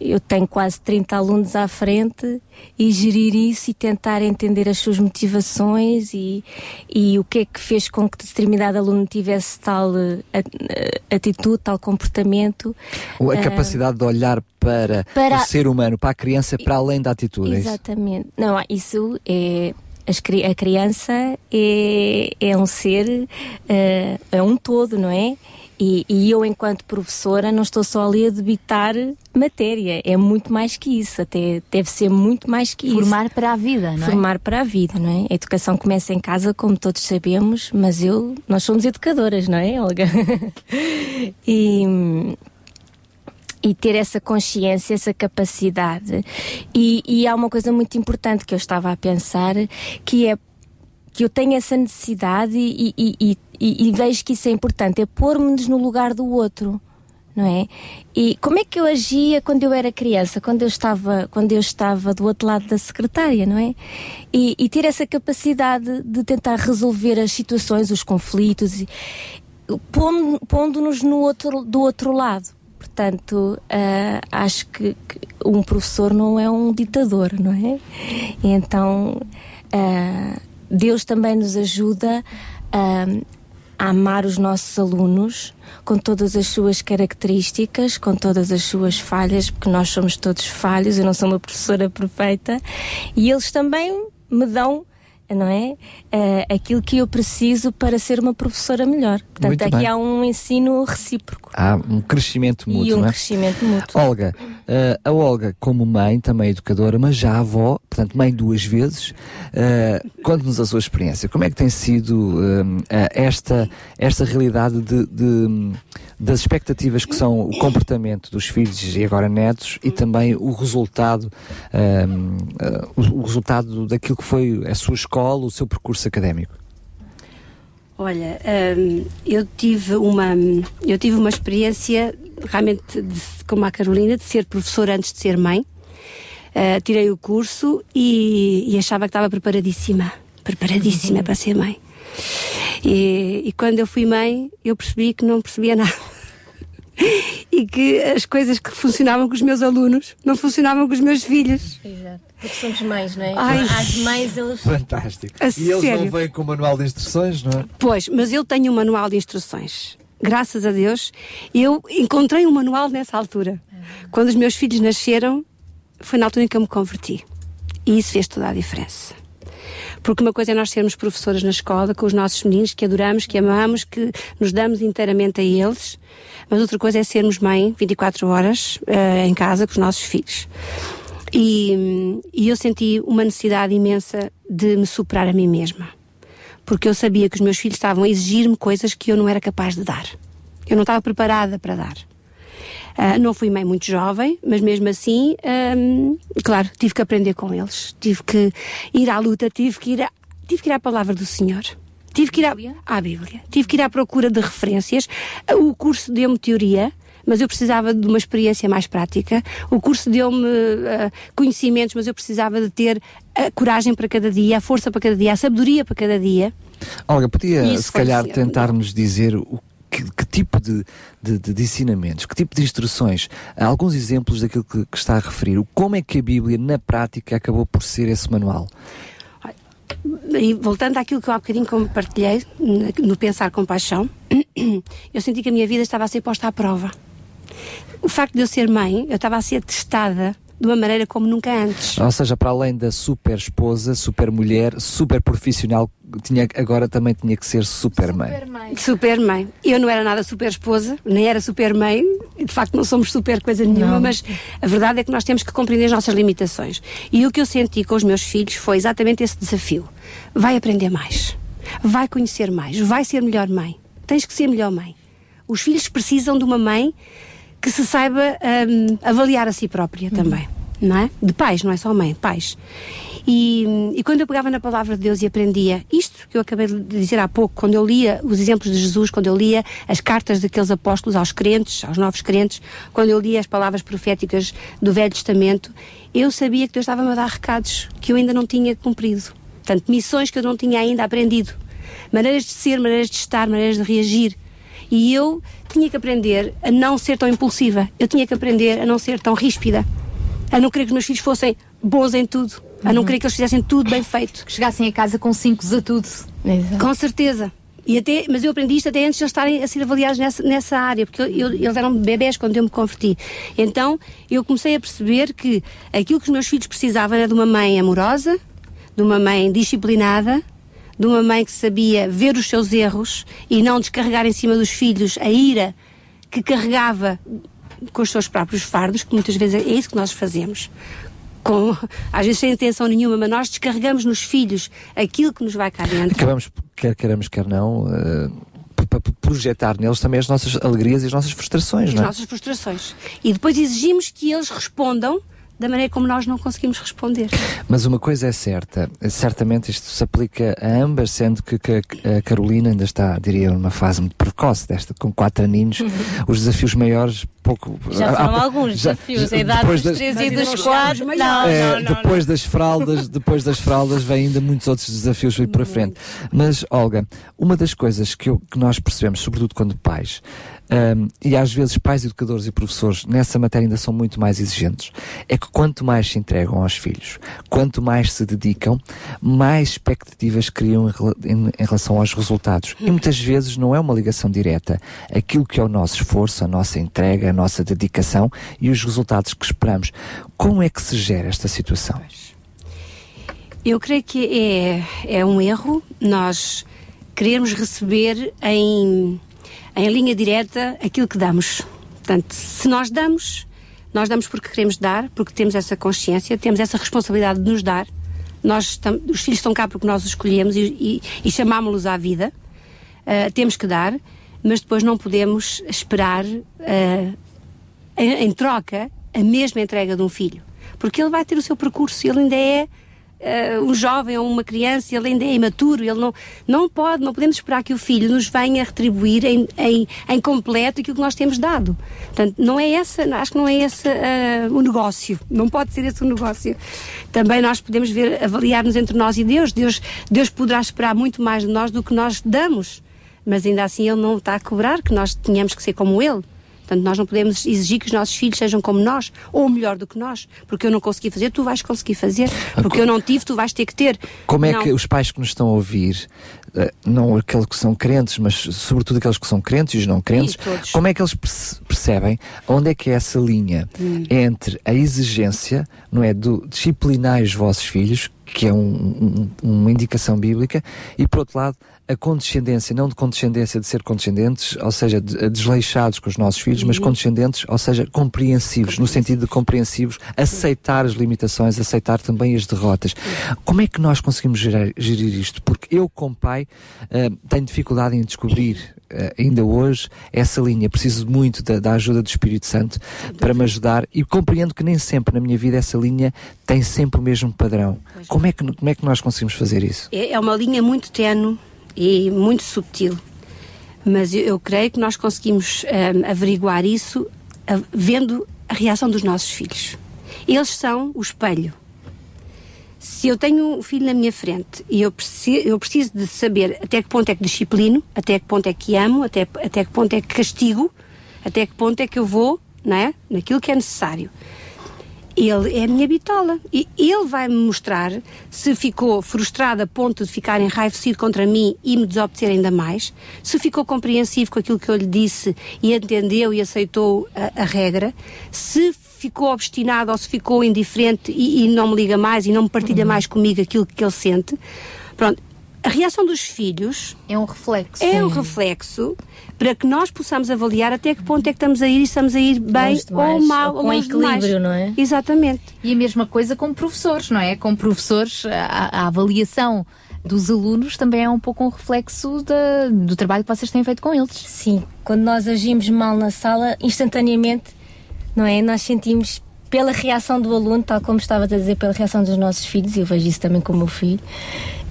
eu tenho quase 30 alunos à frente e gerir isso e tentar entender as suas motivações e, e o que é que fez com que determinado aluno tivesse tal eh, at- eh, atitude, tal comportamento. A Ah, capacidade de olhar para, para- o ser humano, para a criança, para além da atitude. é isso? Exatamente. Não, isso é a criança é, é um ser, eh, é um todo, não é? E, e eu, enquanto professora, não estou só ali a debitar matéria, é muito mais que isso, até deve ser muito mais que isso. Formar para a vida, não é? Formar para a vida, não é? A educação começa em casa, como todos sabemos, mas eu, nós somos educadoras, não é, Olga? e, e ter essa consciência, essa capacidade. E, e há uma coisa muito importante que eu estava a pensar, que é que eu tenho essa necessidade e, e, e, e, e vejo que isso é importante, é pôr-me-nos no lugar do outro. Não é? E como é que eu agia quando eu era criança, quando eu estava, quando eu estava do outro lado da secretária, não é? E, e ter essa capacidade de tentar resolver as situações, os conflitos, pondo- pondo-nos no outro, do outro lado. Portanto, ah, acho que, que um professor não é um ditador, não é? E então, ah, Deus também nos ajuda a, a amar os nossos alunos com todas as suas características, com todas as suas falhas, porque nós somos todos falhos, eu não sou uma professora perfeita, e eles também me dão não é? Ah, aquilo que eu preciso para ser uma professora melhor. Portanto, Muito aqui bem. há um ensino recíproco. Há um crescimento mútuo, e um é? crescimento mútuo. Olga, eh, a Olga, como mãe, também educadora, mas já avó, portanto, mãe duas vezes, eh, conte-nos a sua experiência. Como é que tem sido esta, esta realidade de, de- das expectativas que são o comportamento dos filhos e agora netos e também o resultado, o, o resultado daquilo que foi a sua escola, o seu percurso académico? Olha, hum, eu tive uma eu tive uma experiência realmente de- como a Carolina de ser professora antes de ser mãe. Uh, tirei o curso e, e achava que estava preparadíssima, preparadíssima para ser mãe. E, e quando eu fui mãe, eu percebi que não percebia nada. e que as coisas que funcionavam com os meus alunos não funcionavam com os meus filhos. Exato. Porque somos mães, não é? Ai. As mães, eles. Fantástico. A e eles sério? não vêm com o manual de instruções, não é? Pois, mas eu tenho um manual de instruções. Graças a Deus, eu encontrei um manual nessa altura. Quando os meus filhos nasceram, foi na altura em que eu me converti. E isso fez toda a diferença. Porque uma coisa é nós sermos professoras na escola com os nossos meninos que adoramos, que amamos, que nos damos inteiramente a eles, mas outra coisa é sermos mãe 24 horas eh, em casa com os nossos filhos. E, e eu senti uma necessidade imensa de me superar a mim mesma porque eu sabia que os meus filhos estavam a exigir-me coisas que eu não era capaz de dar. Eu não estava preparada para dar. Ah, não fui mãe muito jovem, mas mesmo assim, hum, claro, tive que aprender com eles. Tive que ir à luta, tive que ir, à, tive que ir à palavra do Senhor. Tive que ir à, à Bíblia. Tive que ir à procura de referências. Ah, O curso deu-me teoria, mas eu precisava de uma experiência mais prática. O curso deu-me ah, conhecimentos, mas eu precisava de ter a coragem para cada dia, a força para cada dia, a sabedoria para cada dia. Olga, podia Isso se calhar cedo. tentar-nos dizer o que, que tipo de, de- de- ensinamentos, que tipo de instruções, alguns exemplos daquilo que, que está a referir, como é que a Bíblia na prática acabou por ser esse manual? E voltando àquilo que eu há bocadinho compartilhei, no Pensar com Paixão, eu senti que a minha vida estava a ser posta à prova. O facto de eu ser mãe, eu estava a ser testada de uma maneira como nunca antes. Ou seja, para além da super esposa, super mulher, super profissional, tinha, agora também tinha que ser super mãe. Super mãe. Eu não era nada super esposa, nem era super mãe, de facto não somos super coisa nenhuma, Não. mas a verdade é que nós temos que compreender as nossas limitações. E o que eu senti com os meus filhos foi exatamente esse desafio. Vai aprender mais, vai conhecer mais, vai ser melhor mãe. Tens que ser melhor mãe. Os filhos precisam de uma mãe que se saiba hum, avaliar a si própria também, não é? De pais, não é só mãe, pais. E, e quando eu pegava na palavra de Deus e aprendia isto que eu acabei de dizer há pouco, quando eu lia os exemplos de Jesus, quando eu lia as cartas daqueles apóstolos aos crentes, aos novos crentes, quando eu lia as palavras proféticas do Velho Testamento, eu sabia que Deus estava-me a dar recados que eu ainda não tinha cumprido. Portanto, missões que eu não tinha ainda aprendido. Maneiras de ser, maneiras de estar, maneiras de reagir. E eu tinha que aprender a não ser tão impulsiva. Eu tinha que aprender a não ser tão ríspida. A não querer que os meus filhos fossem bons em tudo. A não querer que eles fizessem tudo bem feito. Que chegassem a casa com cinco a tudo. Com certeza. E até, mas eu aprendi isto até antes de eles estarem a ser avaliados nessa, nessa área, porque eu- eles eram bebés quando eu me converti. Então eu comecei a perceber que aquilo que os meus filhos precisavam era de uma mãe amorosa, de uma mãe disciplinada, de uma mãe que sabia ver os seus erros e não descarregar em cima dos filhos a ira que carregava com os seus próprios fardos, que muitas vezes é isso que nós fazemos. Com, às vezes sem intenção nenhuma, mas nós descarregamos nos filhos aquilo que nos vai cá dentro. Acabamos, quer queiramos, quer não, eh, para projetar neles também as nossas alegrias e as nossas frustrações, as não é? nossas frustrações. E depois exigimos que eles respondam da maneira como nós não conseguimos responder. Mas uma coisa é certa, certamente isto se aplica a ambas, sendo que, que a Carolina ainda está, diria, numa fase muito precoce desta, com quatro aninhos, os desafios maiores pouco... Já foram há- alguns já- desafios, a idade depois dos das- três e dos não quatro. Não, É, não, não. depois das fraldas, depois das fraldas vem ainda muitos outros desafios vir para frente. Mas, Olga, uma das coisas que, eu- que nós percebemos, sobretudo quando pais, hum, e às vezes pais, educadores e professores nessa matéria ainda são muito mais exigentes, é que quanto mais se entregam aos filhos, quanto mais se dedicam, mais expectativas criam em, em- em relação aos resultados. E muitas vezes não é uma ligação direta. Aquilo que é o nosso esforço, a nossa entrega, a nossa dedicação e os resultados que esperamos. Como é que se gera esta situação? Eu creio que é, é um erro nós querermos receber em, em linha direta aquilo que damos. Portanto, se nós damos, nós damos porque queremos dar, porque temos essa consciência, temos essa responsabilidade de nos dar. Nós os filhos estão cá porque nós os escolhemos e, e, e chamámos-los à vida. Ah, temos que dar, mas depois não podemos esperar ah, em, em troca a mesma entrega de um filho. Porque ele vai ter o seu percurso, ele ainda é eh, um jovem ou uma criança, ele ainda é imaturo, ele não, não pode, não podemos esperar que o filho nos venha retribuir em, em, em completo aquilo que nós temos dado. Portanto, não é essa, acho que não é esse eh, o negócio, não pode ser esse o negócio. Também nós podemos ver, avaliar-nos entre nós e Deus. Deus. Deus poderá esperar muito mais de nós do que nós damos, mas ainda assim Ele não está a cobrar que nós tenhamos que ser como Ele. Portanto, nós não podemos exigir que os nossos filhos sejam como nós, ou melhor do que nós. Porque eu não consegui fazer, tu vais conseguir fazer. Porque eu não tive, tu vais ter que ter. Como é Não. que os pais que nos estão a ouvir, eh, não aqueles que são crentes, mas sobretudo aqueles que são crentes e os não crentes, como é que eles perce- percebem onde é que é essa linha Hum. entre a exigência, não é, do disciplinar os vossos filhos, que é um- um- uma indicação bíblica, e por outro lado, a condescendência, não de condescendência de ser condescendentes, ou seja, de- desleixados com os nossos filhos, mas Uhum. condescendentes, ou seja, compreensivos, no sentido de compreensivos, aceitar as limitações, aceitar também as derrotas. Como é que nós conseguimos gerir, gerir isto? Porque eu, como pai, eh, tenho dificuldade em descobrir eh, ainda hoje essa linha. Preciso muito da, da ajuda do Espírito Santo para me ajudar e compreendo que nem sempre na minha vida essa linha tem sempre o mesmo padrão. Como é que, como é que nós conseguimos fazer isso? É é uma linha muito tenue e muito subtil. Mas eu, eu creio que nós conseguimos ahm, averiguar isso ah, vendo a reação dos nossos filhos. Eles são o espelho. Se eu tenho um filho na minha frente e eu preciso, eu preciso de saber até que ponto é que disciplino, até que ponto é que amo, até, até que ponto é que castigo, até que ponto é que eu vou, não é? Naquilo que é necessário. Ele é a minha bitola. E ele vai me mostrar se ficou frustrado a ponto de ficar enraivecido contra mim e me desobedecer ainda mais, se ficou compreensivo com aquilo que eu lhe disse e entendeu e aceitou a, a regra, se ficou obstinado ou se ficou indiferente e, e não me liga mais e não me partilha mais comigo aquilo que ele sente. Pronto. A reação dos filhos é um reflexo. É um reflexo para que nós possamos avaliar até que ponto é que estamos a ir e estamos a ir bem demais, ou mal ou ou com longe demais. equilíbrio, não é? Exatamente. E a mesma coisa com professores, não é? Com professores, a, a avaliação dos alunos também é um pouco um reflexo da- do trabalho que vocês têm feito com eles. Sim, quando nós agimos mal na sala, instantaneamente, não é? Nós sentimos pela reação do aluno, tal como estava a dizer, pela reação dos nossos filhos, e eu vejo isso também com o meu filho,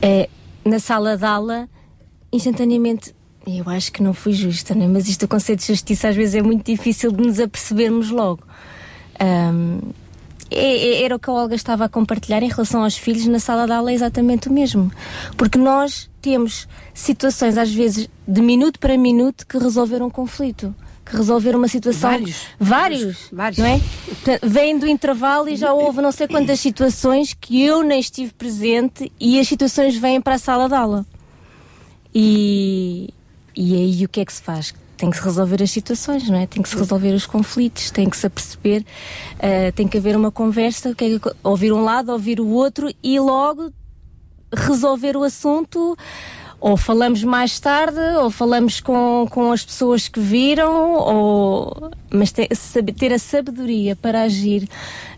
é, na sala de aula, instantaneamente, eu acho que não fui justa, né? mas isto, o conceito de justiça, às vezes é muito difícil de nos apercebermos logo. Ahm, é- é- era o que a Olga estava a compartilhar em relação aos filhos na sala de aula, é exatamente o mesmo. Porque nós temos situações, às vezes, de minuto para minuto, que resolveram um conflito. Que resolveram uma situação. Vários. Vários. Vários. Não é? Portanto, Vêm do intervalo e já houve não sei quantas situações que eu nem estive presente e as situações vêm para a sala de aula. E, e aí o que é que se faz? Tem que se resolver as situações, não é? Tem que se resolver os conflitos, tem que se aperceber, eh, tem que haver uma conversa, que é que- ouvir um lado, ouvir o outro e logo resolver o assunto ou falamos mais tarde, ou falamos com, com as pessoas que viram, ou, mas te- saber- ter a sabedoria para agir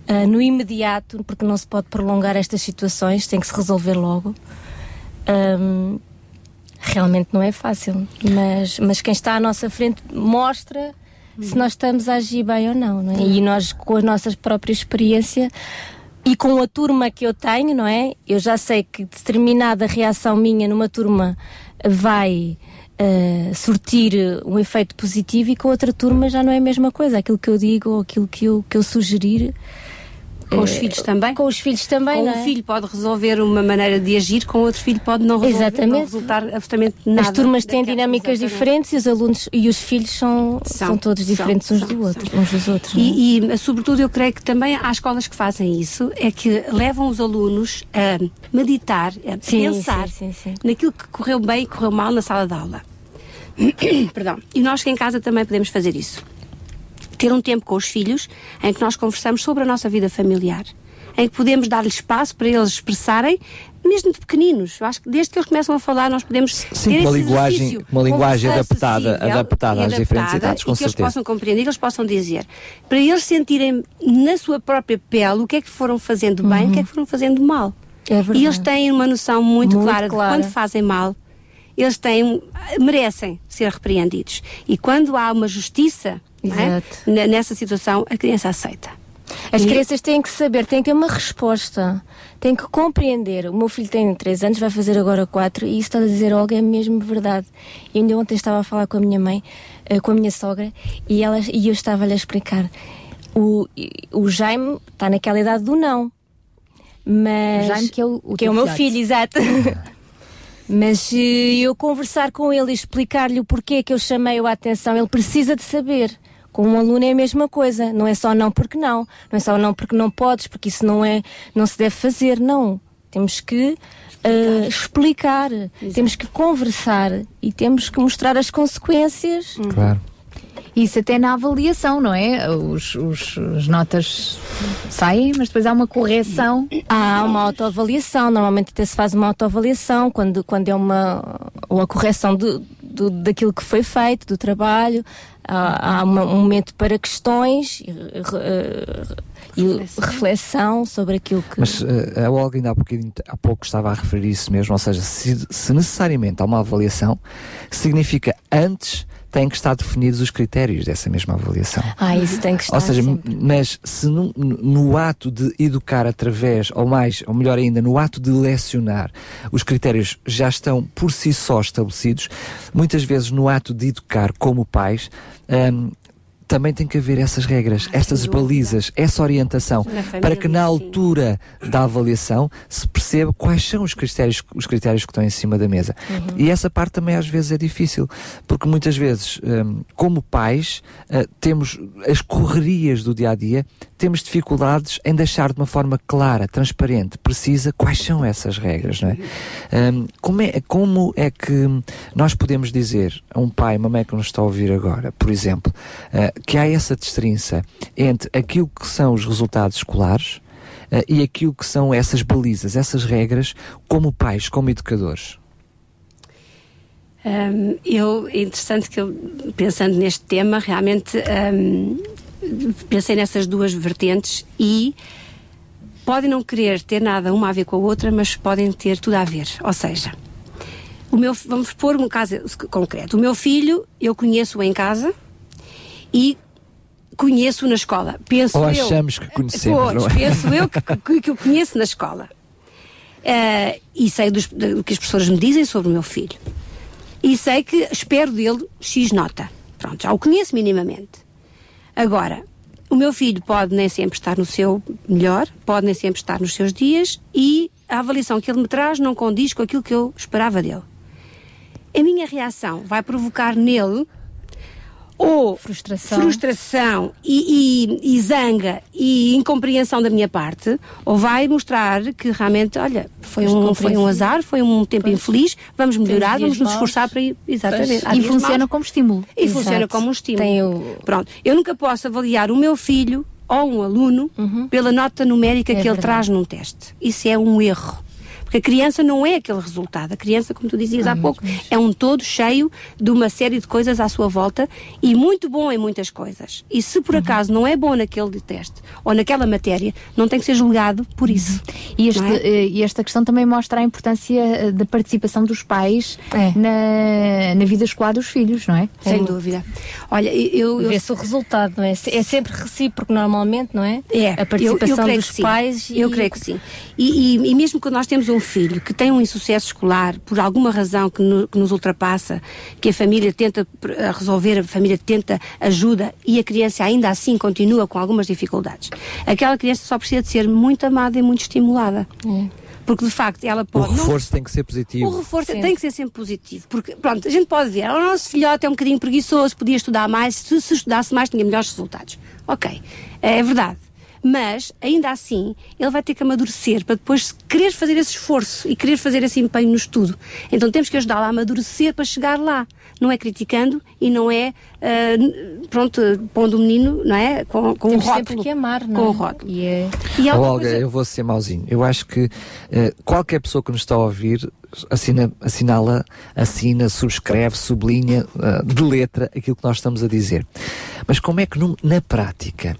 ah, no imediato, porque não se pode prolongar estas situações, tem que se resolver logo. Ahm, realmente não é fácil, mas, mas quem está à nossa frente mostra se nós estamos a agir bem ou não, não é? E nós, com a nossa própria experiência e com a turma que eu tenho, não é? Eu já sei que determinada reação minha numa turma vai surtir um efeito positivo e com outra turma já não é a mesma coisa. Aquilo que eu digo ou aquilo que eu, que eu sugerir. Com os eh, filhos também? Com os filhos também, Com um é? filho pode resolver uma maneira de agir, com outro filho pode não resolver, Exatamente. não resultar absolutamente nada. As turmas têm dinâmicas exatamente. diferentes e os alunos e os filhos são, são, São, todos são, diferentes uns, são, do outro, uns dos outros. não é? E, e, sobretudo, eu creio que também há escolas que fazem isso, é que levam os alunos a meditar, a Sim, pensar sim, sim. naquilo que correu bem e correu mal na sala de aula. Perdão. E nós que em casa também podemos fazer isso. Ter um tempo com os filhos em que nós conversamos sobre a nossa vida familiar. Em que podemos dar-lhes espaço para eles expressarem, mesmo de pequeninos. Eu acho que desde que eles começam a falar, nós podemos Sim, ter uma linguagem- uma linguagem adaptada- adaptada e às diferentes idades, com e que eles certeza. possam compreender, que eles possam dizer. Para eles sentirem na sua própria pele o que é que foram fazendo bem, o que é que foram fazendo mal. É verdade. E eles têm uma noção muito, Muito clara, clara. de quando fazem mal, eles têm, merecem ser repreendidos. E quando há uma justiça é? Nessa situação, a criança aceita. As E- crianças têm que saber, têm que ter uma resposta, têm que compreender. O meu filho tem 3 anos, vai fazer agora 4, e isso está a dizer, Olga, é mesmo verdade. E ainda ontem estava a falar com a minha mãe, eh, com a minha sogra, e, ela, e eu estava-lhe a explicar. O, o Jaime está naquela idade do não. Mas, O Jaime que é o- o que é o meu filho, exato. Mas se eu conversar com ele e explicar-lhe o porquê que eu chamei-o a atenção, ele precisa de saber. Com um aluno é a mesma coisa. Não é só não porque não. Não é só não porque não podes, porque isso não é, não se deve fazer. Não. Temos que eh, explicar, temos que conversar e temos que mostrar as consequências. Claro. Isso até na avaliação, não é? Os, os- as notas saem, mas depois há uma correção. Há uma autoavaliação, normalmente até se faz uma autoavaliação quando, quando é uma, ou a correção do, do- daquilo que foi feito, do trabalho. Há, há uma- um momento para questões e, e reflexão sobre aquilo que. Mas eh, a Olga ainda há, pouquinho- há pouco estava a referir isso mesmo, ou seja, se, se necessariamente há uma avaliação, significa antes têm que estar definidos os critérios dessa mesma avaliação. Ah, isso tem que estar Ou seja, sempre. mas se no, no ato de educar através, ou mais, ou melhor ainda, no ato de lecionar, os critérios já estão por si só estabelecidos, muitas vezes no ato de educar como pais, hum, também tem que haver essas regras, estas balizas, essa orientação, família, para que na sim. altura da avaliação se perceba quais são os critérios, os critérios que estão em cima da mesa. Uhum. E essa parte também às vezes é difícil, porque muitas vezes, hum, como pais, ah, temos as correrias do dia a dia, temos dificuldades em deixar de uma forma clara, transparente, precisa quais são essas regras, não é? Hum, como é? Como é que nós podemos dizer a um pai, uma mãe que nos está a ouvir agora, por exemplo, ah, que há essa destrinça entre aquilo que são os resultados escolares ah, e aquilo que são essas balizas, essas regras, como pais, como educadores? Hum, eu, é interessante que eu, pensando neste tema, realmente hum, pensei nessas duas vertentes e podem não querer ter nada uma a ver com a outra, mas podem ter tudo a ver. Ou seja, o meu, vamos pôr um caso concreto. O meu filho, eu conheço em casa e conheço na escola. Penso Ou eu. achamos que conhecemos, Pois, é? penso eu que, que, que eu conheço na escola. Eh, e sei dos- do que as pessoas me dizem sobre o meu filho. E sei que espero dele X nota. Pronto, já o conheço minimamente. Agora, o meu filho pode nem sempre estar no seu melhor, pode nem sempre estar nos seus dias e a avaliação que ele me traz não condiz com aquilo que eu esperava dele. A minha reação vai provocar nele ou frustração, frustração e, e- e zanga e incompreensão da minha parte, ou vai mostrar que realmente, olha, foi um, foi um azar, foi um tempo infeliz, vamos melhorar, vamos nos esforçar para ir. Exatamente. Pois. E funciona maus. como estímulo. E Exato. funciona como um estímulo. Tem o- Pronto. Eu nunca posso avaliar o meu filho ou um aluno pela nota numérica É que ele verdade. traz num teste. Isso é um erro. Porque a criança não é aquele resultado. A criança, como tu dizias há pouco, é um todo cheio de uma série de coisas à sua volta e muito bom em muitas coisas. E se por acaso não é bom naquele teste ou naquela matéria, não tem que ser julgado por isso. E, este, é? eh, e esta questão também mostra a importância eh, da participação dos pais É. na, na vida escolar dos filhos, não é? Sem dúvida. Olha, eu. eu Vê-se o resultado, não é? É sempre recíproco normalmente, não é? É, A participação creio dos que sim. pais. Eu creio que sim. E, e- e mesmo quando nós temos um filho que tem um insucesso escolar, por alguma razão que, no- que nos ultrapassa, que a família tenta resolver, a família tenta ajuda e a criança ainda assim continua com algumas dificuldades, aquela criança só precisa de ser muito amada e muito estimulada. Porque de facto ela O pode. não reforço tem que ser positivo. o reforço tem que ser sempre positivo. Porque, pronto, a gente pode ver, o nosso filhote é um bocadinho preguiçoso, podia estudar mais, se, se estudasse mais tinha melhores resultados. Ok, é verdade. Mas, ainda assim, ele vai ter que amadurecer para depois querer fazer esse esforço e querer fazer esse empenho no estudo. Então temos que ajudá-lo a amadurecer para chegar lá. Não é criticando e não é, n- pronto, pondo o menino, não é? Com, com Temos o sempre rótulo. que amar, não Com é? o rótulo. E é... E Oh, outra Olga, coisa- eu vou ser mauzinho. Eu acho que eh, qualquer pessoa que nos está a ouvir assina, assinala, assina, subscreve, sublinha eh, de letra aquilo que nós estamos a dizer. Mas como é que num- na prática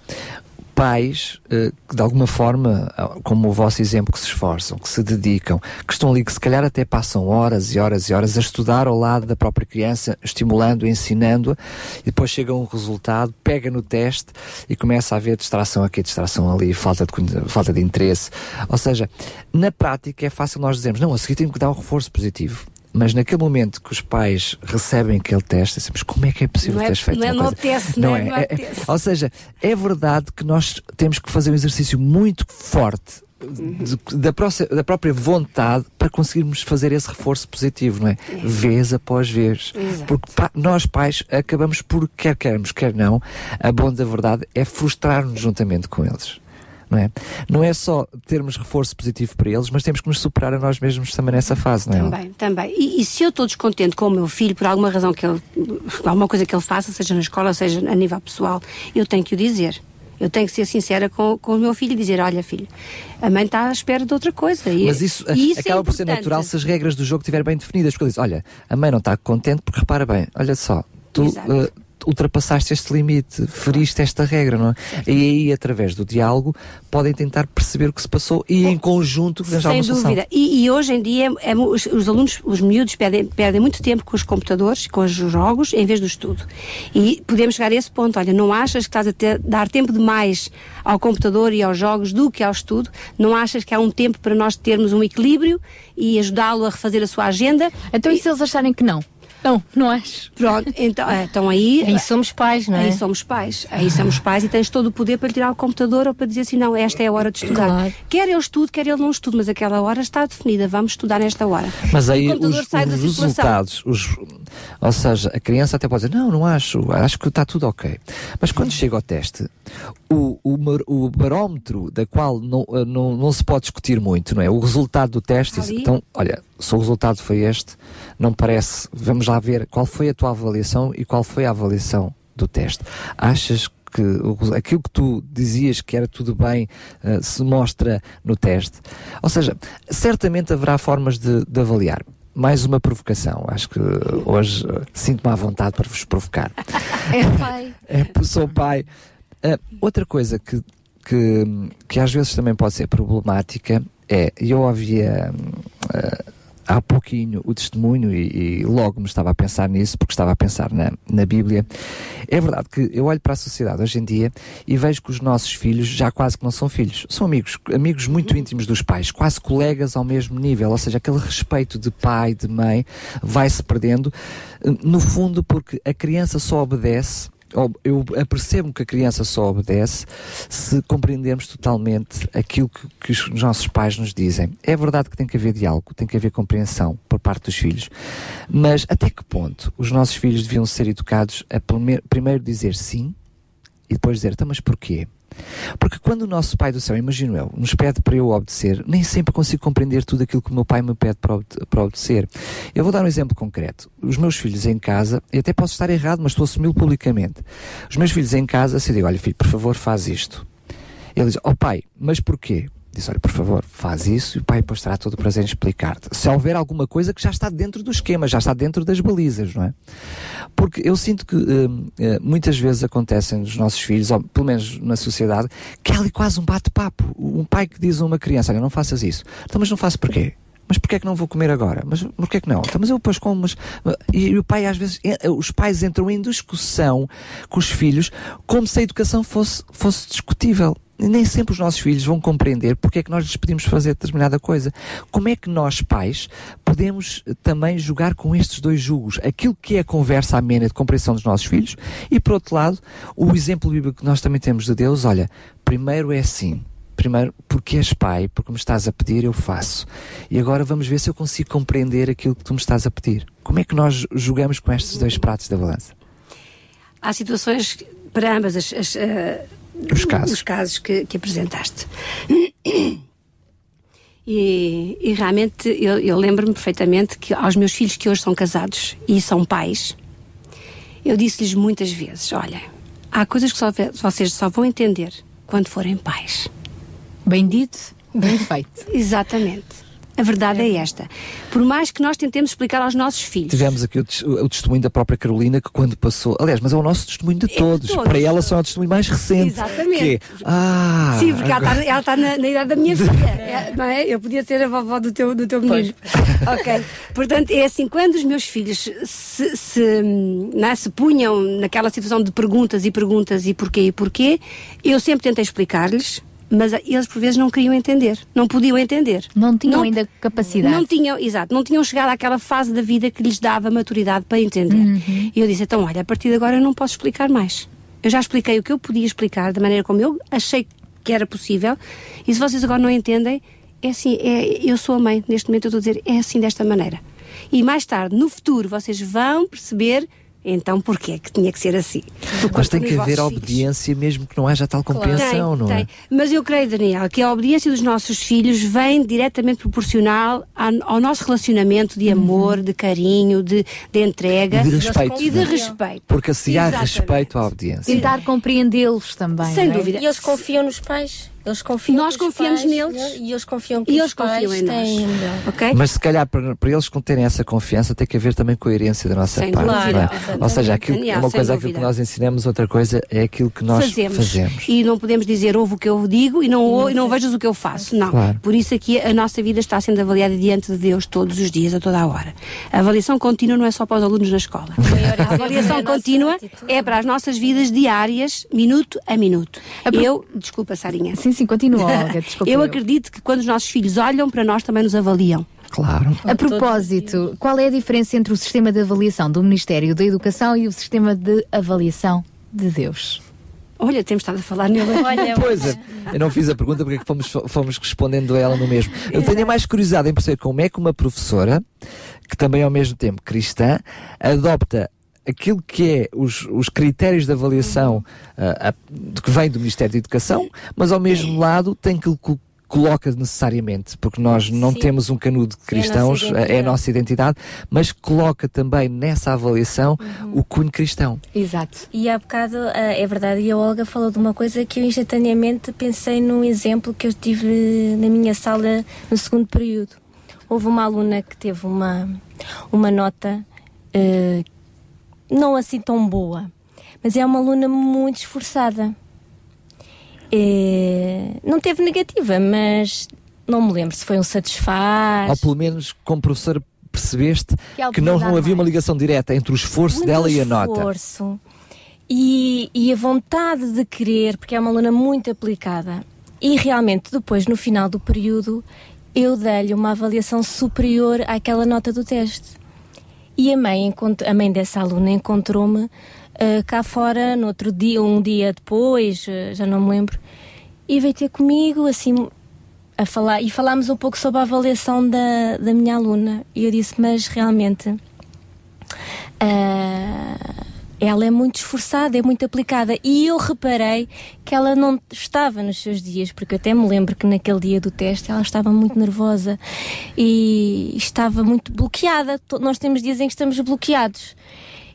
pais eh, que de alguma forma, ah, como o vosso exemplo, que se esforçam, que se dedicam, que estão ali, que se calhar até passam horas e horas e horas a estudar ao lado da própria criança, estimulando, ensinando-a, e depois chega um resultado, pega no teste e começa a haver distração aqui, distração ali, falta de, falta de interesse. Ou seja, na prática é fácil nós dizermos, não, a seguir tenho que dar um reforço positivo. Mas naquele momento que os pais recebem aquele teste, dizemos, como é que é possível Não é- teres feito não é- não apetece, não é? É- é- apetece. ou seja, é verdade que nós temos que fazer um exercício muito forte de- da, próxima- da própria vontade para conseguirmos fazer esse reforço positivo, não é? Vez após vez. Exato. Porque pa- nós pais acabamos por, quer queremos, quer não, a bom da verdade é frustrar-nos juntamente com eles. Não é? não é só termos reforço positivo para eles, mas temos que nos superar a nós mesmos também nessa fase, não é? Também, também. E, e se eu estou descontente com o meu filho, por alguma razão que ele, alguma coisa que ele faça, seja na escola, seja a nível pessoal, eu tenho que o dizer. Eu tenho que ser sincera com, com o meu filho e dizer: olha, filho, a mãe está à espera de outra coisa. E, Mas isso, e isso é acaba por ser natural se as regras do jogo estiverem bem definidas. Porque ele diz, olha, a mãe não está contente porque repara bem, olha só, tu eh, ultrapassaste este limite, feriste esta regra, não é? E aí, através do diálogo, podem tentar perceber o que se passou e em conjunto arranjar Sem uma solução. dúvida. E, e hoje em dia é os, os alunos, os miúdos, perdem, perdem muito tempo com os computadores, com os jogos, em vez do estudo. E podemos chegar a esse ponto. Olha, não achas que estás a ter- dar tempo demais ao computador e aos jogos do que ao estudo? Não achas que há um tempo para nós termos um equilíbrio e ajudá-lo a refazer a sua agenda? Então, e se eles acharem que não? Não, não acho. Pronto, então, é, então aí. Aí somos pais, não é? Aí somos pais. Aí somos pais e tens todo o poder para tirar o computador ou para dizer assim: não, esta é a hora de estudar. Claro. Quer ele estude, quer ele não estude, mas aquela hora está definida. Vamos estudar nesta hora. Mas aí os, os resultados, os, ou seja, a criança até pode dizer, não, não acho, acho que está tudo ok. Mas quando chega ao teste, o, o, o barómetro da qual não, eh, não, não se pode discutir muito, não é? O resultado do teste, diz, Ali. então, olha, se o resultado foi este, não parece, vamos lá ver qual foi a tua avaliação e qual foi a avaliação do teste. Achas que aquilo que tu dizias que era tudo bem eh, se mostra no teste? Ou seja, certamente haverá formas de, de avaliar. Mais uma provocação. Acho que hoje eh, sinto-me à vontade para vos provocar. É pai. É, sou pai. Ah, outra coisa que, que, que às vezes também pode ser problemática é, eu ouvia hum, ah, há pouquinho o testemunho e, e logo me estava a pensar nisso, porque estava a pensar na, na Bíblia. É verdade que eu olho para a sociedade hoje em dia e vejo que os nossos filhos já quase que não são filhos, são amigos, amigos muito íntimos dos pais, quase colegas ao mesmo nível, ou seja, aquele respeito de pai, de mãe, vai-se perdendo, eh, no fundo porque a criança só obedece eu apercebo que a criança só obedece se compreendermos totalmente aquilo que, que os nossos pais nos dizem. É verdade que tem que haver diálogo, tem que haver compreensão por parte dos filhos, mas até que ponto os nossos filhos deviam ser educados a primeiro, dizer sim e depois dizer, então, mas porquê? Porque quando o nosso Pai do Céu, imagino eu, nos pede para eu obedecer, nem sempre consigo compreender tudo aquilo que o meu Pai me pede para, obede- para obedecer. Eu vou dar um exemplo concreto. Os meus filhos em casa, e até posso estar errado, mas estou a assumi-lo publicamente. Os meus filhos em casa, se eu digo, olha filho, por favor, faz isto. Ele diz, oh pai, mas porquê? Disse, olha, por favor, faz isso e o pai depois terá todo o prazer em explicar-te. Se houver alguma coisa que já está dentro do esquema, já está dentro das balizas, não é? Porque eu sinto que eh, muitas vezes acontecem nos nossos filhos, ou pelo menos na sociedade, que há ali quase um bate-papo. Um pai que diz a uma criança, olha, não faças isso. Então, mas não faço porquê? Mas porquê é que não vou comer agora? Mas porquê é que não? Então, mas eu depois como. Mas... E, o pai, às vezes, eh, os pais entram em discussão com os filhos como se a educação fosse, fosse discutível. E Nem sempre os nossos filhos vão compreender porque é que nós lhes pedimos fazer determinada coisa. Como é que nós, pais, podemos eh, também jogar com estes dois jugos? Aquilo que é a conversa amena de compreensão dos nossos filhos e, por outro lado, o exemplo bíblico que nós também temos de Deus. Olha, primeiro é assim. Primeiro, porque és pai, porque me estás a pedir, eu faço. E agora vamos ver se eu consigo compreender aquilo que tu me estás a pedir. Como é que nós jogamos com estes dois pratos da balança? Há situações para ambas as, as, eh, Os casos. os casos que, que apresentaste. E, e realmente eu, eu lembro-me perfeitamente que aos meus filhos que hoje são casados e são pais, eu disse-lhes muitas vezes: olha, há coisas que só, vocês só vão entender quando forem pais. Bem dito, bem feito. Exatamente. A verdade é esta. Por mais que nós tentemos explicar aos nossos filhos. Tivemos aqui o, o testemunho da própria Carolina que quando passou, aliás, mas é o nosso testemunho de todos. todos. Para ela só é o testemunho mais recente. Exatamente. Que é, ah, Sim, porque ela agora- está, ela está na, na idade da minha filha, é, não é? Eu podia ser a vovó do teu, do teu menino. ok. Portanto, é assim, quando os meus filhos se, se, não é, se punham naquela situação de perguntas e perguntas e porquê e porquê, eu sempre tentei explicar-lhes, mas eles por vezes não queriam entender, não podiam entender. Não tinham ainda capacidade. Não tinham, exato, não tinham chegado àquela fase da vida que lhes dava maturidade para entender. Uhum. E eu disse, então, olha, a partir de agora eu não posso explicar mais. Eu já expliquei o que eu podia explicar da maneira como eu achei que era possível. E se vocês agora não entendem, é assim, é, eu sou a mãe, neste momento eu estou a dizer, é assim desta maneira. E mais tarde, no futuro, vocês vão perceber então porquê é que tinha que ser assim. Porque Mas tem que haver vossos filhos- obediência mesmo que não haja tal compreensão, tem, não é? tem. Mas eu creio, Daniel, que a obediência dos nossos filhos vem diretamente proporcional ao, ao nosso relacionamento de amor, de carinho, de, de entrega E de respeito, e de é? respeito. Porque se há Exatamente. respeito à obediência. Tentar compreendê-los também. Sem não é? dúvida. E eles confiam nos pais. Eles confiam Nós confiamos pais, neles. E eles confiam que E eles confiam em nós. têm o melhor. Ok? Mas se calhar para, para eles terem essa confiança tem que haver também coerência da nossa Sem parte. dúvida, não é? Ou seja, aquilo, Daniel, uma coisa é aquilo que nós ensinamos, outra coisa é aquilo que nós fazemos. fazemos. E não podemos dizer ouve o que eu digo e não, ou, e não vejas o que eu faço. Não. Claro. Por isso aqui a nossa vida está sendo avaliada diante de Deus todos os dias, a toda a hora. A avaliação contínua não é só para os alunos na escola. A avaliação contínua é para as nossas vidas diárias, minuto a minuto. Eu, desculpa, Sarinha. Sim, sim, continua, Olga. Desculpa. Eu acredito que quando os nossos filhos olham para nós também nos avaliam. Claro. A propósito, qual é a diferença entre o sistema de avaliação do Ministério da Educação e o sistema de avaliação de Deus? Olha, temos estado a falar nele. Pois é, eu não fiz a pergunta porque é que fomos, fomos respondendo a ela no mesmo. Eu tenho mais curiosidade em perceber como é que uma professora, que também é ao mesmo tempo cristã, adopta aquilo que é os, os critérios de avaliação ah, a- de que vem do Ministério da Educação, mas ao mesmo lado tem que co- coloca necessariamente, porque nós não Sim. temos um canudo de cristãos, nossa é a nossa identidade, mas coloca também nessa avaliação o cunho cristão. Exato. E há bocado, ah, é verdade, e a Olga falou de uma coisa que eu instantaneamente pensei num exemplo que eu tive na minha sala no segundo período. Houve uma aluna que teve uma, uma nota eh, não assim tão boa, mas é uma aluna muito esforçada. Eh, não teve negativa, mas não me lembro se foi um satisfaz. Ou pelo menos, como professora, percebeste Que que não, não havia uma ligação direta entre o esforço Muito dela e a nota. esforço E, e a vontade de querer, porque é uma aluna muito aplicada. E realmente, depois, no final do período, eu dei-lhe uma avaliação superior àquela nota do teste. E a mãe, a mãe dessa aluna encontrou-me ah, cá fora, no outro dia, um dia depois, ah, já não me lembro, e veio ter comigo, assim, a falar, e falámos um pouco sobre a avaliação da, da minha aluna. E eu disse, mas realmente, ah, ela é muito esforçada, é muito aplicada. E eu reparei que ela não estava nos seus dias, porque eu até me lembro que naquele dia do teste ela estava muito nervosa e estava muito bloqueada. Nós temos dias em que estamos bloqueados.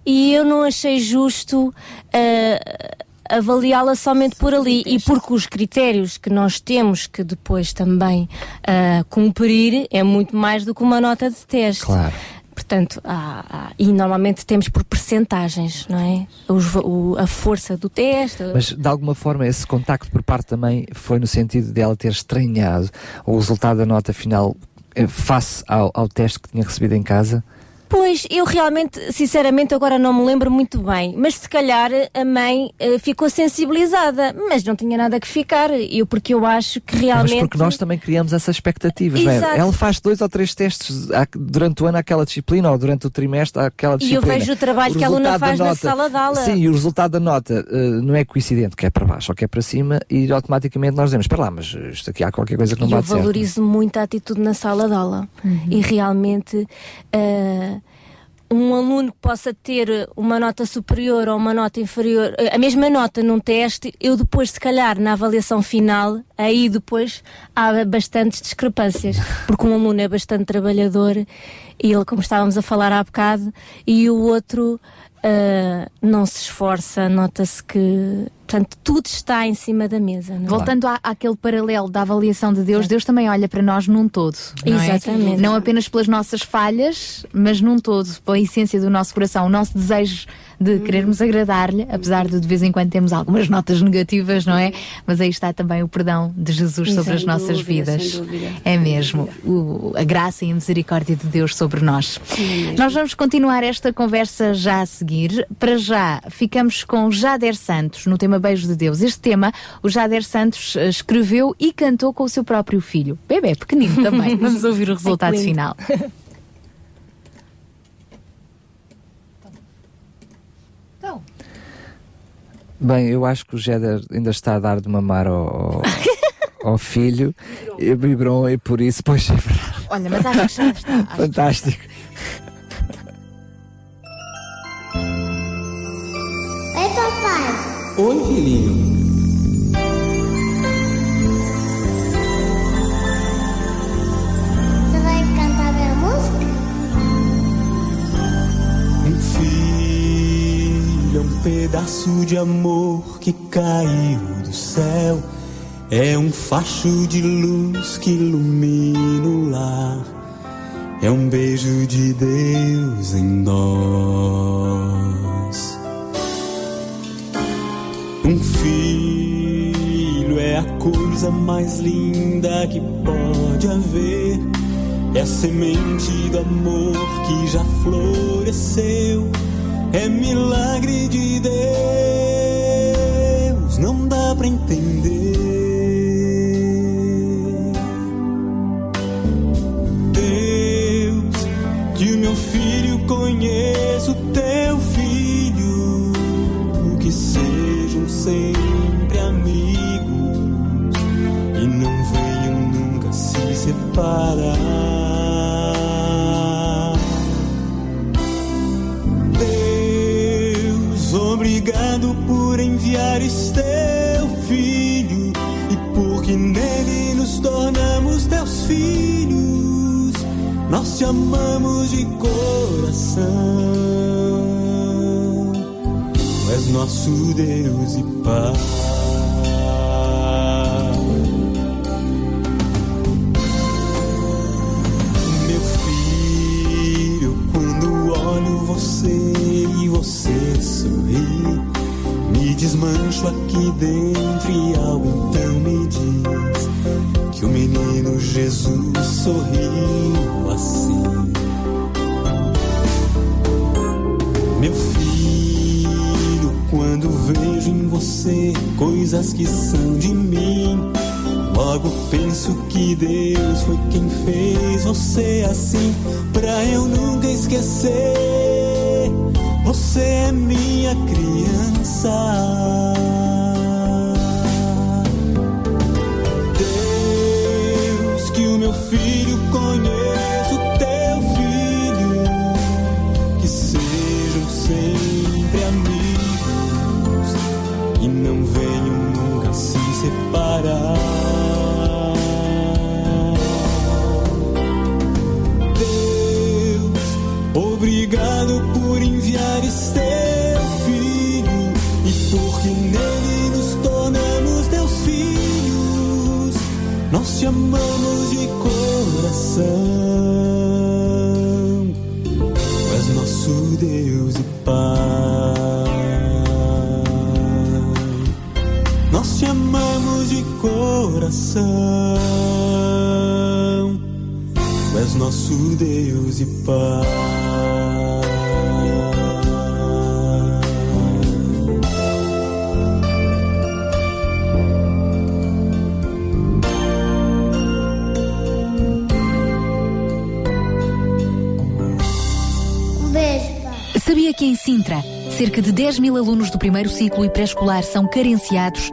E eu não achei justo ah, avaliá-la somente por ali e porque os critérios que nós temos que depois também ah, cumprir é muito mais do que uma nota de teste. Claro. Portanto, há- há- e normalmente temos por percentagens, não é? Os o- a força do teste. Mas de alguma forma esse contacto por parte também foi no sentido de ela ter estranhado o resultado da nota final eh, face ao, ao teste que tinha recebido em casa? Pois, eu realmente, sinceramente, agora não me lembro muito bem. Mas se calhar a mãe eh, ficou sensibilizada. Mas não tinha nada que ficar. Eu, porque eu acho que Mas realmente. porque nós também criamos essas expectativas, é? Exato. Ela faz dois ou três testes durante o ano àquela disciplina ou durante o trimestre àquela E eu disciplina. vejo o trabalho que a aluna faz na nota- sala de aula. Sim, e o resultado da nota eh, não é coincidente, que é para baixo ou que é para cima, e automaticamente nós dizemos, espera lá, mas isto aqui há qualquer coisa que não E eu bate certo. valorizo muito a atitude na sala de aula. E realmente. ah, um aluno que possa ter uma nota superior ou uma nota inferior, a mesma nota num teste, eu depois, se calhar, na avaliação final, aí depois há bastantes discrepâncias, porque um aluno é bastante trabalhador e ele, como estávamos a falar há bocado, e o outro ah, não se esforça, nota-se que. Portanto, tudo está em cima da mesa. Não é? Voltando à, àquele paralelo da avaliação de Deus, Deus também olha para nós num todo. Não é? Exatamente. Não apenas pelas nossas falhas, mas num todo, pela essência do nosso coração, o nosso desejo de querermos agradar-lhe, apesar de de vez em quando termos algumas notas negativas, não é? Mas aí está também o perdão de Jesus sobre as nossas dúvida, vidas. dúvida. É mesmo. O- a graça e a misericórdia de Deus sobre nós. Nós vamos continuar esta conversa já a seguir. Para já, ficamos com Jader Santos no tema Beijo de Deus. Este tema, o Jader Santos eh, escreveu e cantou com o seu próprio filho. Bebê, pequenino também. Vamos ouvir o resultado lindo. final. Bem, eu acho que o Jeder ainda está a dar de mamar ao, ao, filho, e vibrou e por isso, pois é verdade. Olha, mas acho que já está. Fantástico. Oi, papai. Oi, filhinho. Você vai cantar minha música? Um filho é um pedaço de amor que caiu do céu. É um facho de luz que ilumina o lar. É um beijo de Deus em nós. Um filho é a coisa mais linda que pode haver. É a semente do amor que já floresceu. É milagre de Deus, não dá pra entender. Deus, que o meu filho conheça o teu filho, que sejam sempre amigos e não venham nunca se separar. Deus, obrigado por enviares teu filho e porque nele nos tornamos teus filhos. Nós te amamos de coração. És nosso Deus e Pai. Meu filho, quando olho você e você sorri, me desmancho aqui dentro e algo então me diz que o menino Jesus sorriu assim. Você coisas que são de mim, logo penso que Deus foi quem fez você assim, pra eu nunca esquecer. Você é minha criança. Deus, que o meu filho conheça separar. Deus, obrigado por enviar Esteu filho e porque nele nos tornamos teus filhos. Nós te amamos de coração. Tu és nosso Deus e Pai. Coração. Tu és nosso Deus e Pai. Sabia que em Sintra, cerca de 10 mil alunos do primeiro ciclo e pré-escolar são carenciados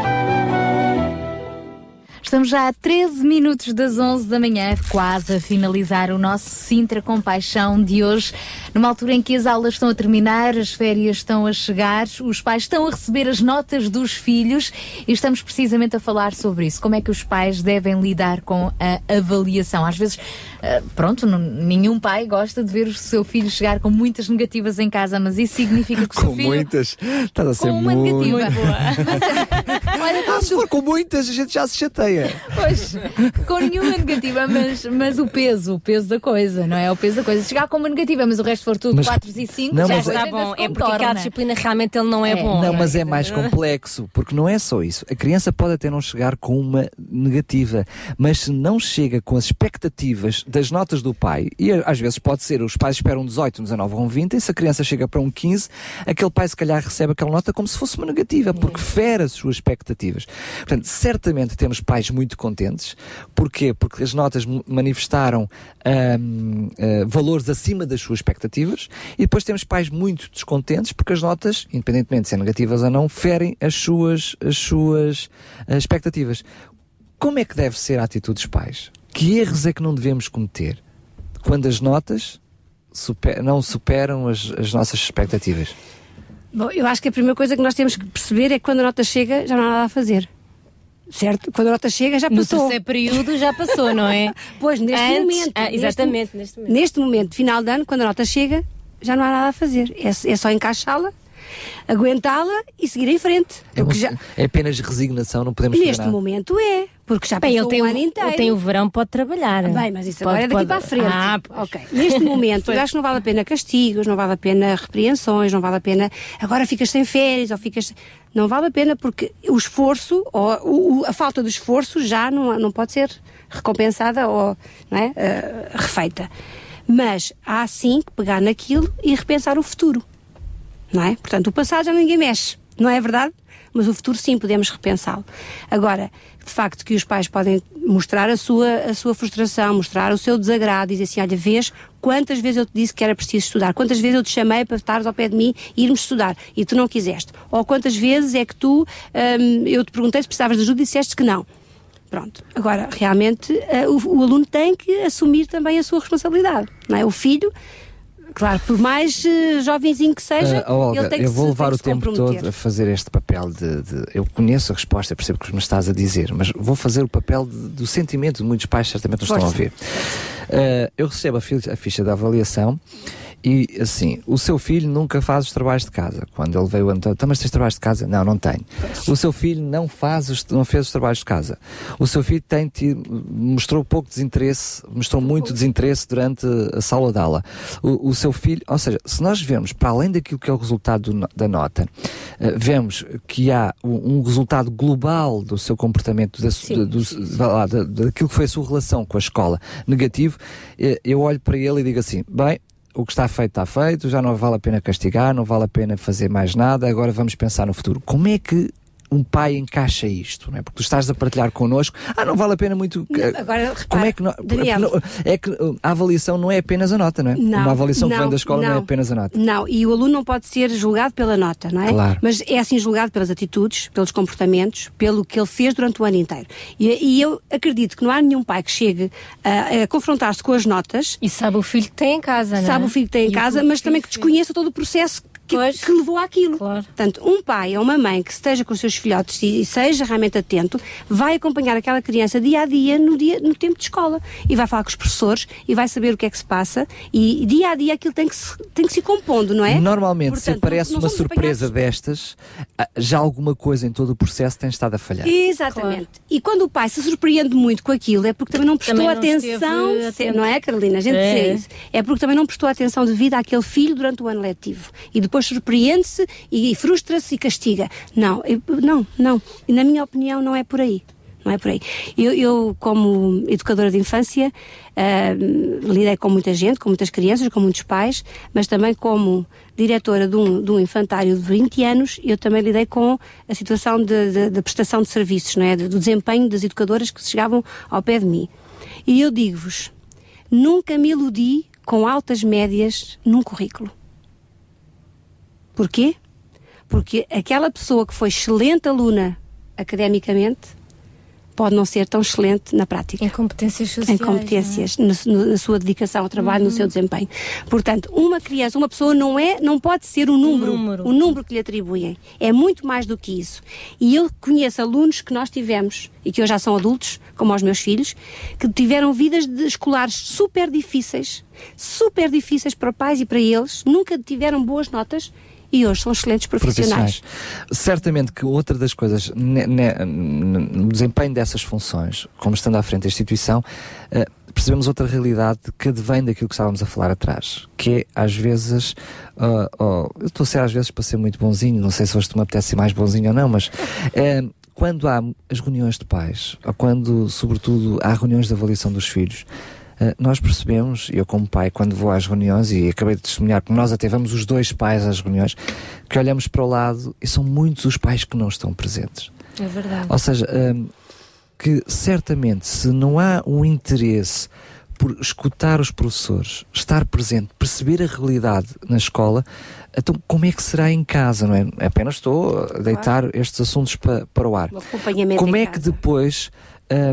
Estamos já a 13 minutos das 11 da manhã, quase a finalizar o nosso Sintra Compaixão de hoje, numa altura em que as aulas estão a terminar, as férias estão a chegar, os pais estão a receber as notas dos filhos e estamos precisamente a falar sobre isso. Como é que os pais devem lidar com a avaliação? Às vezes, ah, pronto, nenhum pai gosta de ver o seu filho chegar com muitas negativas em casa, mas isso significa que o seu Com filho. muitas. Estás a ser Com uma muito. negativa. Olha, Ah, se for com muitas, a gente já se chateia. Pois, com nenhuma negativa, mas, mas o peso, o peso da coisa, não é? O peso da coisa. Chegar com uma negativa, mas o resto for tudo Mas- 4 e 5, Não, já mas- está Tá bom. É porque aquela disciplina realmente ele não é, bom. Não, mas é mais complexo, porque não é só isso. A criança pode até não chegar com uma negativa, mas se não chega com as expectativas das notas do pai, e às vezes pode ser, os pais esperam um 18, um 19 ou um 20, e se a criança chega para um 15, aquele pai se calhar recebe aquela nota como se fosse uma negativa, porque fere as suas expectativas. Portanto, certamente temos pais muito contentes. Porquê? Porque as notas manifestaram ahm, ah, valores acima das suas expectativas e depois temos pais muito descontentes porque as notas, independentemente de serem negativas ou não, ferem as suas, as suas ah, expectativas. Como é que deve ser a atitude dos pais? Que erros é que não devemos cometer quando as notas super- não superam as, as nossas expectativas? Bom, eu acho que a primeira coisa que nós temos que perceber é que quando a nota chega, já não há nada a fazer. Certo? Quando a nota chega, já No passou. terceiro período já passou, não é? Pois, neste Antes- momento. Ah, neste- exatamente, neste momento. Neste momento, final de ano, quando a nota chega, já não há nada a fazer. É, é só encaixá-la, aguentá-la e seguir em frente. É, já, é apenas resignação, não podemos neste momento é. Porque já Bem, passou ele tem um o- ano inteiro. ele tem o verão, pode trabalhar. Bem, mas isso Pode- agora é daqui pode- para a frente. Ah, ok. Neste momento, eu acho que não vale a pena castigos, não vale a pena repreensões, não vale a pena agora ficas sem férias ou ficas. Não vale a pena porque o esforço, ou o- o- a falta de esforço já não, não pode ser recompensada ou não é, eh, refeita. Mas há sim que pegar naquilo e repensar o futuro. Não é? Portanto, o passado já ninguém mexe, não é verdade? Mas o futuro sim podemos repensá-lo. Agora, de facto que os pais podem mostrar a sua, a sua frustração, mostrar o seu desagrado, dizer assim, olha, vês quantas vezes eu te disse que era preciso estudar, quantas vezes eu te chamei para estares ao pé de mim e irmos estudar e tu não quiseste. Ou quantas vezes é que tu, hum, eu te perguntei se precisavas de ajuda e disseste que não. Pronto. Agora, realmente, eh, o, o aluno tem que assumir também a sua responsabilidade, não é? O filho, claro, por mais eh, jovenzinho que seja, Ah, Olga, ele tem que eu vou se, levar o se tempo todo a fazer este papel de, de- Eu conheço a resposta, percebo o que me estás a dizer, mas vou fazer o papel de- do sentimento de muitos pais, certamente nos estão a ouvir. Ah, eu recebo a, fi- a ficha da avaliação e, assim, o seu filho nunca faz os trabalhos de casa. Quando ele veio, então, "Então, mas tens trabalhos de casa? Não, não tenho. O seu filho não faz os, não fez os trabalhos de casa. O seu filho tem tido, mostrou pouco desinteresse, mostrou muito desinteresse durante a sala de aula. O, o seu filho, ou seja, se nós vemos para além daquilo que é o resultado do da nota, eh, vemos que há um, um resultado global do seu comportamento, da, do- do- da- daquilo que foi a sua relação com a escola negativo, eh, eu olho para ele e digo assim, bem, o que está feito está feito, já não vale a pena castigar, não vale a pena fazer mais nada, agora vamos pensar no futuro. Como é que um pai encaixa isto, não é? Porque tu estás a partilhar connosco, ah, não vale a pena muito. eh, Agora, repara, Como é que não, Daniel, não- é que uh, a avaliação não é apenas a nota, não é? Não, Uma avaliação que não, vem da escola não. é não. apenas a nota. Não, e o aluno não pode ser julgado pela nota, não é? Claro. Mas é assim julgado pelas atitudes, pelos comportamentos, pelo que ele fez durante o ano inteiro. E, e eu acredito que não há nenhum pai que chegue a, a confrontar-se com as notas. E sabe o filho que tem em casa, não é? Sabe o filho que tem em E casa, que mas também que desconheça todo o processo que, que levou àquilo. Portanto, um pai ou uma mãe que esteja com os seus filhotes e, e seja realmente atento, vai acompanhar aquela criança dia a dia no, dia, no tempo de escola. E vai falar com os professores e vai saber o que é que se passa. E, dia a dia aquilo tem que se, tem que se ir compondo, não é? Normalmente, se Portanto, aparece não- não uma surpresa destas, ah, já alguma coisa em todo o processo tem estado a falhar. Exatamente. E quando o pai se surpreende muito com aquilo, é porque também não prestou Também não atenção, não é, Carolina? A gente É. dizer isso. É porque também não prestou atenção devida àquele filho durante o ano letivo. E depois surpreende-se e frustra-se e castiga. Não, eu- não, não. Na minha opinião, não é por aí. Não é por aí. Eu, eu, como educadora de infância, ah, lidei com muita gente, com muitas crianças, com muitos pais, mas também como diretora de um, de um infantário de 20 anos, eu também lidei com a situação de prestação de serviços, não é? Do desempenho das educadoras que chegavam ao pé de mim. E eu digo-vos, nunca me iludi com altas médias num currículo. Porquê? Porque aquela pessoa que foi excelente aluna academicamente pode não ser tão excelente na prática. Em competências Em sociais. competências, na, na sua dedicação ao trabalho, no seu desempenho. Portanto, uma criança, uma pessoa não é, não pode ser um número, o número que lhe atribuem. É muito mais do que isso. E eu conheço alunos que nós tivemos e que hoje já são adultos, como os meus filhos, que tiveram vidas de escolares super difíceis, super difíceis para pais e para eles, nunca tiveram boas notas e hoje são excelentes profissionais. Certamente que outra das coisas ne- ne- no desempenho dessas funções, como estando à frente da instituição, eh, percebemos outra realidade que advém daquilo que estávamos a falar atrás, que é às vezes, ah, oh, eu estou a ser às vezes para ser muito bonzinho, não sei se hoje tu me apetece ser mais bonzinho ou não, mas eh, quando há as reuniões de pais, ou quando, sobretudo, há reuniões de avaliação dos filhos, Uh, nós percebemos, eu como pai, quando vou às reuniões, e acabei de testemunhar que nós até vamos os dois pais às reuniões, que olhamos para o lado e são muitos os pais que não estão presentes. É verdade. Ou seja, um, que certamente se não há um interesse por escutar os professores, estar presente, perceber a realidade na escola, então como é que será em casa, não é? Apenas estou a deitar estes assuntos pa, para o ar. Acompanhamento Como é que depois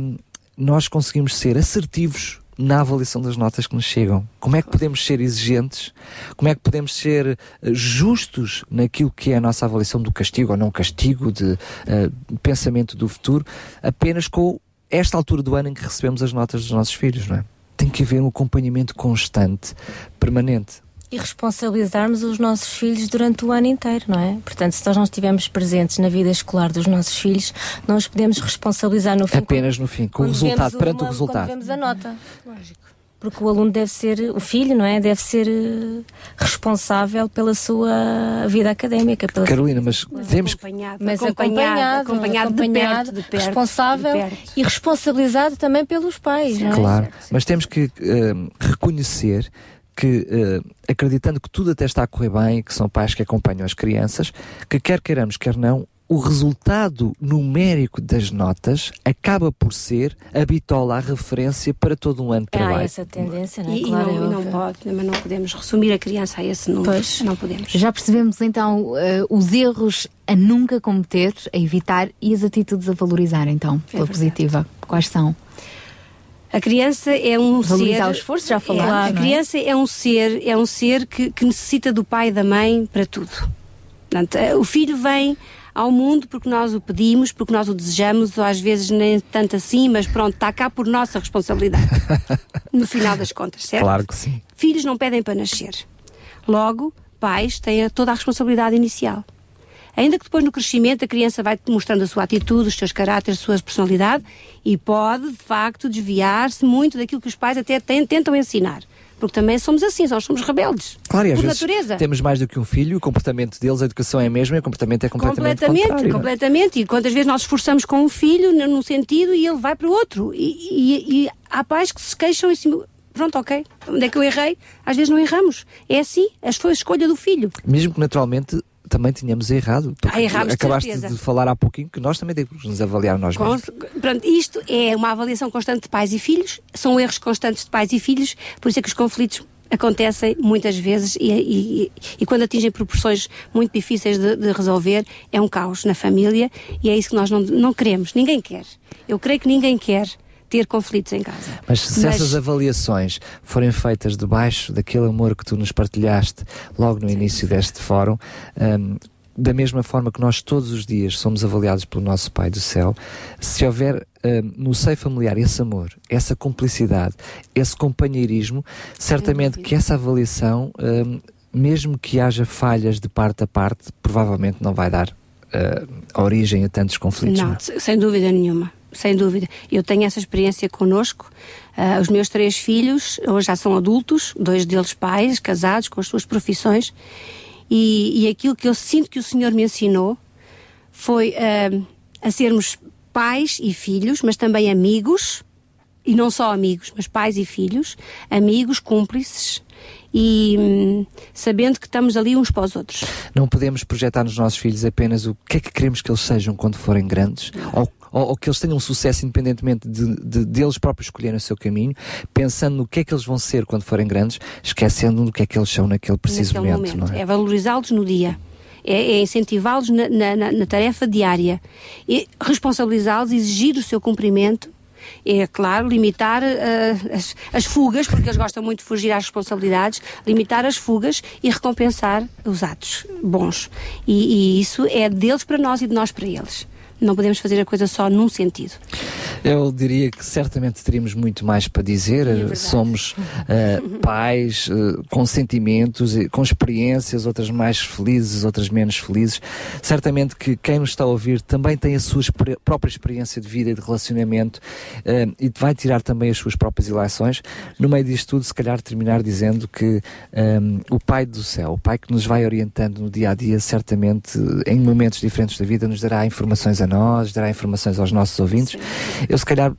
hum, nós conseguimos ser assertivos na avaliação das notas que nos chegam? Como é que podemos ser exigentes? Como é que podemos ser eh, justos naquilo que é a nossa avaliação do castigo ou não castigo, de eh, pensamento do futuro, apenas com esta altura do ano em que recebemos as notas dos nossos filhos, não é? Tem que haver um acompanhamento constante, permanente. E responsabilizarmos os nossos filhos durante o ano inteiro, não é? Portanto, se nós não estivermos presentes na vida escolar dos nossos filhos, não os podemos responsabilizar no fim. Apenas no fim, com o resultado, vemos perante o resultado. Quando vemos a nota. Lógico. Porque o aluno deve ser, o filho, não é? Deve ser eh, responsável pela sua vida académica. Pela Carolina, mas temos que Acompanhado, mas acompanhado, acompanhado, acompanhado de perto, de perto, responsável de perto. e responsabilizado também pelos pais, não é? Claro, mas temos que eh, reconhecer que, eh, acreditando que tudo até está a correr bem, que são pais que acompanham as crianças, que quer queiramos, quer não, o resultado numérico das notas acaba por ser a bitola, a referência para todo um ano de Há trabalho. essa tendência, não é? E, e claro, não, é e não óbvio. pode, mas não podemos resumir a criança a esse número. Pois. Não podemos. Já percebemos então eh, os erros a nunca cometer, a evitar e as atitudes a valorizar, então, pela positiva. Quais são? A criança é um Valorizar ser. o esforço, já É, falámos, a não é? criança é um ser, é um ser que, que necessita do pai e da mãe para tudo. Portanto, eh, o filho vem ao mundo porque nós o pedimos, porque nós o desejamos, ou às vezes nem tanto assim, mas pronto, está cá por nossa responsabilidade. no final das contas, certo? Claro que sim. Filhos não pedem para nascer. Logo, pais têm toda a responsabilidade inicial. Ainda que depois no crescimento a criança vai mostrando a sua atitude, os seus caráteres, a sua personalidade e pode, de facto, desviar-se muito daquilo que os pais até tentam ensinar. Porque também somos assim, nós somos rebeldes. Claro, e às por vezes natureza. temos mais do que um filho, o comportamento deles, a educação é a mesma e o comportamento é completamente, Completamente, contrário. é? completamente. E quantas vezes nós esforçamos com um filho num sentido e ele vai para o outro. E, e- e há pais que se queixam em cima. Pronto, ok. Onde é que eu errei? Às vezes não erramos. É assim. As foi a escolha do filho. Mesmo que naturalmente também tínhamos errado. Ah, erramos de Acabaste certeza. de falar há pouquinho que nós também temos que nos avaliar nós mesmos. Pronto, isto é uma avaliação constante de pais e filhos, são erros constantes de pais e filhos, por isso é que os conflitos acontecem muitas vezes e, e- e quando atingem proporções muito difíceis de, de resolver, é um caos na família e é isso que nós não, não queremos, ninguém quer. Eu creio que ninguém quer ter conflitos em casa. Mas se essas avaliações forem feitas debaixo daquele amor que tu nos partilhaste logo no início deste fórum, hum, da mesma forma que nós todos os dias somos avaliados pelo nosso Pai do Céu, se houver hum, no seio familiar esse amor, essa cumplicidade, esse companheirismo, certamente que essa avaliação, hum, mesmo que haja falhas de parte a parte, provavelmente não vai dar uh, origem a tantos conflitos. Não, não é? se- sem dúvida nenhuma. Sem dúvida. Eu tenho essa experiência connosco. Ah, os meus três filhos hoje já são adultos, dois deles pais, casados, com as suas profissões. E, e aquilo que eu sinto que o Senhor me ensinou foi ah, a sermos pais e filhos, mas também amigos, e não só amigos, mas pais e filhos, amigos, cúmplices, e hum, sabendo que estamos ali uns para os outros. Não podemos projetar nos nossos filhos apenas o que é que queremos que eles sejam quando forem grandes, ou, ou, ou que eles tenham sucesso independentemente de, de, deles próprios escolherem o seu caminho, pensando no que é que eles vão ser quando forem grandes, esquecendo do que é que eles são naquele preciso naquele momento, momento. é? É valorizá-los no dia. É, é incentivá-los na, na- na- tarefa diária. E responsabilizá-los, exigir o seu cumprimento. É claro, limitar ah, as, as fugas, porque eles gostam muito de fugir às responsabilidades, limitar as fugas e recompensar os atos bons. E, e isso é deles para nós e de nós para eles. Não podemos fazer a coisa só num sentido. Eu diria que certamente teríamos muito mais para dizer. É Somos eh, pais eh, com sentimentos, com experiências, outras mais felizes, outras menos felizes. Certamente que quem nos está a ouvir também tem a sua expre- própria experiência de vida e de relacionamento eh, e vai tirar também as suas próprias eleições. No meio disto tudo, se calhar terminar dizendo que eh, o Pai do Céu, o Pai que nos vai orientando no dia a dia, certamente eh, em momentos diferentes da vida, nos dará informações a nós, dará informações aos nossos ouvintes. Eu, se calhar,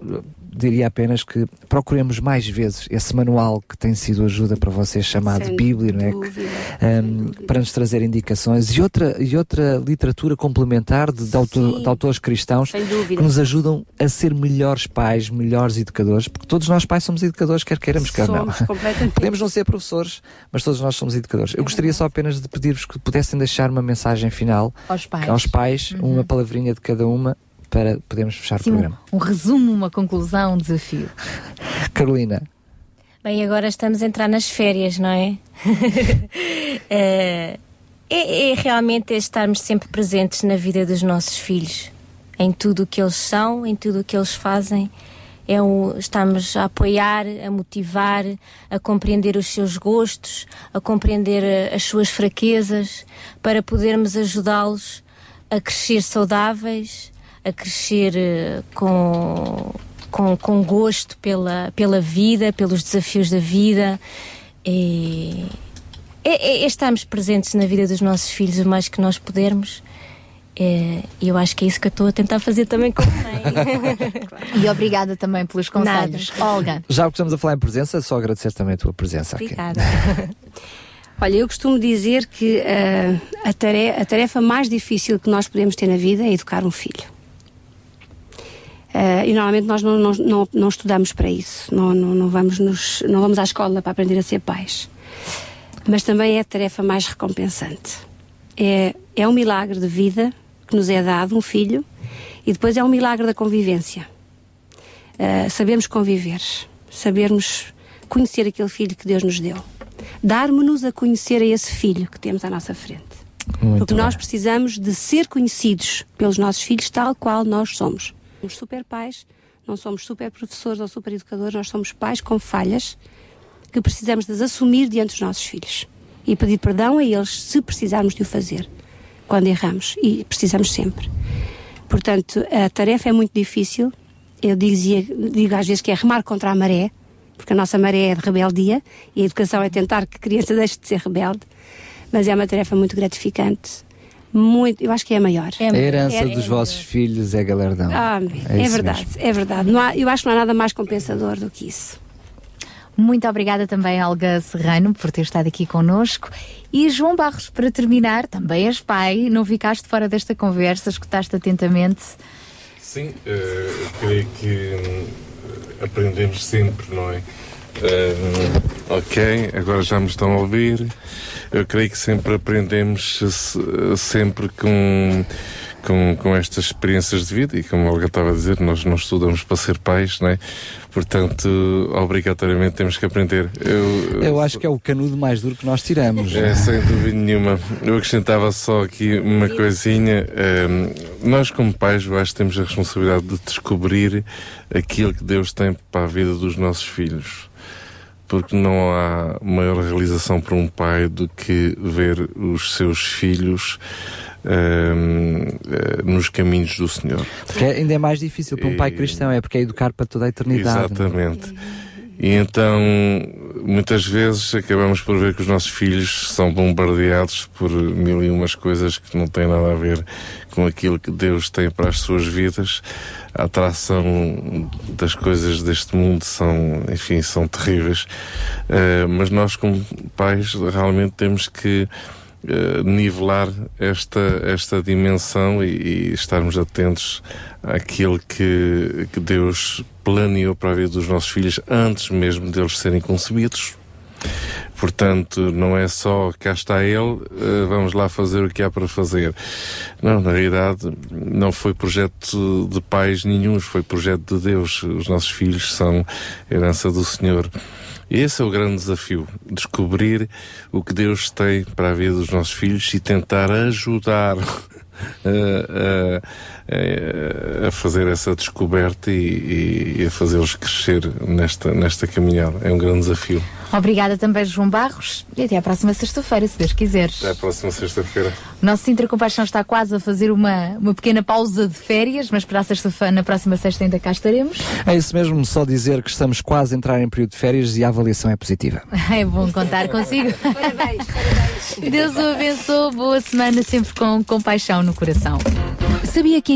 diria apenas que procuremos mais vezes esse manual que tem sido ajuda para vocês, chamado Sem Bíblia, não é? dúvida, Um, para nos trazer indicações e outra, e outra literatura complementar de, de, autor- de autores cristãos que nos ajudam a ser melhores pais, melhores educadores, porque todos nós pais somos educadores, quer queiramos, quer não. Podemos não ser professores, mas todos nós somos educadores. Eu gostaria só apenas de pedir-vos que pudessem deixar uma mensagem final Aos pais. aos pais, Uhum. uma palavrinha de cada uma, para podermos fechar Sim, o um, programa. um resumo, uma conclusão, um desafio. Carolina, Bem, agora estamos a entrar nas férias, não é? Eh, é, é realmente estarmos sempre presentes na vida dos nossos filhos, em tudo o que eles são, em tudo o que eles fazem. É o, estamos a apoiar, a motivar, a compreender os seus gostos, a compreender eh, as suas fraquezas, para podermos ajudá-los a crescer saudáveis, a crescer eh, com, com, com gosto pela, pela vida, pelos desafios da vida. E é, é- é estarmos presentes na vida dos nossos filhos o mais que nós pudermos. É, E eu acho que é isso que eu estou a tentar fazer também com a mãe. E obrigada também pelos conselhos. Olga. já que estamos a falar em presença, só agradecer também a tua presença aqui. Obrigada. Olha, eu costumo dizer que ah, a, tarefa, a tarefa mais difícil que nós podemos ter na vida é educar um filho. Ah, e normalmente nós não, não, não, não estudamos para isso, não, não, não, vamos nos, não vamos à escola para aprender a ser pais. Mas também é a tarefa mais recompensante. É, é um milagre de vida que nos é dado, um filho, e depois é um milagre da convivência. Uh, sabermos conviver, sabermos conhecer aquele filho que Deus nos deu, darmos-nos a conhecer a esse filho que temos à nossa frente. Muito Porque bem. nós precisamos de ser conhecidos pelos nossos filhos tal qual nós somos. Somos super pais, não somos super professores ou super educadores, nós somos pais com falhas que precisamos de as assumir diante dos nossos filhos e pedir perdão a eles se precisarmos de o fazer quando erramos e precisamos sempre. Portanto, a tarefa é muito difícil. Eu dizia, digo às vezes que é remar contra a maré, porque a nossa maré é de rebeldia e a educação é tentar que a criança deixe de ser rebelde. Mas é uma tarefa muito gratificante. Muito, eu acho que é a maior. A herança dos vossos filhos é galardão. Ah, é, isso verdade, mesmo. é verdade. Não há- eu acho que não há nada mais compensador do que isso. Muito obrigada também, Olga Serrano, por ter estado aqui connosco. E João Barros, para terminar, também és pai, não ficaste fora desta conversa, escutaste atentamente. Sim, eu creio que hum, aprendemos sempre, não é? Eh, ok, agora já me estão a ouvir. Eu creio que sempre aprendemos se- sempre com, com, com estas experiências de vida e como a Olga estava a dizer, nós não estudamos para ser pais, não é? Portanto, obrigatoriamente temos que aprender. Eu, Eu acho que é o canudo mais duro que nós tiramos. é, sem dúvida nenhuma. Eu acrescentava só aqui uma coisinha. Ehm, nós, como pais, eu acho que temos a responsabilidade de descobrir aquilo que Deus tem para a vida dos nossos filhos. Porque não há maior realização para um pai do que ver os seus filhos ehm, eh, nos caminhos do Senhor. Que é- ainda é mais difícil para um pai cristão, é porque é educar para toda a eternidade. Exatamente. E então, muitas vezes, acabamos por ver que os nossos filhos são bombardeados por mil e umas coisas que não têm nada a ver com aquilo que Deus tem para as suas vidas. A atração das coisas deste mundo são, enfim, são terríveis. Eh, mas nós, como pais, realmente temos que eh, nivelar esta, esta dimensão e, e estarmos atentos àquilo que, que Deus planeou para a vida dos nossos filhos antes mesmo deles serem concebidos. Portanto, não é só cá está ele, eh, vamos lá fazer o que há para fazer. Não, na realidade, não foi projeto de pais nenhum, foi projeto de Deus. Os nossos filhos são herança do Senhor. Esse é o grande desafio, descobrir o que Deus tem para a vida dos nossos filhos e tentar ajudar a, a- a fazer essa descoberta e, e a fazê-los crescer nesta, nesta caminhada. É um grande desafio. Obrigada também, João Barros, e até à próxima sexta-feira, se Deus quiser. Até a próxima sexta-feira. O nosso Sintra Compaixão está quase a fazer uma, uma pequena pausa de férias, mas para a sexta-feira, na próxima sexta ainda cá estaremos. É isso mesmo, só dizer que estamos quase a entrar em período de férias e a avaliação é positiva. É bom contar consigo. Parabéns, parabéns. Deus o abençoe, boa semana, sempre com compaixão no coração. Sabia que